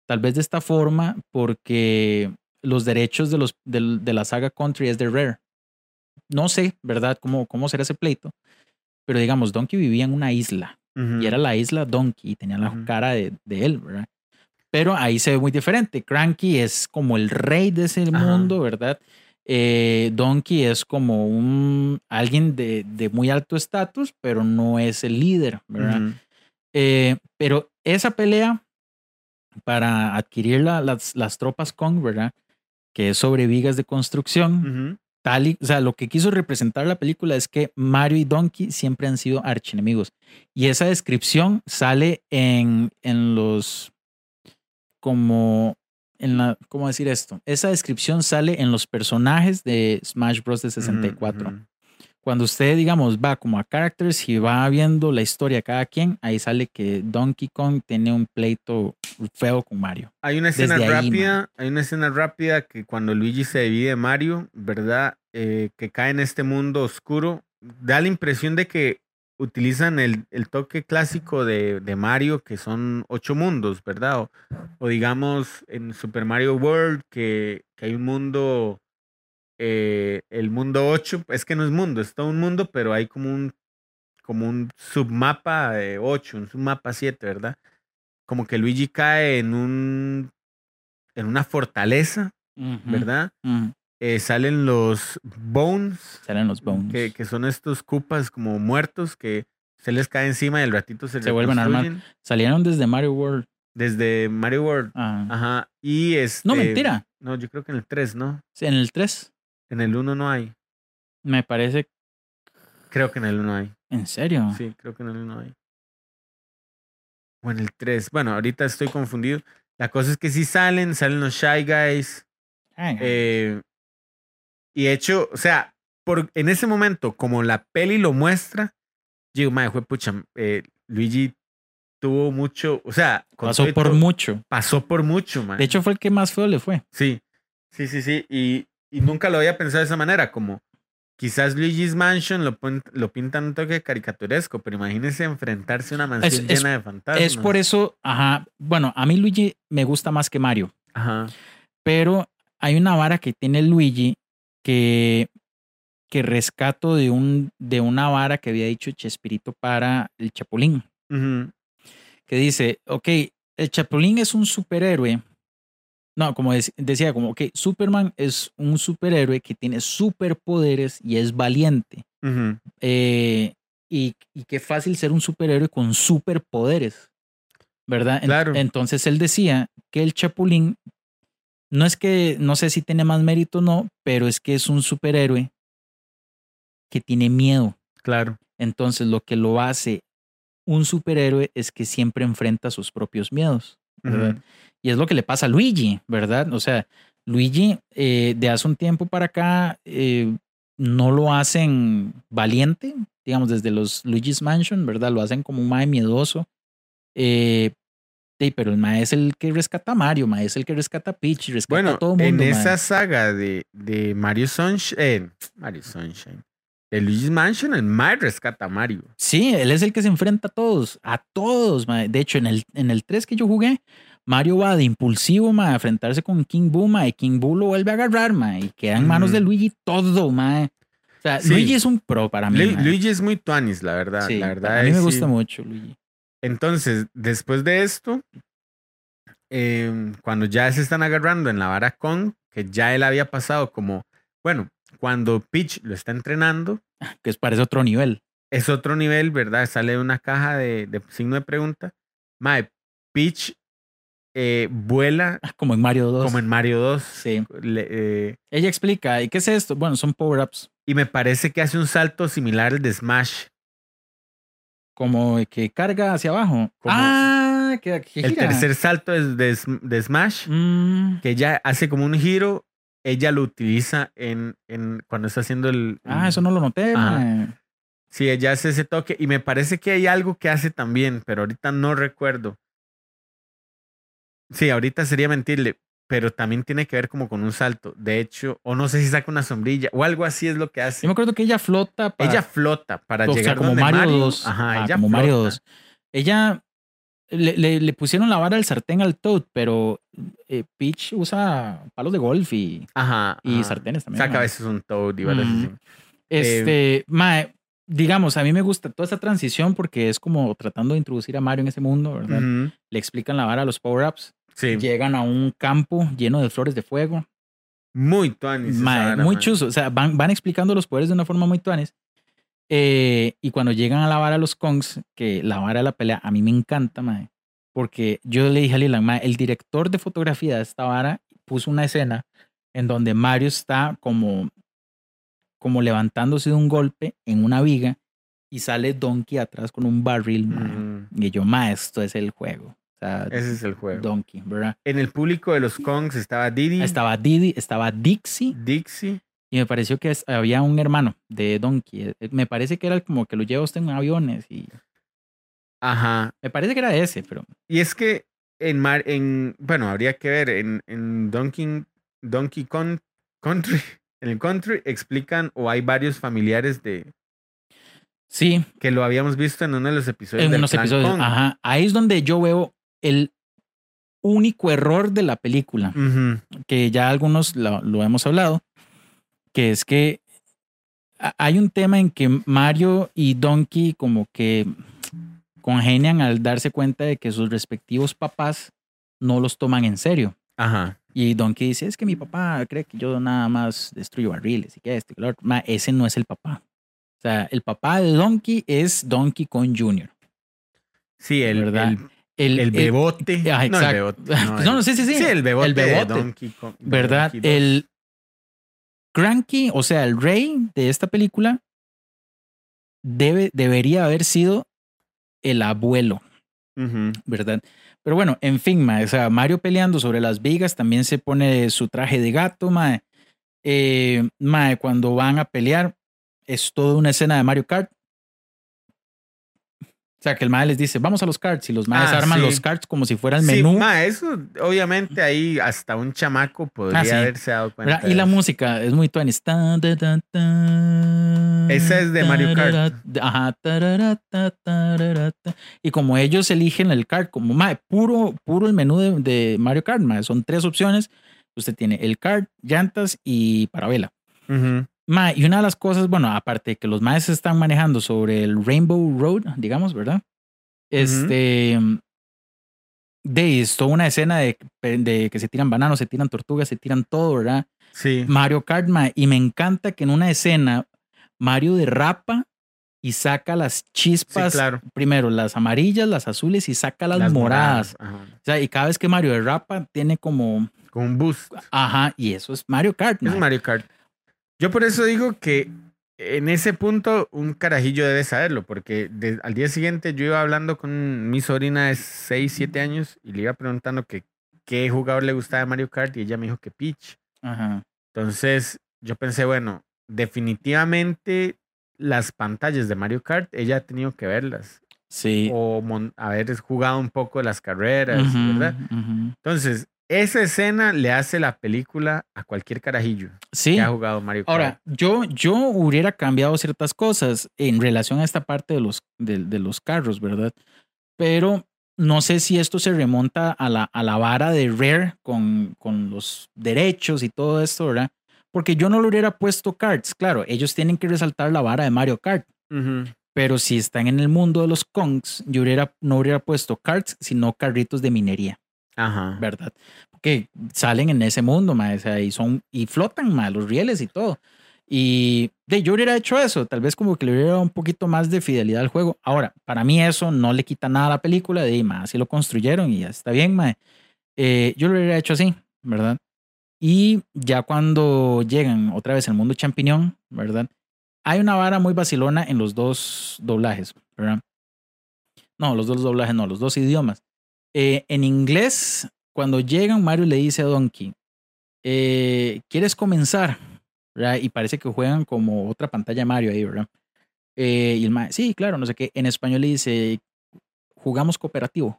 tal vez de esta forma, porque los derechos de, los, del- de, la saga Country es de Rare. No sé, ¿verdad?, cómo, cómo será ese pleito, pero digamos, Donkey vivía en una isla y era la isla Donkey y tenía la cara de, de él, ¿verdad? Pero ahí se ve muy diferente. Cranky es como el rey de ese Ajá. mundo, ¿verdad? Eh, Donkey es como un alguien de, de muy alto estatus, pero no es el líder, ¿verdad? Eh, pero esa pelea para adquirir la- las, las tropas Kong, ¿verdad? Que es sobre vigas de construcción, tal y, o sea, lo que quiso representar la película es que Mario y Donkey siempre han sido archienemigos. Y esa descripción sale en, en los, como, en la, ¿cómo decir esto? Esa descripción sale en los personajes de Smash Bros. de 64. Ujú, ujú. cuando usted, digamos, va como a characters y va viendo la historia de cada quien, ahí sale que Donkey Kong tiene un pleito feo con Mario. Hay una escena Desde ahí, rápida, hay una escena rápida que cuando Luigi se divide de Mario, ¿verdad? Eh, que cae en este mundo oscuro, da la impresión de que utilizan el, el toque clásico de, de Mario, que son ocho mundos, ¿verdad? O, o digamos en Super Mario World, que, que hay un mundo, eh, el mundo 8, es que no es mundo, es todo un mundo, pero hay como un, como un submapa de 8, un submapa 7, ¿verdad? Como que Luigi cae en un, en una fortaleza, ¿verdad? Mm, Eh, salen los bones, Salen los bones. que, que son estos cupas como muertos que se les cae encima y al ratito se, Se vuelven a armar. Salieron desde Mario World. Desde Mario World. Ah. Ajá. Y este. No, mentira. No, yo creo que en el 3, ¿no? Sí, En el 3, En el 1 no hay. me parece. Creo que en el 1 hay. ¿En serio? Sí, creo que en el 1 hay. O en el 3. Bueno, ahorita estoy confundido. La cosa es que sí salen, salen los Shy Guys. Ay, Eh, y de hecho, o sea, por, en ese momento, como la peli lo muestra, yo digo, madre, fue pucha, eh, Luigi tuvo mucho, o sea, pasó por todo, mucho. pasó por mucho, man. De hecho, fue el que más feo le fue. sí, sí, sí, sí. Y, y nunca lo había pensado de esa manera, como quizás Luigi's Mansion lo, lo pintan un toque caricaturesco, pero imagínense enfrentarse a una mansión es- llena de fantasmas. Es por eso, ajá. Bueno, a mí Luigi me gusta más que Mario. Ajá. pero hay una vara que tiene Luigi que, que rescato de, un, de una vara que había dicho Chespirito para el Chapulín, que dice, ok, el Chapulín es un superhéroe. No, como dec- decía, como, ok, Superman es un superhéroe que tiene superpoderes y es valiente. Eh, y, y qué fácil ser un superhéroe con superpoderes, ¿verdad? Claro. Entonces él decía que el Chapulín no es que, no sé si tiene más mérito o no, pero es que es un superhéroe que tiene miedo. Claro. Entonces lo que lo hace un superhéroe es que siempre enfrenta sus propios miedos. Y es lo que le pasa a Luigi, ¿verdad? O sea, Luigi eh, de hace un tiempo para acá eh, no lo hacen valiente, digamos, desde los Luigi's Mansion, ¿verdad? Lo hacen como un mae miedoso. Eh, sí, pero el mae es el que rescata a Mario, mae es el que rescata a Peach, rescata Bueno, a todo el mundo. en esa saga de, de Mario Sunshine, eh, Mario Sunshine, de Luigi's Mansion, el Mario rescata a Mario. Sí, él es el que se enfrenta a todos, a todos. mae. De hecho, en el, en el 3 que yo jugué, Mario va de impulsivo mae, a enfrentarse con King Boo, mae, y King Boo lo vuelve a agarrar, mae, y queda en manos de. Luigi todo, mae. O sea, Sí. Luigi es un pro para mí. Lu- mae. Luigi es muy tuanis, la verdad. Sí, la verdad a mí es, me sí. gusta mucho Luigi. Entonces, después de esto, em, cuando ya se están agarrando en la vara Kong, que ya él había pasado como, bueno, cuando Peach lo está entrenando, Que es parece otro nivel. es otro nivel, ¿verdad? Sale una caja de, de signo de pregunta. Mae, Peach eh, vuela Como en Mario 2. como en Mario 2. Sí. Le- eh, Ella explica, ¿y qué es esto? Bueno, son power-ups. y me parece que hace un salto similar al de Smash. Como que carga hacia abajo. Como ah, que, que El gira. tercer salto es de, Sm- de Smash, Mm, que ella hace como un giro. Ella lo utiliza en, en cuando está haciendo el. ah, eso no lo noté. Sí, ella hace ese toque. Y me parece que hay algo que hace también, pero ahorita no recuerdo. Sí, ahorita sería mentirle, pero también tiene que ver como con un salto. De hecho, o no sé si saca una sombrilla o algo así es lo que hace. Yo me acuerdo que ella flota para, Ella flota para o sea, llegar como donde Mario, 2. Ajá, Ajá, ella como Mario flota. 2. Ella le, le- le pusieron la vara del sartén al Toad, pero eh, Peach usa palos de golf y, Ajá. y ajá. sartenes también. Saca a veces un toad y varas así. Este, mae, digamos, a mí me gusta toda esa transición porque es como tratando de introducir a Mario en ese mundo, ¿verdad? Ujú. Le explican la vara a los power-ups, Sí, llegan a un campo lleno de flores de fuego. muy tuanis. vara, muy chuzo. O sea, van, van explicando los poderes de una forma muy tuanes. Eh, y cuando llegan a la vara los Kongs, que la vara de la pelea, a mí me encanta, mae. Porque yo le dije a Lilan, mae, el director de fotografía de esta vara puso una escena en donde Mario está como, como levantándose de un golpe en una viga y sale Donkey atrás con un barril, mae. Ujú. Y yo, mae, esto es el juego. Sea, Ese es el juego. Donkey, ¿verdad? En el público de los Kongs estaba Diddy, Estaba Didi, estaba Dixie Dixie Y me pareció que había un hermano de Donkey. eh, Me parece que era como que lo lleva usted en aviones. Y Ajá. me parece que era ese, pero Y es que en, Mar- en bueno, habría que ver, en, en Donkey, Donkey Kong Country, en el country explican o hay varios familiares de sí, que lo habíamos visto en uno de los episodios. en unos episodios. Kong. Ajá. Ahí es donde yo veo el único error de la película. Que ya algunos lo, lo hemos hablado, que es que hay un tema en que Mario y Donkey como que congenian al darse cuenta de que sus respectivos papás no los toman en serio. Ajá. Y Donkey dice, es que mi papá cree que yo nada más destruyo barriles y que esto y que lo otro". Ma, ese no es el papá. O sea, el papá de Donkey es Donkey Kong Jr. Sí, el, ¿Verdad? el, El, el bebote. ah, No, el exacto. bebote. No, no, sí, sí, sí. Sí, el bebote, El de bebote. Donkey Kong. de ¿verdad? Donkey 2. El Cranky, o sea, el rey de esta película, debe, debería haber sido el abuelo. ¿verdad? Pero bueno, en fin, ma, o sea, Mario peleando sobre las vigas también se pone su traje de gato, ma. Eh, ma, cuando van a pelear, es toda una escena de Mario Kart. O sea, que el mae les dice, vamos a los karts, y los maes Ah, arman sí. los karts como si fuera el Sí, menú. ma, eso obviamente ahí hasta un chamaco podría Ah, sí. haberse dado cuenta. Y la música es muy tuanis. Esa es de Mario Kart. Ajá. Y como ellos eligen el kart, como mae, puro, puro el menú de, de Mario Kart, mae, son tres opciones. Usted tiene el kart, llantas y parabela. Ujú. Y una de las cosas, bueno, aparte de que los maes están manejando sobre el Rainbow Road, digamos, ¿verdad? Este. De esto, una escena de, de que se tiran bananos, se tiran tortugas, se tiran todo, ¿verdad? Sí. Mario Kart, mae, y me encanta que en una escena Mario derrapa y saca las Sí, chispas, claro. primero las amarillas, las azules y saca las, moradas. Ajá. O sea, y cada vez que Mario derrapa tiene como, Con un boost. ajá, y eso es Mario Kart. Es. Mario Kart. Yo por eso digo que en ese punto un carajillo debe saberlo, porque de- al día siguiente yo iba hablando con mi sobrina de 6, 7 años y le iba preguntando que qué jugador le gustaba de Mario Kart y ella me dijo que Peach. Ajá. Entonces yo pensé, bueno, definitivamente las pantallas de Mario Kart, ella ha tenido que verlas Sí. o haber jugado un poco de las carreras, ¿verdad? Entonces, esa escena le hace la película a cualquier carajillo Sí. que ha jugado Mario Kart. Ahora, yo, yo hubiera cambiado ciertas cosas en relación a esta parte de los, de, de los carros, ¿verdad? Pero no sé si esto se remonta a la, a la vara de Rare con, con los derechos y todo esto, ¿verdad? Porque yo no lo hubiera puesto karts. Claro, ellos tienen que resaltar la vara de Mario Kart. Pero si están en el mundo de los Kongs, yo hubiera, no hubiera puesto karts, sino carritos de minería. Ajá. ¿verdad? Que salen en ese mundo, ma, o y son y flotan, ma, los rieles y todo. Y de, yo hubiera hecho eso, tal vez como que le hubiera un poquito más de fidelidad al juego. Ahora, para mí eso no le quita nada a la película, de ma, así lo construyeron y ya está bien, ma. Eh, yo lo hubiera hecho así, ¿verdad? Y ya cuando llegan otra vez al mundo champiñón, ¿verdad? Hay una vara muy vacilona en los dos doblajes, ¿verdad? No, los dos doblajes no, los dos idiomas. Eh, en inglés, cuando llegan, Mario le dice a Donkey, eh, ¿quieres comenzar? ¿Verdad? Y parece que juegan como otra pantalla de Mario ahí, ¿verdad? Eh, y el ma- sí, claro, no sé qué. En español le dice, jugamos cooperativo.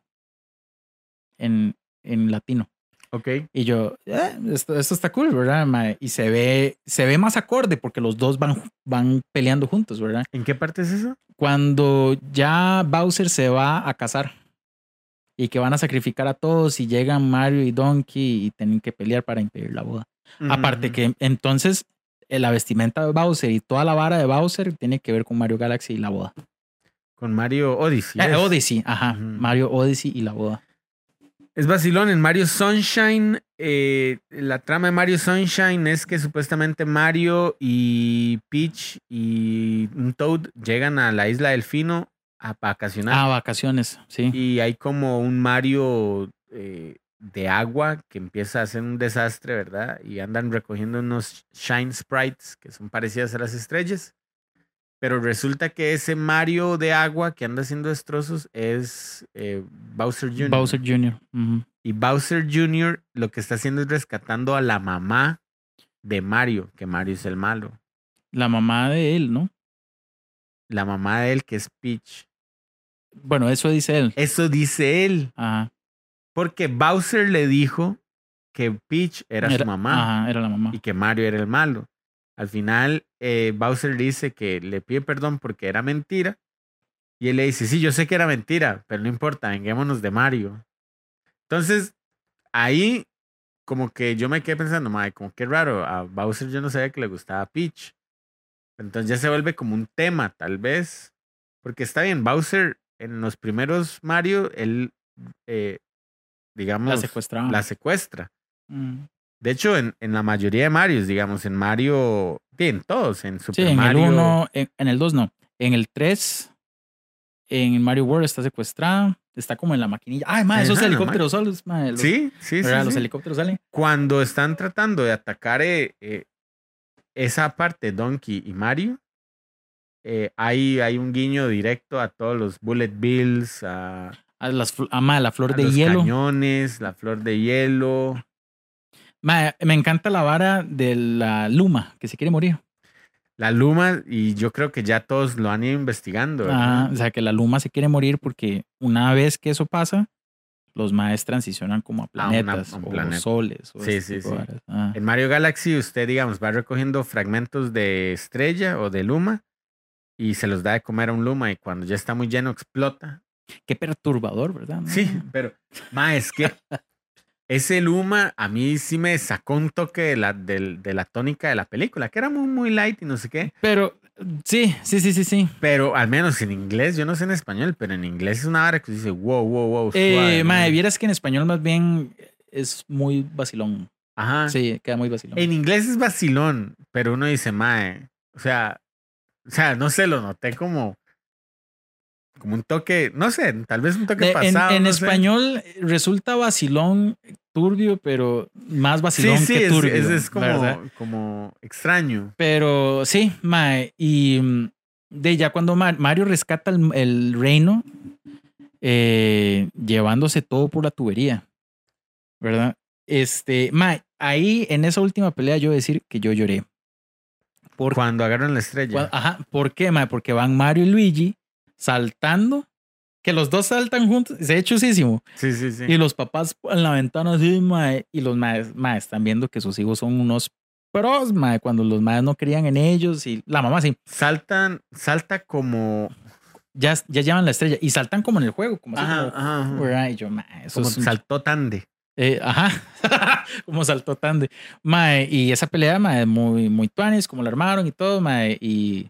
En, en latino. Ok. Y yo, "Eh, esto, esto está cool, ¿verdad? ma?" Y se ve, se ve más acorde porque los dos van, van peleando juntos, ¿verdad? ¿En qué parte es eso? cuando ya Bowser se va a casar y que van a sacrificar a todos y llegan Mario y Donkey y tienen que pelear para impedir la boda. Aparte que entonces eh, la vestimenta de Bowser y toda la vara de Bowser tiene que ver con Mario Galaxy y la boda. Con Mario Odyssey. Eh. Odyssey, ajá. Mario Odyssey y la boda. Es vacilón. En Mario Sunshine, eh, la trama de Mario Sunshine es que supuestamente Mario y Peach y un Toad llegan a la isla Delfino a vacacionar. Ah, vacaciones, sí. Y hay como un Mario eh, de agua que empieza a hacer un desastre, ¿verdad? Y andan recogiendo unos Shine Sprites que son parecidas a las estrellas. Pero resulta que ese Mario de agua que anda haciendo destrozos es eh, Bowser Jr. Bowser Jr. Y Bowser Jr. lo que está haciendo es rescatando a la mamá de Mario, que Mario es el malo. La mamá de él, ¿no? La mamá de él, que es Peach. Bueno, eso dice él. Eso dice él. Ajá. Porque Bowser le dijo que Peach era, su mamá Ajá, era la mamá. y que Mario era el malo. Al final, eh, Bowser dice que le pide perdón porque era mentira. Y él le dice, sí, yo sé que era mentira, pero no importa, venguémonos de Mario. Entonces, ahí como que yo me quedé pensando, madre, como que raro, a Bowser yo no sabía que le gustaba Peach. Entonces ya se vuelve como un tema, tal vez. Porque está bien, Bowser en los primeros Mario, él, eh, digamos, la secuestra. Mm. De hecho, en, en la mayoría de Marios, digamos, en Mario, sí, en todos, en Super Sí, en Mario. el 1, en, en el 2 no. En el 3, en Mario World está secuestrada. Está como en la maquinilla. Ay, ma, esos Ajá, helicópteros solos, ma, los- Sí, sí, sí, ¿verdad? Los sí. helicópteros salen. Cuando están tratando de atacar eh, eh, esa parte, Donkey y Mario, eh, hay, hay un guiño directo a todos los Bullet Bills, a, A las, ah, ma, la flor a de los hielo. cañones, la flor de hielo. Ma, me encanta la vara de la Luma, que se quiere morir. La Luma, y yo creo que ya todos lo han ido investigando. Ah, o sea, que la Luma se quiere morir porque una vez que eso pasa, los maes transicionan como a A una- planetas a un o planeta. soles. O Sí, este. Ah. En Mario Galaxy, usted, digamos, va recogiendo fragmentos de estrella o de Luma y se los da de comer a un Luma y cuando ya está muy lleno explota. Qué perturbador, ¿verdad? ma? Sí, pero, ma, es que ese Luma a mí sí me sacó un toque de la, del- de la tónica de la película, que era muy, muy light y no sé qué. Pero sí, sí, sí, sí, sí. Pero al menos en inglés, yo no sé en español, pero en inglés es una hora que dice, wow, wow, wow. Eh, suave, mae, ¿no? vieras que en español más bien es muy vacilón. Ajá. Sí, queda muy vacilón. En inglés es vacilón, pero uno dice, mae, o sea, o sea, no sé, lo noté como, como un toque, no sé, tal vez un toque De- pasado. en no sé. español resulta vacilón turbio, pero más vacilón sí, sí, que es, turbio. es, como, como extraño. Pero sí, mae, y mm, de ya cuando Ma- Mario rescata el, el reino, eh, llevándose todo por la tubería, ¿verdad? Este, mae, ahí en esa última pelea yo decir que yo lloré. Cuando agarran la estrella. ajá, ¿por qué, mae? Porque van Mario y Luigi saltando, que los dos saltan juntos, se ve chusísimo. Sí, sí, sí. Y los papás en la ventana así, mae, y los maes, mae, están viendo que sus hijos son unos pros, mae, cuando los maes no creían en ellos y la mamá sí, Saltan, salta como, ya, ya llevan la estrella y saltan como en el juego, como así ajá, como, ajá, ajá. "Alright", y yo, mae, eso como es un- saltó Tande. Eh, ajá, como saltó tan de, mae, y esa pelea, mae, muy, muy tuanes, como la armaron y todo, mae, y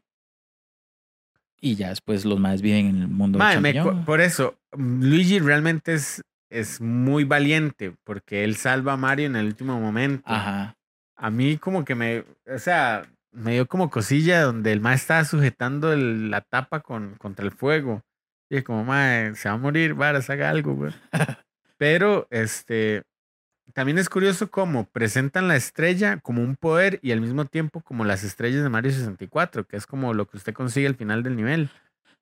y ya después los maes viven en el mundo Mae, me por eso, mm, Luigi realmente es, es muy valiente porque él salva a Mario en el último momento. Ajá, A mí como que me, o sea, me dio como cosilla donde el mae estaba sujetando el- la tapa con, contra el fuego. Y es como, mae, se va a morir, varas, haga algo, güey. Pero, este, también es curioso cómo presentan la estrella como un poder y al mismo tiempo como las estrellas de Mario 64, que es como lo que usted consigue al final del nivel.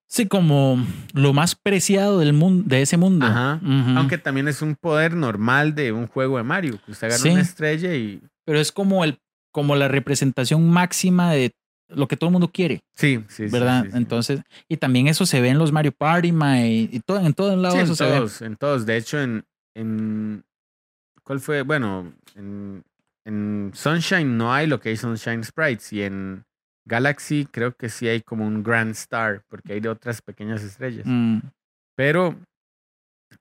sí, como lo más preciado del mundo, de ese mundo. Ajá. Aunque también es un poder normal de un juego de Mario, que usted agarra Sí. una estrella y... pero es como el como la representación máxima de lo que todo el mundo quiere, Sí, sí, ¿verdad? sí, sí. Entonces, y también eso se ve en los Mario Party, mae, y todo en todo el lado Sí, eso en se ve. todos, en todos. De hecho, en, en ¿cuál fue? Bueno, en, en Sunshine no hay lo que hay Sunshine Sprites y en Galaxy creo que sí hay como un Grand Star porque hay de otras pequeñas estrellas. Mm, Pero,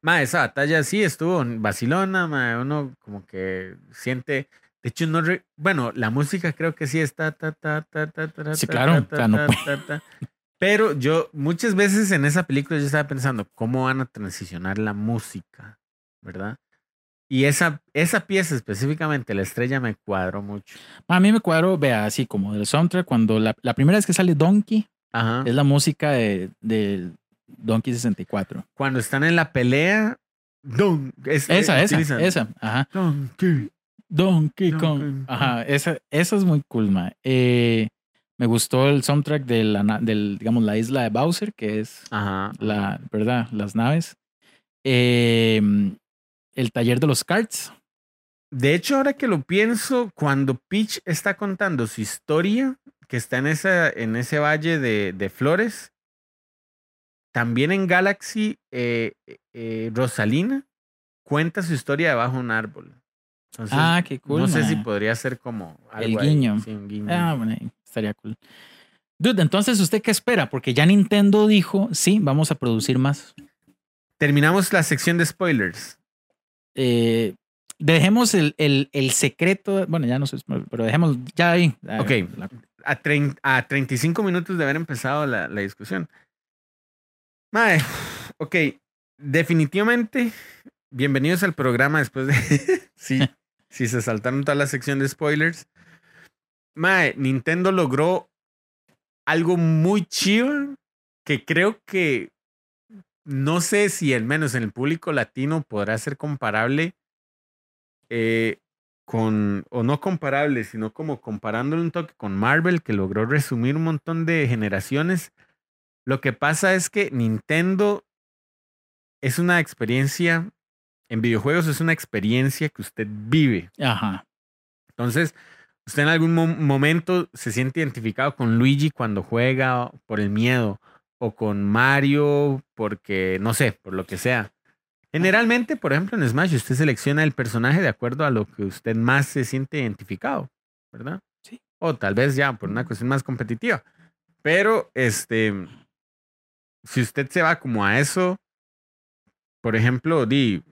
ma, esa batalla sí estuvo en Barcelona, ma, uno como que siente, de hecho no, re- bueno, la música creo que sí está, ta, ta, ta, ta, ta, Sí, ta, claro. Pero yo muchas veces en esa película yo estaba pensando cómo van a transicionar la música, ¿verdad? Y esa, esa pieza específicamente, la estrella, me cuadró mucho. A mí me cuadro, vea, así como del soundtrack, cuando la, la primera vez que sale Donkey Ajá. es la música de, del Donkey 64. Cuando están en la pelea, don, es- Esa, eh, esa, utilizan esa, ajá. Donkey. Donkey Kong. Donkey Ajá, esa, esa es muy cool, mae. Eh, me gustó el soundtrack de la, del, digamos, la isla de Bowser, que es Ajá. la, ¿verdad? Las naves. Eh, el taller de los carts. De hecho, ahora que lo pienso, cuando Peach está contando su historia, que está en, esa, en ese valle de, de flores, también en Galaxy, eh, eh, Rosalina cuenta su historia debajo de un árbol. Entonces, ah, qué cool. no sé si podría ser como El algo ahí, guiño. sí, un guiño. Ah, bueno, estaría cool. Dude, entonces, ¿usted qué espera? Porque ya Nintendo dijo, sí, vamos a producir más. Terminamos la sección de spoilers. Eh, dejemos el, el, el secreto, bueno, ya no sé, pero dejemos ya ahí. Ah, Ok. la- A, trein- a 35 minutos de haber empezado la, la discusión. Mae, ok, definitivamente, bienvenidos al programa después de... sí, si se saltaron toda la sección de spoilers. Mae, Nintendo logró algo muy chido que creo que no sé si al menos en el público latino podrá ser comparable eh, con, o no comparable, sino como comparándolo un toque con Marvel, que logró resumir un montón de generaciones. Lo que pasa es que Nintendo es una experiencia, en videojuegos es una experiencia que usted vive. Ajá. Entonces, usted en algún mo- momento se siente identificado con Luigi cuando juega por el miedo o con Mario porque, no sé, por lo que sea. Generalmente, por ejemplo, en Smash usted selecciona el personaje de acuerdo a lo que usted más se siente identificado, ¿verdad? Sí. O tal vez ya por una cuestión más competitiva. Pero, este, si usted se va como a eso, por ejemplo, di,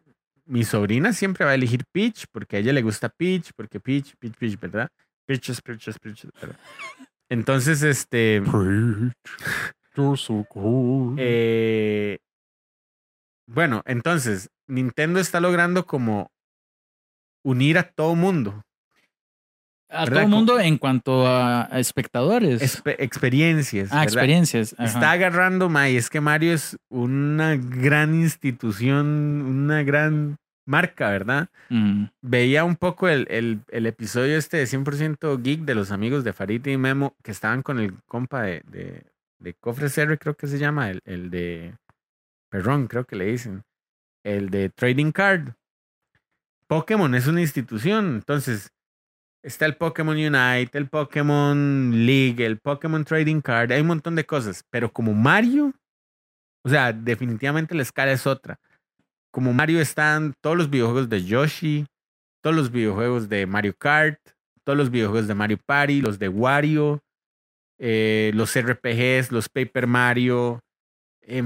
mi sobrina siempre va a elegir Peach porque a ella le gusta Peach, porque Peach, Peach, Peach, ¿verdad? Peaches, Peaches, Peaches, ¿verdad? Entonces, este, eh, bueno, entonces, Nintendo está logrando como unir a todo mundo. A ¿Verdad? todo el mundo en cuanto a, espectadores. Espe- experiencias. ah, ¿verdad? experiencias. ajá. Está agarrando, May, es que Mario es una gran institución, una gran marca, ¿verdad? Mm. Veía un poco el, el, el episodio este de 100% Geek de los amigos de Farid y Memo que estaban con el compa de, de, de Cofres R, creo que se llama, el, el de Perrón, creo que le dicen, el de Trading Card. Pokémon es una institución, entonces está el Pokémon Unite, el Pokémon League, el Pokémon Trading Card, hay un montón de cosas, pero como Mario, o sea, definitivamente la escala es otra. Como Mario están todos los videojuegos de Yoshi, todos los videojuegos de Mario Kart, todos los videojuegos de Mario Party, los de Wario, eh, los RPGs, los Paper Mario, eh,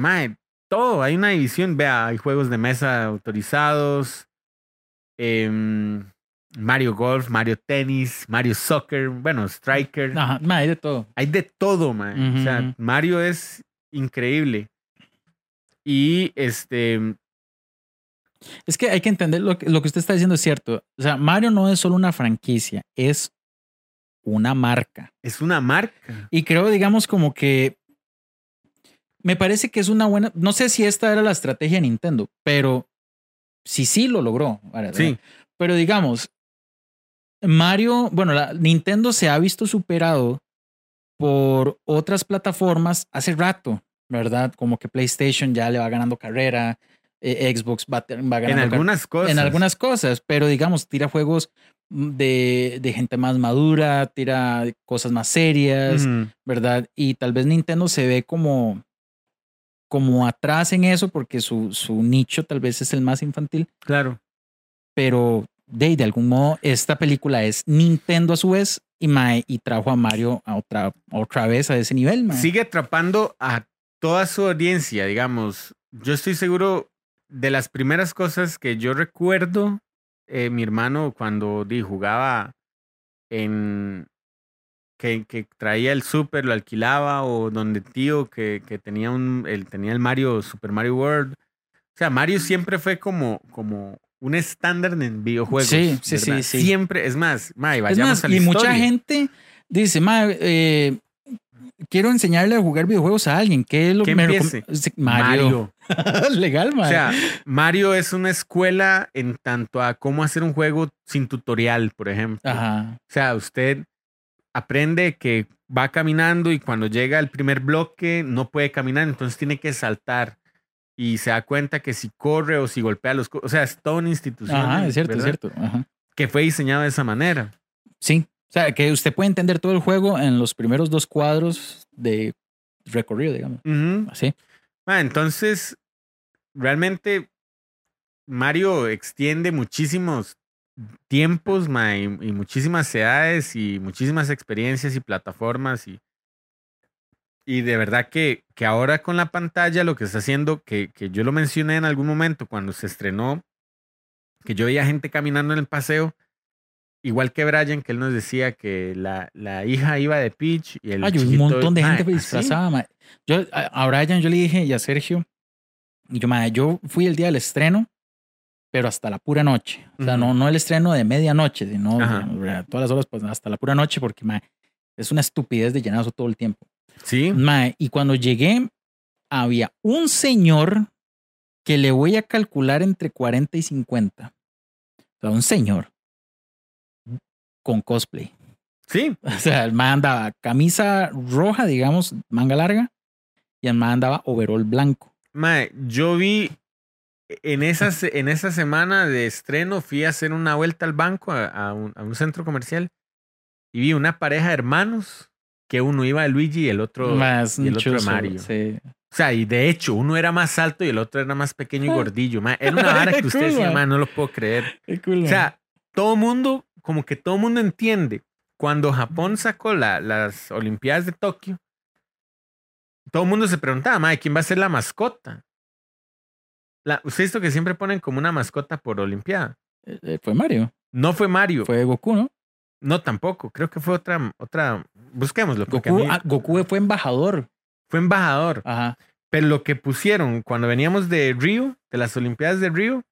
todo, hay una división, vea, hay juegos de mesa autorizados, em, Mario Golf, Mario Tennis, Mario Soccer, bueno, Striker, Ajá, ma, hay de todo. hay de todo, man. O sea. Mario es increíble. Y este, Es que hay que entender lo que, lo que usted está diciendo es cierto. O sea, Mario no es solo una franquicia, es una marca. es una marca. Y creo, digamos, como que me parece que es una buena. No sé si esta era la estrategia de Nintendo, pero sí, sí lo logró. ¿verdad? Sí, Pero digamos, Mario, bueno, la, Nintendo se ha visto superado por otras plataformas hace rato, ¿verdad? Como que PlayStation ya le va ganando carrera, eh, Xbox va, va en ganando car- algunas cosas. en algunas cosas, pero digamos, tira juegos de, de gente más madura, tira cosas más serias. ¿verdad? Y tal vez Nintendo se ve como, como atrás en eso porque su, su nicho tal vez es el más infantil, Claro. pero de, de algún modo esta película es Nintendo a su vez y, y trajo a Mario a otra, otra vez a ese nivel. Sigue atrapando a toda su audiencia, digamos. Yo estoy seguro de las primeras cosas que yo recuerdo, eh, mi hermano cuando di, jugaba en que, traía el super, lo alquilaba, o donde tío que, tenía un el, tenía el Mario, Super Mario World. O sea, Mario siempre fue como, como un estándar en videojuegos. Sí, sí, sí. Siempre, es más, Es vayamos más, a la y mucha gente dice, "Mae, eh, quiero enseñarle a jugar videojuegos a alguien. ¿Qué es lo Que Sí, Mario. Legal, O mae. sea, Mario es una escuela en tanto a cómo hacer un juego sin tutorial, por ejemplo. Ajá. O sea, usted aprende que va caminando y cuando llega al primer bloque no puede caminar, entonces tiene que saltar. Y se da cuenta que si corre o si golpea los... O sea, es toda una institución. Ajá, es cierto, es cierto. Ajá. que fue diseñado de esa manera. Sí. O sea, que usted puede entender todo el juego en los primeros dos cuadros de recorrido, digamos. Ujú. Así. Ma, entonces, realmente Mario extiende muchísimos tiempos ma, y, y muchísimas edades y muchísimas experiencias y plataformas y, y de verdad que, que ahora con la pantalla lo que está haciendo, que, que yo lo mencioné en algún momento cuando se estrenó, que yo veía gente caminando en el paseo, igual que Brian, que él nos decía que la, la hija iba de Peach y el Ay, un montón de gente disfrazada. Yo, a, Brian yo le dije y a Sergio, y yo, ma, yo fui el día del estreno, pero hasta la pura noche. O sea, no, no el estreno de medianoche, sino Ajá. todas las horas, pues hasta la pura noche, porque ma, es una estupidez de llenazo todo el tiempo. Sí, Ma, y cuando llegué, había un señor que le voy a calcular entre 40 y 50. O sea, un señor con cosplay. sí, O sea, el man andaba camisa roja, digamos, manga larga, y el man andaba overall blanco. Mae, yo vi en esa, en esa semana de estreno, fui a hacer una vuelta al banco, a, a un, a un centro comercial, y vi una pareja de hermanos, que uno iba de Luigi y el otro, Más y el otro de Mario. sí. O sea, y de hecho, uno era más alto y el otro era más pequeño y Ah. gordillo. mae. Era una vara que usted Cool, decía, no lo puedo creer. Cool, O sea, todo mundo, como que todo mundo entiende. Cuando Japón sacó la- las Olimpiadas de Tokio, todo el mundo se preguntaba, mae, ¿quién va a ser la mascota? La, ¿Usted visto que siempre ponen como una mascota por Olimpiada? Eh, eh, fue Mario, No fue Mario. fue Goku, ¿no? No, tampoco. Creo que fue otra, otra. Busquémoslo. Goku, mí- ah, Goku fue embajador. Fue embajador. Ajá. Pero lo que pusieron cuando veníamos de Río, de las Olimpiadas de Río,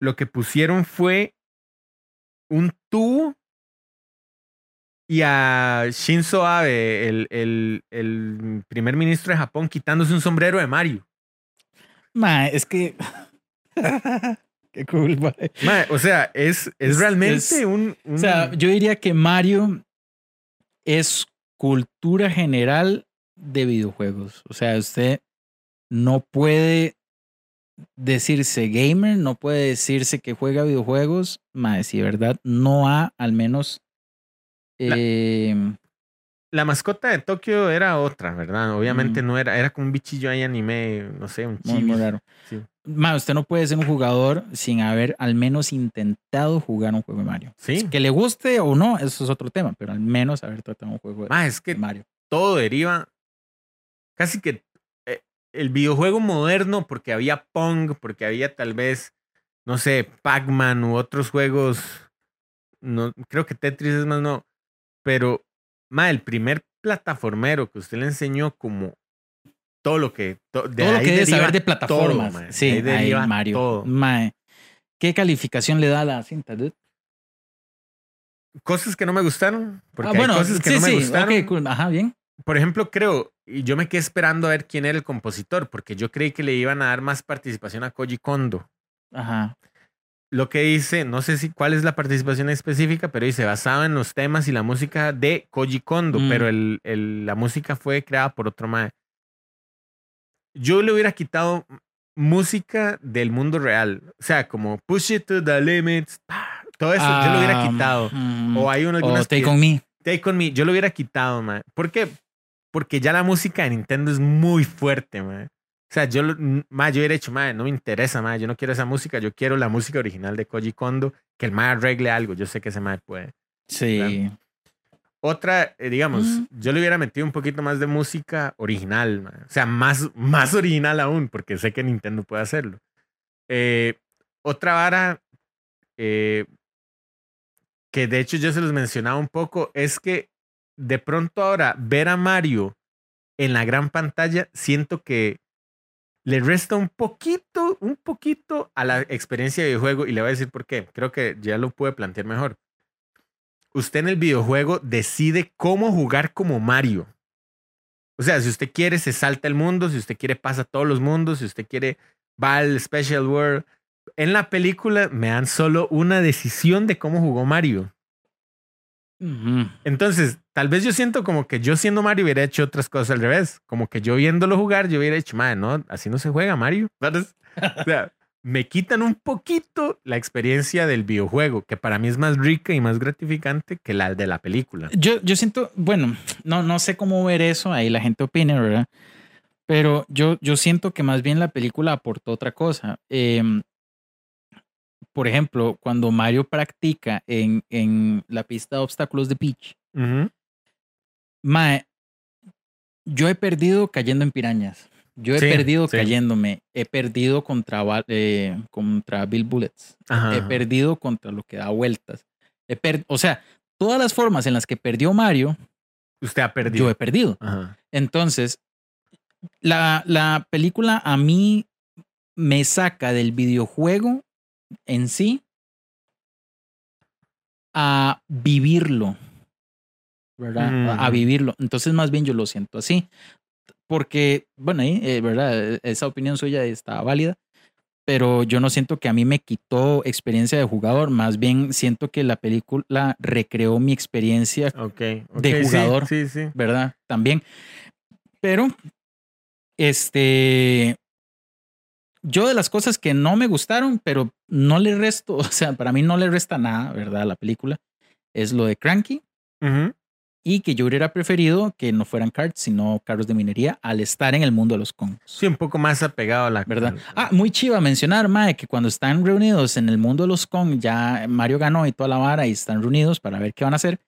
lo que pusieron fue un tubo y a Shinzo Abe, el, el, el primer ministro de Japón, quitándose un sombrero de Mario. Ma, es que. Qué cool, mae. Mae, o sea, es, es, Es- realmente es- un, un- O sea, yo diría que Mario es cultura general de videojuegos. O sea, usted no puede decirse gamer, no puede decirse que juega videojuegos, más si verdad no ha al menos La- eh, la mascota de Tokio era otra, ¿verdad? Obviamente Mm. no era, era como un bichillo ahí anime, no sé, un muy, chibi. muy raro. Sí. Usted no puede ser un jugador sin haber al menos intentado jugar un juego de Mario. Sí. Que le guste o no, eso es otro tema, pero al menos haber tratado un juego de, es que de Mario. todo deriva casi que eh, el videojuego moderno porque había Pong, porque había tal vez no sé, Pac-Man u otros juegos no creo que Tetris es más no, pero ma, el primer plataformero que usted le enseñó como todo lo que to- de todo lo que debe saber de plataformas. todo, sí, ahí ahí Mario. todo. Mae, ¿Qué calificación le da a la cinta, dude? Cosas que no me gustaron, porque ah, hay bueno, cosas que sí, no me sí, gustaron. ok, cool. Ajá, bien. por ejemplo, creo, y yo me quedé esperando a ver quién era el compositor, porque yo creí que le iban a dar más participación a Koji Kondo. Ajá. Lo que dice, no sé si cuál es la participación específica, pero dice basado en los temas y la música de Koji Kondo, Mm. pero el, el- la música fue creada por otro mae. Yo le hubiera quitado música del mundo real, o sea, como Push It to the Limits, todo eso yo lo hubiera Ah, quitado. mm, O hay una, o algunas Take que- On Me. Take on Me, yo lo hubiera quitado, man. ¿Por qué? Porque ya la música de Nintendo es muy fuerte, man. O sea, yo, ma, yo hubiera hecho, man, no me interesa, man. Yo no quiero esa música, yo quiero la música original de Koji Kondo, que el man arregle algo. Yo sé que ese man puede. Sí. Otra, eh, digamos, yo le hubiera metido un poquito más de música original, man. O sea, más, más original aún, porque sé que Nintendo puede hacerlo. Eh, otra vara, eh, que de hecho yo se los mencionaba un poco, es que de pronto ahora ver a Mario en la gran pantalla, siento que le resta un poquito, un poquito a la experiencia de videojuego y le voy a decir por qué. Creo que ya lo pude plantear mejor. Usted en el videojuego decide cómo jugar como Mario. O sea, si usted quiere, se salta el mundo, si usted quiere, pasa todos los mundos, si usted quiere, va al Special World. En la película me dan solo una decisión de cómo jugó Mario. Entonces, tal vez yo siento como que yo siendo Mario hubiera hecho otras cosas al revés. Como que yo viéndolo jugar, yo hubiera dicho, madre, no, así no se juega Mario. O sea, me quitan un poquito la experiencia del videojuego, que para mí es más rica y más gratificante que la de la película. Yo, yo siento, bueno, no, no sé cómo ver eso, ahí la gente opina, ¿verdad? Pero yo, yo siento que más bien la película aportó otra cosa. Em, por ejemplo, cuando Mario practica en, en la pista de obstáculos de Peach, Ujú. Mae, yo he perdido cayendo en pirañas. Yo he Sí, perdido sí. cayéndome. He perdido contra, eh, contra Bill Bullets. Ajá, He perdido contra lo que da vueltas. He per- o sea, todas las formas en las que perdió Mario, Usted ha perdido. yo he perdido. Ajá. Entonces, la, la película a mí me saca del videojuego en sí a vivirlo, ¿verdad? A- A Ujú. vivirlo. Entonces, más bien yo lo siento así. Porque, bueno, ahí, eh, ¿verdad? Eh, Esa opinión suya está válida, pero yo no siento que a mí me quitó experiencia de jugador, más bien siento que la película recreó mi experiencia Ok. ok, De sí, jugador. Sí, sí. ¿verdad? También. Pero, este, yo de las cosas que no me gustaron, pero no le resto, o sea, para mí no le resta nada, ¿verdad? La película, es lo de Cranky Ujú. Y que yo hubiera preferido que no fueran carts, sino carros de minería al estar en el mundo de los congos. Sí, un poco más apegado a la. ¿Verdad? Ah, muy chiva mencionar, Mae, que cuando están reunidos en el mundo de los Kong, ya Mario ganó y toda la vara y están reunidos para ver qué van a hacer.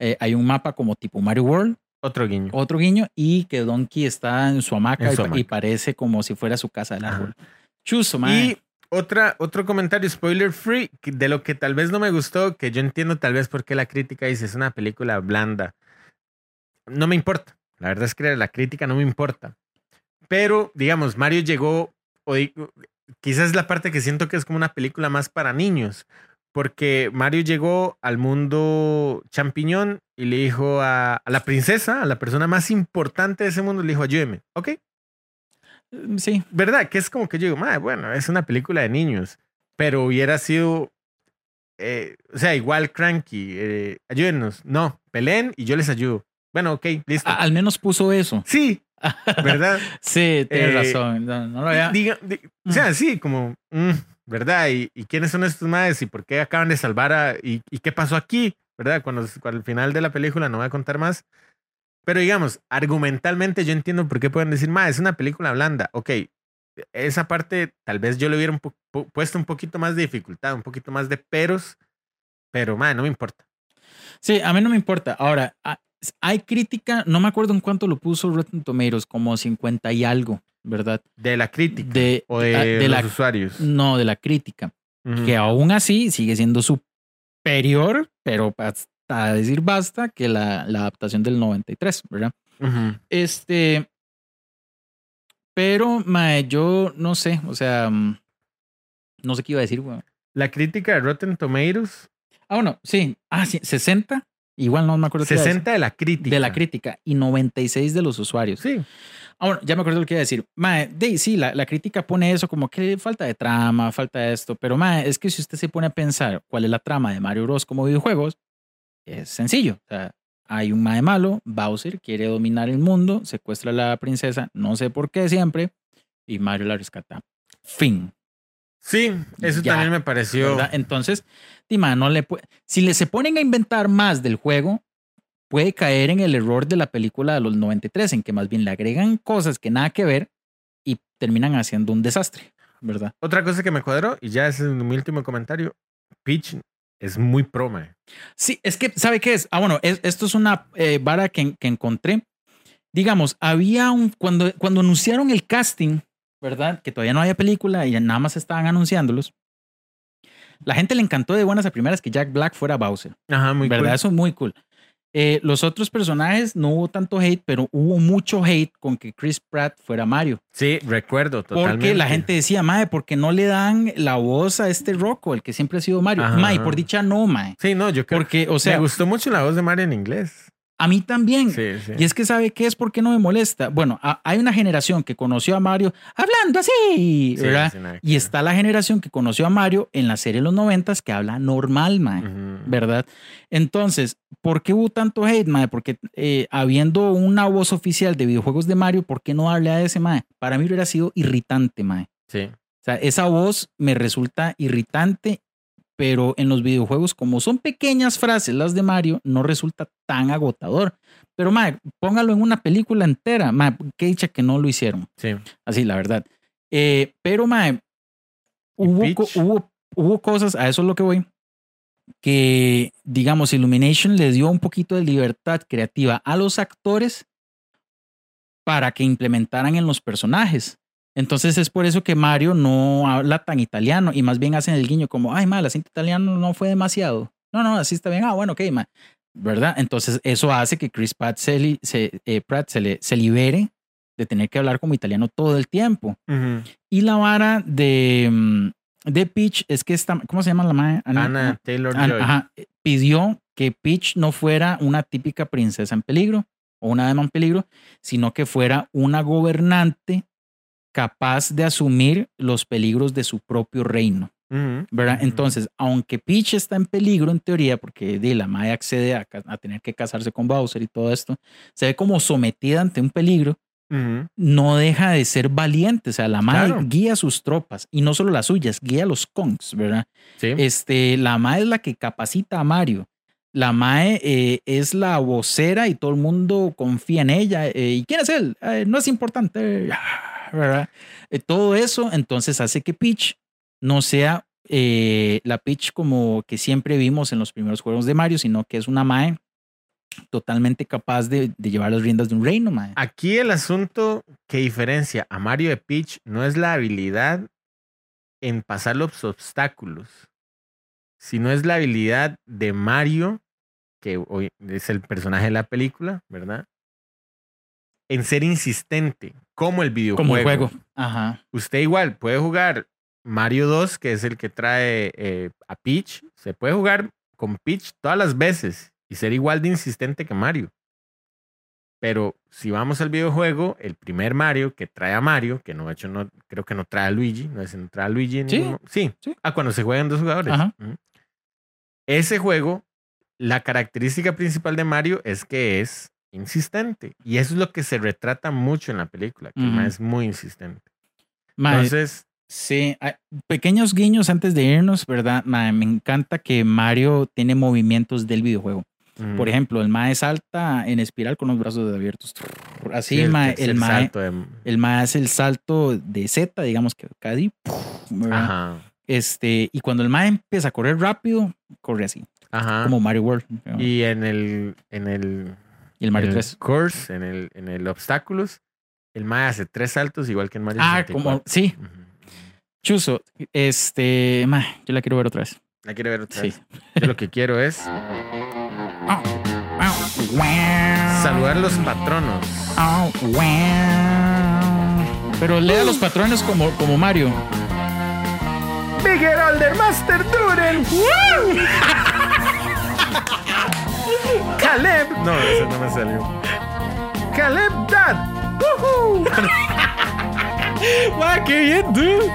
eh, hay un mapa como tipo Mario World, Otro guiño. otro guiño y que Donkey está en su hamaca, En su y, hamaca. y parece como si fuera su casa del Ajá. árbol. Chuzo, mae. Y otra, otro comentario spoiler free de lo que tal vez no me gustó, que yo entiendo tal vez por qué la crítica dice es una película blanda. No me importa. La verdad es que la crítica no me importa. Pero, digamos, Mario llegó, o quizás es la parte que siento que es como una película más para niños, porque Mario llegó al mundo champiñón y le dijo a, a la princesa, a la persona más importante de ese mundo, le dijo, ayúdeme. Ok, Mm, Sí, ¿Verdad? Que es como que yo digo, "Mae, bueno, es una película de niños, pero hubiera sido, eh, o sea, igual Cranky, eh, ayúdenos. No, peleen y yo les ayudo. Bueno, ok, listo. a- al menos puso eso. sí, ¿verdad? Sí, tienes Eh, razón. No, no lo había- Diga- di- o sea, sí, como, mm, ¿verdad? ¿Y, y quiénes son estos madres? ¿Y por qué acaban de salvar a... ¿Y, y qué pasó aquí? ¿Verdad? Cuando, cuando al final de la película, no voy a contar más. Pero digamos, argumentalmente yo entiendo por qué pueden decir, ma, es una película blanda. Ok, esa parte tal vez yo le hubiera un po- puesto un poquito más de dificultad, un poquito más de peros, pero, ma, no me importa. Sí, a mí no me importa. Ahora, ah, hay crítica, no me acuerdo en cuánto lo puso Rotten Tomatoes, como 50 y algo, ¿verdad? De la crítica De, o de, ah, de los la, usuarios. no, de la crítica. Que aún así sigue siendo superior, pero hasta decir basta, que la, la adaptación del 93, ¿verdad? Este, pero, mae, yo no sé, o sea, mm, no sé qué iba a decir, weón. La crítica de Rotten Tomatoes, Ah, bueno, sí, ah, sí, 60, igual no me acuerdo qué iba a decir. 60 de la crítica. de la crítica y 96 de los usuarios. Sí. Ah, bueno, ya me acuerdo lo que iba a decir. Mae, de, sí, la, la crítica pone eso como que falta de trama, falta de esto, pero mae, es que si usted se pone a pensar cuál es la trama de Mario Bros. como videojuegos, es sencillo. O sea, hay un mae malo, Bowser quiere dominar el mundo, secuestra a la princesa, no sé por qué siempre, y Mario la rescata. Fin. Sí, eso Ya, también me pareció. ¿verdad? Entonces, di, mae, no le puede- si le se ponen a inventar más del juego, puede caer en el error de la película de los 93, en que más bien le agregan cosas que nada que ver y terminan haciendo un desastre, ¿verdad? Otra cosa que me cuadró, y ya es mi último comentario, Peach es muy pro, mae. Sí, es que, ¿sabe qué es? Ah, bueno, es- esto es una eh, vara que, que encontré. Digamos, había un, cuando, cuando anunciaron el casting, ¿verdad? Que todavía no había película y nada más estaban anunciándolos. La gente le encantó de buenas a primeras que Jack Black fuera Bowser. Ajá, muy ¿verdad? cool. Eso es muy cool. Eh, los otros personajes no hubo tanto hate, pero hubo mucho hate con que Chris Pratt fuera Mario. Sí, recuerdo totalmente. Porque la gente decía, Mae, ¿por qué no le dan la voz a este Rocco, el que siempre ha sido Mario? Ajá, Mae, por dicha no, Mae. Sí, no, yo creo Porque, o sea, me gustó mucho la voz de Mario en inglés. A mí también. Sí, sí. Y es que sabe qué es porque no me molesta. Bueno, a- hay una generación que conoció a Mario hablando así, Sí, ¿verdad? Y está la generación que conoció a Mario en la serie de los noventas que habla normal, mae. ¿verdad? Entonces, ¿por qué hubo tanto hate, mae? Porque eh, habiendo una voz oficial de videojuegos de Mario, ¿por qué no darle a ese, mae? Para mí hubiera sido irritante, mae. Sí. sea, esa voz me resulta irritante, pero en los videojuegos, como son pequeñas frases las de Mario, no resulta tan agotador. Pero, mae, póngalo en una película entera. Mae, qué dicha que no lo hicieron. Sí. Así, la verdad. Eh, pero, mae, hubo, hubo, hubo cosas, a eso es lo que voy, que, digamos, Illumination le dio un poquito de libertad creativa a los actores para que implementaran en los personajes. Entonces es por eso que Mario no habla tan italiano y más bien hacen el guiño como, ay, ma, el acento italiano no fue demasiado. No, no, así está bien. Ah, bueno, ok, ma. ¿Verdad? Entonces eso hace que Chris Pratt se, li- se, eh, Pratt se, le- se libere de tener que hablar como italiano todo el tiempo. Ujú. Y la vara de, mm, de Peach es que esta, ¿cómo se llama la madre? Ana Taylor An- Joy. ajá, pidió que Peach no fuera una típica princesa en peligro o una dama en peligro, sino que fuera una gobernante capaz de asumir los peligros de su propio reino, Ujú. ¿verdad? Entonces, aunque Peach está en peligro en teoría, porque de la madre accede a, a tener que casarse con Bowser y todo esto, se ve como sometida ante un peligro, no deja de ser valiente, o sea, la Claro. guía a sus tropas y no solo las suyas, guía a los Kongs, ¿verdad? Sí. Este, la MAE es la que capacita a Mario. La MAE eh, es la vocera y todo el mundo confía en ella. eh, ¿Y quién es él? Eh, no es importante. Eh, todo eso entonces hace que Peach no sea eh, la Peach como que siempre vimos en los primeros juegos de Mario, sino que es una MAE totalmente capaz de, de llevar las riendas de un reino, MAE. Aquí el asunto que diferencia a Mario de Peach no es la habilidad en pasar los obstáculos, sino es la habilidad de Mario, que hoy es el personaje de la película, ¿verdad? En ser insistente, como el videojuego. Como el juego. Ajá. Usted igual puede jugar Mario 2, que es el que trae eh, a Peach. Se puede jugar con Peach todas las veces y ser igual de insistente que Mario. Pero si vamos al videojuego, el primer Mario que trae a Mario, que no, de hecho, no, creo que no trae a Luigi, no es no trae a Luigi. en Sí, ningún sí. sí. Ah, cuando se juegan dos jugadores. Ajá. Ese juego, la característica principal de Mario es que es insistente. Y eso es lo que se retrata mucho en la película, que mae es muy insistente. Mae, Entonces, Sí, hay pequeños guiños antes de irnos, ¿verdad? Mae, me encanta que Mario tiene movimientos del videojuego. ujú. Por ejemplo, el Mae salta en espiral con los brazos abiertos. Así, Sí, el mae, el, Mae, salto de- el Mae hace el salto de Z, digamos que Cadi. Ajá. Este, y cuando el Mae empieza a correr rápido, corre así, Ajá. como Mario World. Y, y en el, en el, el Mario en el 3. course, en el, en el obstáculos, el Mae hace tres saltos igual que en Mario Ah, 64. como, sí, Ujú. Chuzo, este, Mae, yo la quiero ver otra vez. La quiere ver otra Sí. vez. Yo lo que quiero es Saludar saludar los patronos. Oh, wow. Pero lea los patrones como, como Mario. Miguel Alder Master Duren. Caleb. No, ese no me salió. Caleb Dad. Woohoo. ¡Wow, qué bien, dude!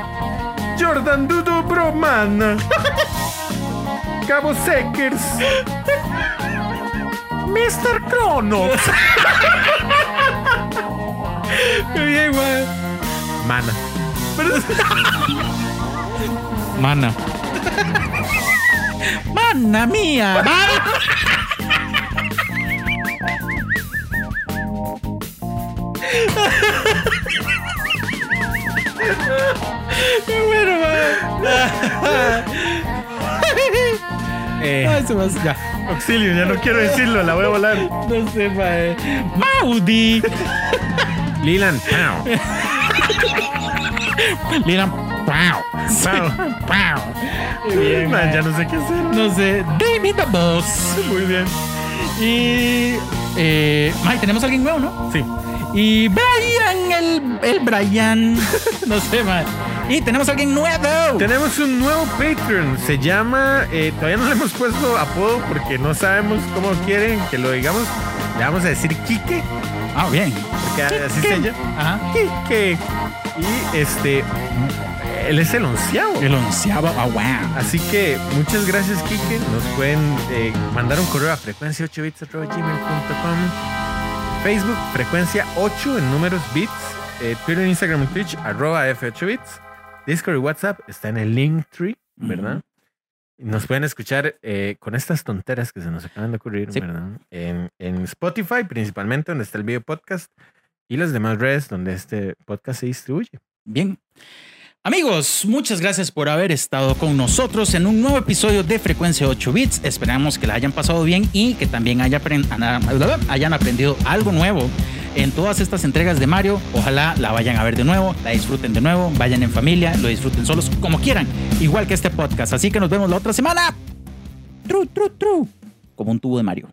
Jordan Dudo Broman. Cabo Sekers. Mr. Cronos. ¡Qué bien, güey! Mana. Mana. ¡Mana mía! ¡Qué bueno, Eh, Ay, se me hace- ya. auxilio, ya no quiero decirlo, la voy a volar. No sé, mae. ¡Maudi! Lilan Pow. ¡Pau! Pow. ¡Pau! Qué bien, Man, ya no sé qué hacer. No sé. David the Boss. Muy bien. Y. Eh, tenemos a alguien nuevo, ¿no? Sí. Y Brian, el, el Brian. No sé, mae. Y tenemos a alguien nuevo. Tenemos un nuevo Patreon. Se llama. eh, todavía no le hemos puesto apodo porque no sabemos cómo quieren que lo digamos. Le vamos a decir Kike, Ah, bien. porque así se llama. Ajá. Kike. Y este. Él es el onceavo. El onceavo. Ah, wow. Así que muchas gracias, Kike. Nos pueden eh, mandar un correo a frecuencia 8 bits Facebook, frecuencia 8 en números bits. eh, Twitter, Instagram y Twitch, arroba F8 bits. Discord y WhatsApp está en el Linktree, ¿verdad? Nos pueden escuchar eh, con estas tonteras que se nos acaban de ocurrir, Sí. ¿verdad? En, en Spotify, principalmente, donde está el video podcast, y las demás redes donde este podcast se distribuye. Bien. Amigos, muchas gracias por haber estado con nosotros en un nuevo episodio de Frecuencia 8 Bits. Esperamos que la hayan pasado bien y que también hayan aprendido algo nuevo en todas estas entregas de Mario. Ojalá la vayan a ver de nuevo, la disfruten de nuevo, vayan en familia, lo disfruten solos, como quieran, igual que este podcast. Así que nos vemos la otra semana. Tru, tru, tru. Como un tubo de Mario.